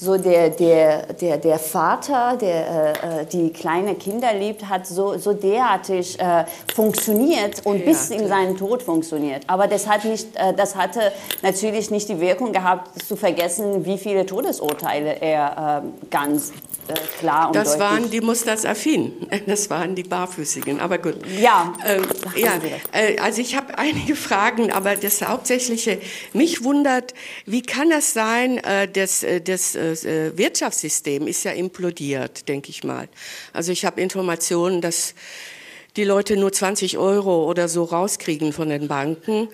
so der, der, der, der Vater, der äh, die kleine Kinder liebt, hat so, so derartig äh, funktioniert und ja, bis in seinen Tod funktioniert. Aber das, hat nicht, äh, das hatte natürlich nicht die Wirkung gehabt, zu vergessen, wie viele Todesurteile er äh, ganz äh, klar und Das deutlich. waren die Mustasaffin, das waren die Barfüßigen, aber gut. Ja, ähm, ja äh, also ich habe einige Fragen, aber das Hauptsächliche, mich wundert, wie kann das sein, äh, das, äh, das äh, Wirtschaftssystem ist ja implodiert, denke ich mal. Also ich habe Informationen, dass die Leute nur 20 Euro oder so rauskriegen von den Banken.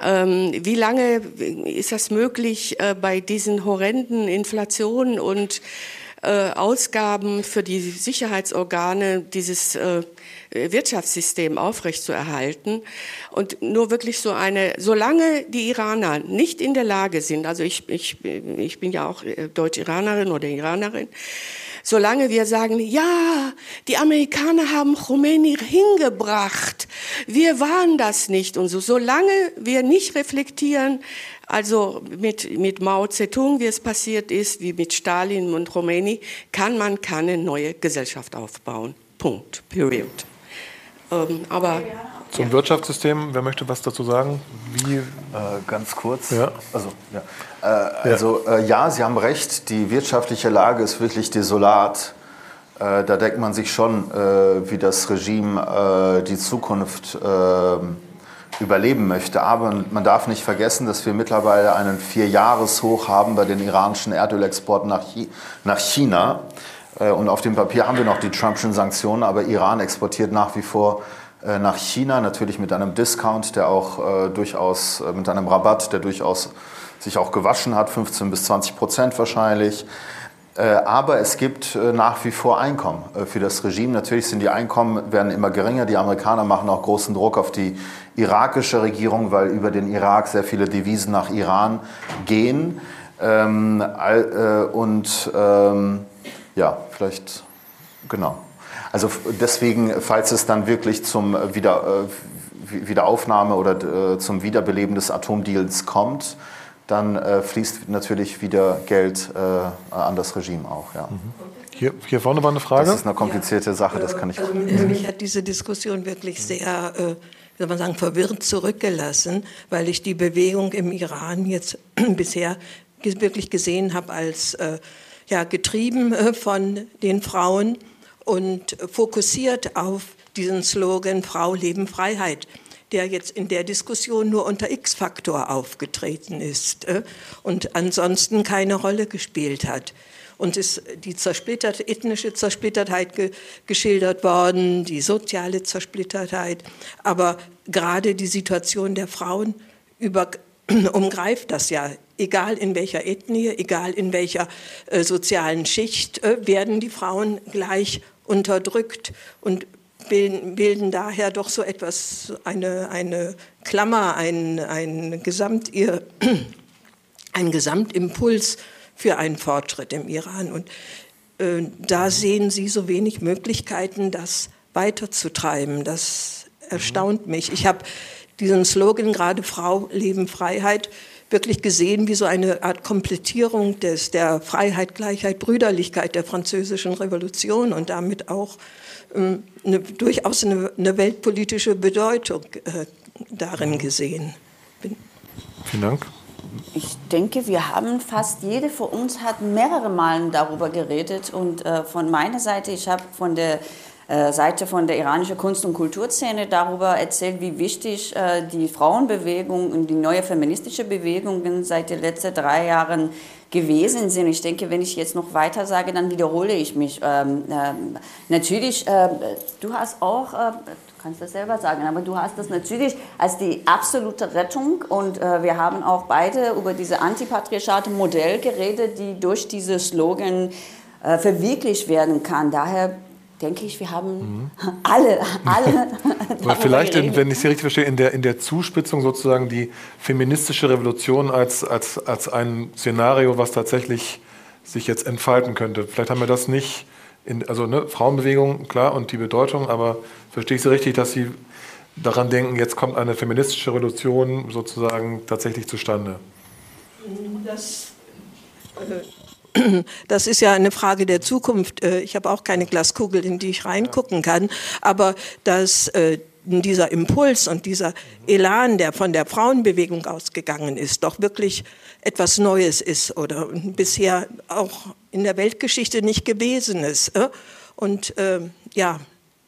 Ähm, wie lange ist das möglich äh, bei diesen horrenden Inflationen und äh, Ausgaben für die Sicherheitsorgane dieses äh, Wirtschaftssystem aufrechtzuerhalten. Und nur wirklich so eine, solange die Iraner nicht in der Lage sind, also ich, ich, ich bin ja auch äh, Deutsch-Iranerin oder Iranerin, solange wir sagen, ja, die Amerikaner haben Khomeini hingebracht, wir waren das nicht und so, solange wir nicht reflektieren, also mit, mit Mao Zedong, wie es passiert ist, wie mit Stalin und Khomeini, kann man keine neue Gesellschaft aufbauen. Punkt. Period. Ähm, aber zum ja. Wirtschaftssystem, wer möchte was dazu sagen? Wie? Äh, ganz kurz. Ja. Also, ja. Äh, also äh, ja, Sie haben recht, die wirtschaftliche Lage ist wirklich desolat. Äh, da denkt man sich schon, äh, wie das Regime äh, die Zukunft überleben möchte. Aber man darf nicht vergessen, dass wir mittlerweile einen Vierjahreshoch haben bei den iranischen Erdölexporten nach, nach China. Äh, und auf dem Papier haben wir noch die Trumpschen Sanktionen, aber Iran exportiert nach wie vor nach China, natürlich mit einem Discount, der auch äh, durchaus, mit einem Rabatt, der durchaus sich auch gewaschen hat, 15 bis 20 Prozent wahrscheinlich. Aber es gibt nach wie vor Einkommen für das Regime. Natürlich sind die Einkommen werden immer geringer. Die Amerikaner machen auch großen Druck auf die irakische Regierung, weil über den Irak sehr viele Devisen nach Iran gehen. Ähm, äh, und ähm, ja, vielleicht, genau. Also deswegen, falls es dann wirklich zum Wieder, äh, Wiederaufnahme oder äh, zum Wiederbeleben des Atomdeals kommt, dann äh, fließt natürlich wieder Geld äh, an das Regime auch. Ja. Mhm. Hier, hier vorne war eine Frage. Das ist eine komplizierte ja, Sache, das kann ich. Also, mich hat diese Diskussion wirklich sehr äh, soll man sagen, verwirrt zurückgelassen, weil ich die Bewegung im Iran jetzt bisher wirklich gesehen habe als äh, ja, getrieben äh, von den Frauen und fokussiert auf diesen Slogan Frau, Leben, Freiheit der jetzt in der Diskussion nur unter X-Faktor aufgetreten ist äh, und ansonsten keine Rolle gespielt hat und ist die zersplitterte, ethnische Zersplittertheit ge geschildert worden, die soziale Zersplittertheit. Aber gerade die Situation der Frauen über, umgreift das ja. Egal in welcher Ethnie, egal in welcher äh, sozialen Schicht, äh, werden die Frauen gleich unterdrückt und bilden, daher doch so etwas, eine, eine Klammer, ein, ein, Gesamt, ein Gesamtimpuls für einen Fortschritt im Iran. Und äh, da sehen Sie so wenig Möglichkeiten, das weiterzutreiben. Das erstaunt mich. Ich habe diesen Slogan gerade Frau, Leben, Freiheit wirklich gesehen wie so eine Art Komplettierung des, der Freiheit, Gleichheit, Brüderlichkeit der französischen Revolution und damit auch ähm, eine, durchaus eine, eine, weltpolitische Bedeutung äh, darin gesehen. Bin Vielen Dank. Ich denke, wir haben fast jede von uns hat mehrere Malen darüber geredet und äh, von meiner Seite, ich habe von der äh, Seite von der iranischen Kunst- und Kulturszene darüber erzählt, wie wichtig äh, die Frauenbewegung und die neue feministische Bewegungen seit den letzten drei Jahren gewesen sind. Ich denke, wenn ich jetzt noch weiter sage, dann wiederhole ich mich. Ähm, äh, natürlich, äh, du hast auch, äh, du kannst das selber sagen, aber du hast das natürlich als die absolute Rettung und äh, wir haben auch beide über diese antipatriarchate Modell geredet, die durch diese Slogan verwirklicht werden kann. Daher denke ich, wir haben mhm. alle, alle. Aber vielleicht, in, wenn ich Sie richtig verstehe, in der, in der Zuspitzung sozusagen die feministische Revolution als, als, als ein Szenario, was tatsächlich sich jetzt entfalten könnte. Vielleicht haben wir das nicht, in, also ne, Frauenbewegung, klar, und die Bedeutung, aber verstehe ich Sie richtig, dass Sie daran denken, jetzt kommt eine feministische Revolution sozusagen tatsächlich zustande? Das, äh, das ist ja eine Frage der Zukunft. Äh, ich habe auch keine Glaskugel, in die ich reingucken kann. Aber dass äh, dieser Impuls und dieser Elan, der von der Frauenbewegung ausgegangen ist, doch wirklich etwas Neues ist oder bisher auch in der Weltgeschichte nicht gewesen ist. Äh? Und äh, ja,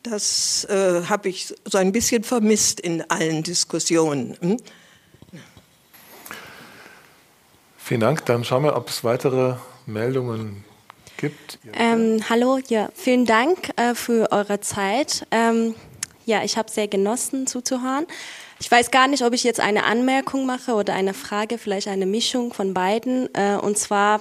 das äh, habe ich so ein bisschen vermisst in allen Diskussionen. Hm? Vielen Dank. Dann schauen wir, ob es weitere Meldungen gibt. Ähm, hallo, ja, vielen Dank äh, für eure Zeit. Ähm, ja, ich habe sehr genossen zuzuhören. Ich weiß gar nicht, ob ich jetzt eine Anmerkung mache oder eine Frage, vielleicht eine Mischung von beiden. Äh, und zwar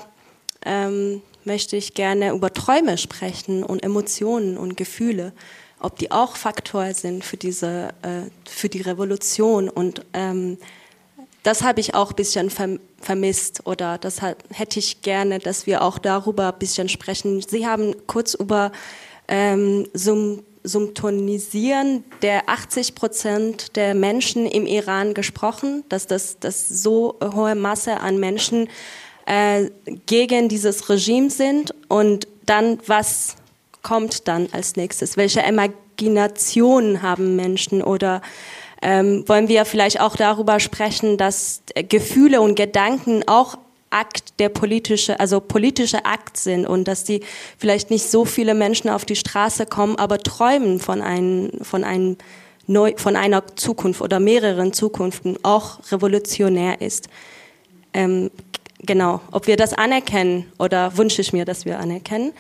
ähm, möchte ich gerne über Träume sprechen und Emotionen und Gefühle, ob die auch Faktor sind für diese, äh, für die Revolution und ähm, das habe ich auch ein bisschen vermisst oder das hätte ich gerne, dass wir auch darüber ein bisschen sprechen. Sie haben kurz über ähm, Symptonisieren der 80 Prozent der Menschen im Iran gesprochen, dass das, das so hohe Masse an Menschen äh, gegen dieses Regime sind und dann was kommt dann als nächstes? Welche Imaginationen haben Menschen oder ähm, wollen wir vielleicht auch darüber sprechen, dass Gefühle und Gedanken auch Akt der politische, also politische Akt sind und dass die vielleicht nicht so viele Menschen auf die Straße kommen, aber träumen von einem, von einem neu, von einer Zukunft oder mehreren Zukunften auch revolutionär ist. Ähm, genau, ob wir das anerkennen oder wünsche ich mir, dass wir anerkennen.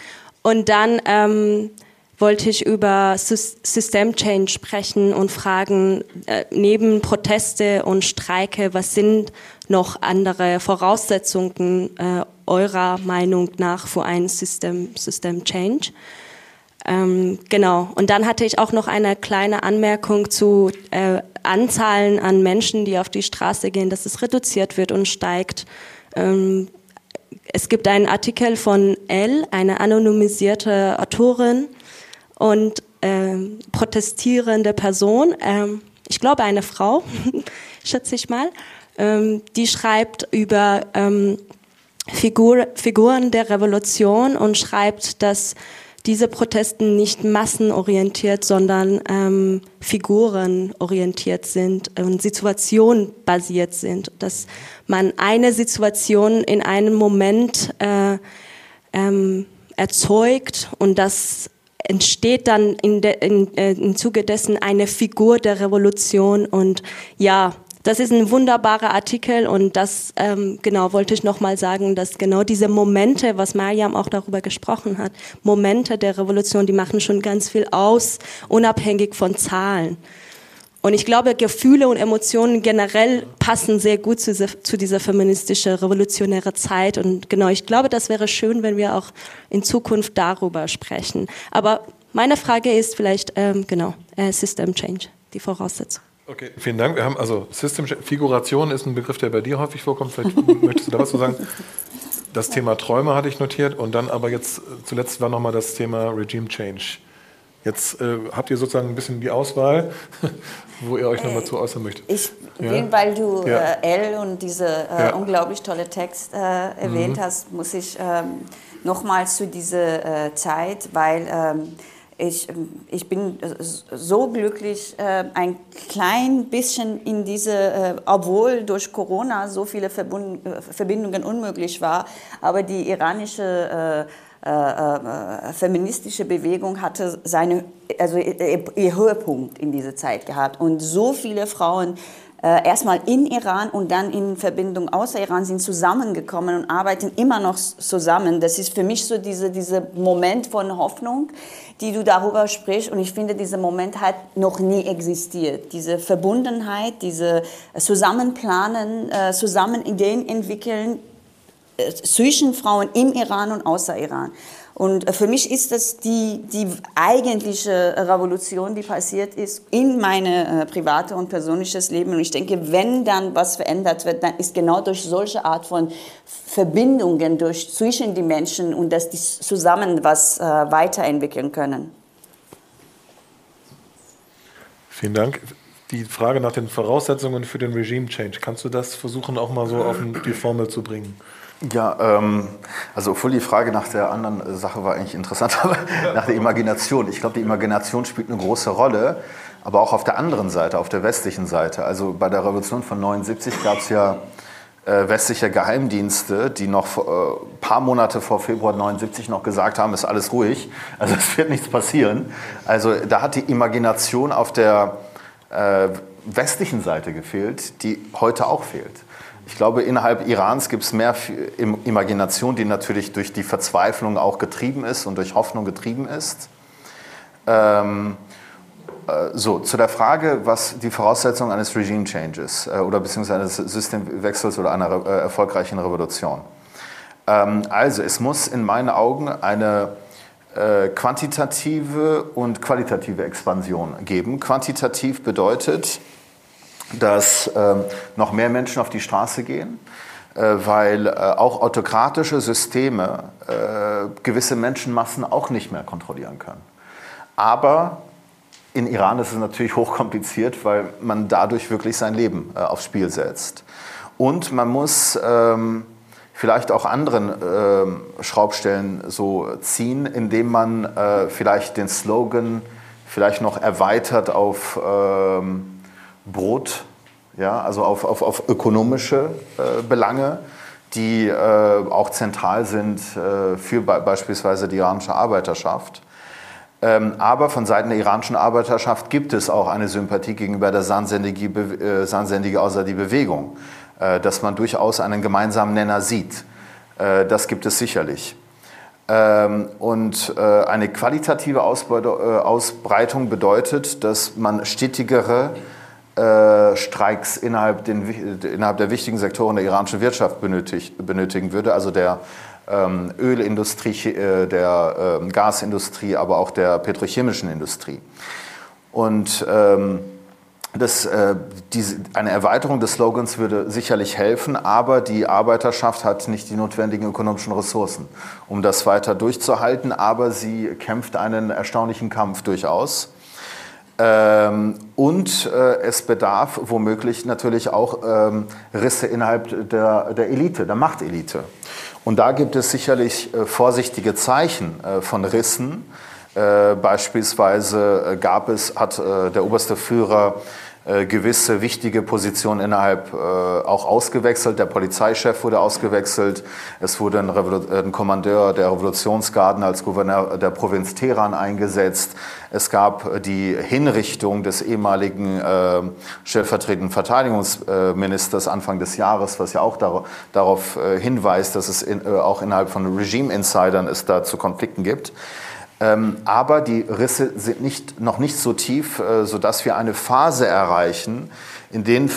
Und dann ähm, wollte ich über System Change sprechen und fragen, äh, neben Proteste und Streike, was sind noch andere Voraussetzungen äh, eurer Meinung nach für ein System, System Change? Ähm, genau. Und dann hatte ich auch noch eine kleine Anmerkung zu äh, Anzahlen an Menschen, die auf die Straße gehen, dass es reduziert wird und steigt. Ähm, es gibt einen Artikel von Elle, eine anonymisierte Autorin, und ähm, protestierende Person, ähm, ich glaube eine Frau, schätze ich mal, ähm, die schreibt über ähm, Figur, Figuren der Revolution und schreibt, dass diese Protesten nicht massenorientiert, sondern ähm, figurenorientiert sind und situationbasiert sind. Dass man eine Situation in einem Moment äh, ähm, erzeugt und das entsteht dann in de, in, äh, im Zuge dessen eine Figur der Revolution und ja, das ist ein wunderbarer Artikel und das ähm, genau wollte ich nochmal sagen, dass genau diese Momente, was Mariam auch darüber gesprochen hat, Momente der Revolution, die machen schon ganz viel aus, unabhängig von Zahlen. Und ich glaube, Gefühle und Emotionen generell passen sehr gut zu, zu dieser feministischen, revolutionären Zeit. Und genau, ich glaube, das wäre schön, wenn wir auch in Zukunft darüber sprechen. Aber meine Frage ist vielleicht, ähm, genau, äh, System Change, die Voraussetzung. Okay, vielen Dank. Wir haben also System Figuration ist ein Begriff, der bei dir häufig vorkommt. Vielleicht möchtest du da was zu sagen? Das Thema Träume hatte ich notiert und dann aber jetzt zuletzt war nochmal das Thema Regime Change. Jetzt äh, habt ihr sozusagen ein bisschen die Auswahl, wo ihr euch nochmal zu äußern möchtet. Ich Ja. will, weil du Ja. äh, L und diese äh, Ja. unglaublich tolle Text äh, erwähnt Mhm. hast, muss ich ähm, nochmals zu dieser äh, Zeit, weil ähm, ich, ähm, ich bin äh, so glücklich, äh, ein klein bisschen in diese, äh, obwohl durch Corona so viele Verbund, äh, Verbindungen unmöglich war, aber die iranische äh, äh, äh, feministische Bewegung hatte seine, also ihr, Höhepunkt in dieser Zeit gehabt. Und so viele Frauen äh, erstmal in Iran und dann in Verbindung außer Iran sind zusammengekommen und arbeiten immer noch zusammen. Das ist für mich so diese, dieser Moment von Hoffnung, die du darüber sprichst. Und ich finde, dieser Moment hat noch nie existiert. Diese Verbundenheit, diese Zusammenplanen, äh, zusammen Ideen entwickeln, äh, zwischen Frauen im Iran und außer Iran. Und äh, für mich ist das die, die eigentliche Revolution, die passiert ist in meine äh, private und persönliches Leben. Und ich denke, wenn dann was verändert wird, dann ist genau durch solche Art von Verbindungen durch zwischen die Menschen und dass die zusammen was äh, weiterentwickeln können. Vielen Dank. Die Frage nach den Voraussetzungen für den Regime Change, kannst du das versuchen, auch mal so auf die Formel zu bringen? Ja, ähm, also obwohl die Frage nach der anderen äh, Sache war eigentlich interessant, aber nach der Imagination. Ich glaube, die Imagination spielt eine große Rolle, aber auch auf der anderen Seite, auf der westlichen Seite. Also bei der Revolution von 79 gab es ja äh, westliche Geheimdienste, die noch ein äh, paar Monate vor Februar 79 noch gesagt haben, ist alles ruhig, also es wird nichts passieren. Also da hat die Imagination auf der äh, westlichen Seite gefehlt, die heute auch fehlt. Ich glaube, innerhalb Irans gibt es mehr Im- Imagination, die natürlich durch die Verzweiflung auch getrieben ist und durch Hoffnung getrieben ist. Ähm, äh, so, zu der Frage, was die Voraussetzungen eines Regime Changes äh, oder beziehungsweise eines Systemwechsels oder einer äh, erfolgreichen Revolution. Ähm, also, es muss in meinen Augen eine äh, quantitative und qualitative Expansion geben. Quantitativ bedeutet, dass ähm, noch mehr Menschen auf die Straße gehen, äh, weil äh, auch autokratische Systeme äh, gewisse Menschenmassen auch nicht mehr kontrollieren können. Aber in Iran ist es natürlich hochkompliziert, weil man dadurch wirklich sein Leben äh, aufs Spiel setzt. Und man muss ähm, vielleicht auch anderen ähm, Schraubstellen so ziehen, indem man äh, vielleicht den Slogan vielleicht noch erweitert auf ähm, Brot, ja, also auf, auf, auf ökonomische äh, Belange, die äh, auch zentral sind äh, für be beispielsweise die iranische Arbeiterschaft. Ähm, aber von Seiten der iranischen Arbeiterschaft gibt es auch eine Sympathie gegenüber der Sansendige, Be äh, Sansendige außer die Bewegung, äh, dass man durchaus einen gemeinsamen Nenner sieht. Äh, das gibt es sicherlich. Ähm, und eine qualitative Ausbreitung bedeutet, dass man stetigere äh, Streiks innerhalb, den, innerhalb der wichtigen Sektoren der iranischen Wirtschaft benötigt, benötigen würde, also der ähm, Ölindustrie, äh, der ähm, Gasindustrie, aber auch der petrochemischen Industrie. Und ähm, das, äh, diese, eine Erweiterung des Slogans würde sicherlich helfen, aber die Arbeiterschaft hat nicht die notwendigen ökonomischen Ressourcen, um das weiter durchzuhalten, aber sie kämpft einen erstaunlichen Kampf durchaus. Ähm, und äh, es bedarf womöglich natürlich auch ähm, Risse innerhalb der, der Elite, der Machtelite. Und da gibt es sicherlich äh, vorsichtige Zeichen äh, von Rissen. Äh, beispielsweise äh, gab es, hat äh, der oberste Führer gewisse wichtige Positionen innerhalb äh, auch ausgewechselt. Der Polizeichef wurde ausgewechselt. Es wurde ein, ein Kommandeur der Revolutionsgarden als Gouverneur der Provinz Teheran eingesetzt. Es gab äh, die Hinrichtung des ehemaligen äh, stellvertretenden Verteidigungsministers Anfang des Jahres, was ja auch dar darauf äh, hinweist, dass es in, äh, auch innerhalb von Regime-Insidern es da zu Konflikten gibt. Ähm, aber die Risse sind nicht, noch nicht so tief, äh, sodass wir eine Phase erreichen, in der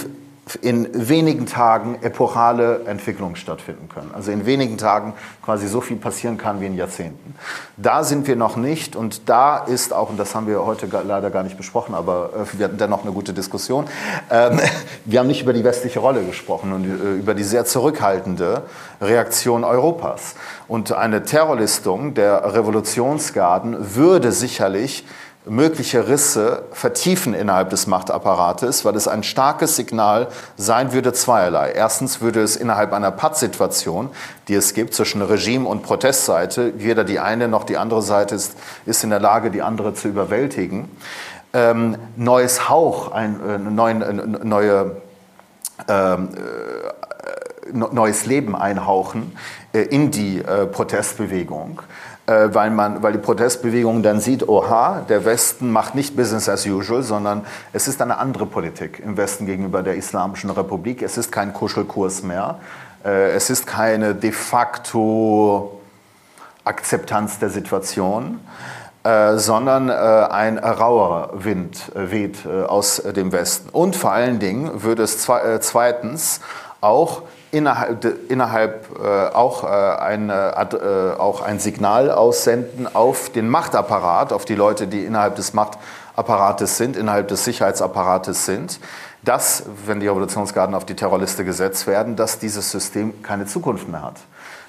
in wenigen Tagen epochale Entwicklungen stattfinden können. Also in wenigen Tagen quasi so viel passieren kann wie in Jahrzehnten. Da sind wir noch nicht und da ist auch, und das haben wir heute leider gar nicht besprochen, aber äh, wir hatten dennoch eine gute Diskussion, ähm, wir haben nicht über die westliche Rolle gesprochen und äh, über die sehr zurückhaltende Reaktion Europas. Und eine Terrorlistung der Revolutionsgarden würde sicherlich mögliche Risse vertiefen innerhalb des Machtapparates, weil es ein starkes Signal sein würde zweierlei. Erstens würde es innerhalb einer Pattsituation, die es gibt zwischen Regime und Protestseite, weder die eine noch die andere Seite ist, ist in der Lage, die andere zu überwältigen, ähm, neues Hauch, ein äh, neuen, äh, neue ähm, äh, neues Leben einhauchen äh, in die äh, Protestbewegung. Äh, weil, man, weil die Protestbewegung dann sieht, oha, der Westen macht nicht Business as usual, sondern es ist eine andere Politik im Westen gegenüber der Islamischen Republik. Es ist kein Kuschelkurs mehr. Äh, es ist keine de facto Akzeptanz der Situation, äh, sondern ein rauer Wind weht aus dem Westen. Und vor allen Dingen würde es zweitens auch innerhalb, innerhalb äh, auch, äh, ein, äh, auch ein Signal aussenden auf den Machtapparat, auf die Leute, die innerhalb des Machtapparates sind, innerhalb des Sicherheitsapparates sind, dass, wenn die Revolutionsgarden auf die Terrorliste gesetzt werden, dass dieses System keine Zukunft mehr hat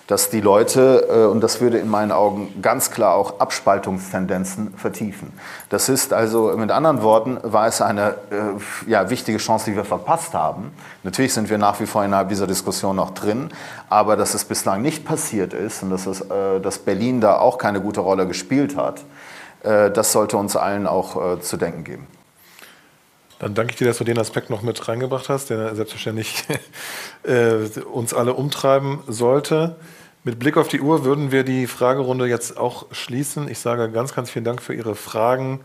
dass die Leute, äh, und das würde in meinen Augen ganz klar auch Abspaltungstendenzen vertiefen. Das ist also, mit anderen Worten, war es eine äh, ja, wichtige Chance, die wir verpasst haben. Natürlich sind wir nach wie vor innerhalb dieser Diskussion noch drin, aber dass es bislang nicht passiert ist und dass, es, äh, dass Berlin da auch keine gute Rolle gespielt hat, das sollte uns allen auch zu denken geben. Dann danke ich dir, dass du den Aspekt noch mit reingebracht hast, der selbstverständlich äh, uns alle umtreiben sollte. Mit Blick auf die Uhr würden wir die Fragerunde jetzt auch schließen. Ich sage ganz, ganz vielen Dank für Ihre Fragen.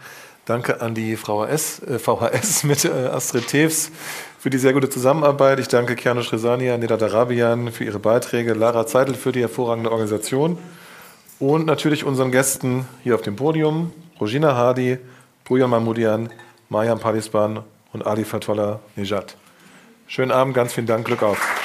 Danke an die VHS, äh, VHS mit äh, Astrid Tews für die sehr gute Zusammenarbeit. Ich danke Kiano Schresania, Nedat Arabian für ihre Beiträge, Lara Zeitl für die hervorragende Organisation und natürlich unseren Gästen hier auf dem Podium, Rosina Hadi, Brujan Mahmudian, Mayan Padisban und Ali Fatwallah Nejad. Schönen Abend, ganz vielen Dank, Glück auf.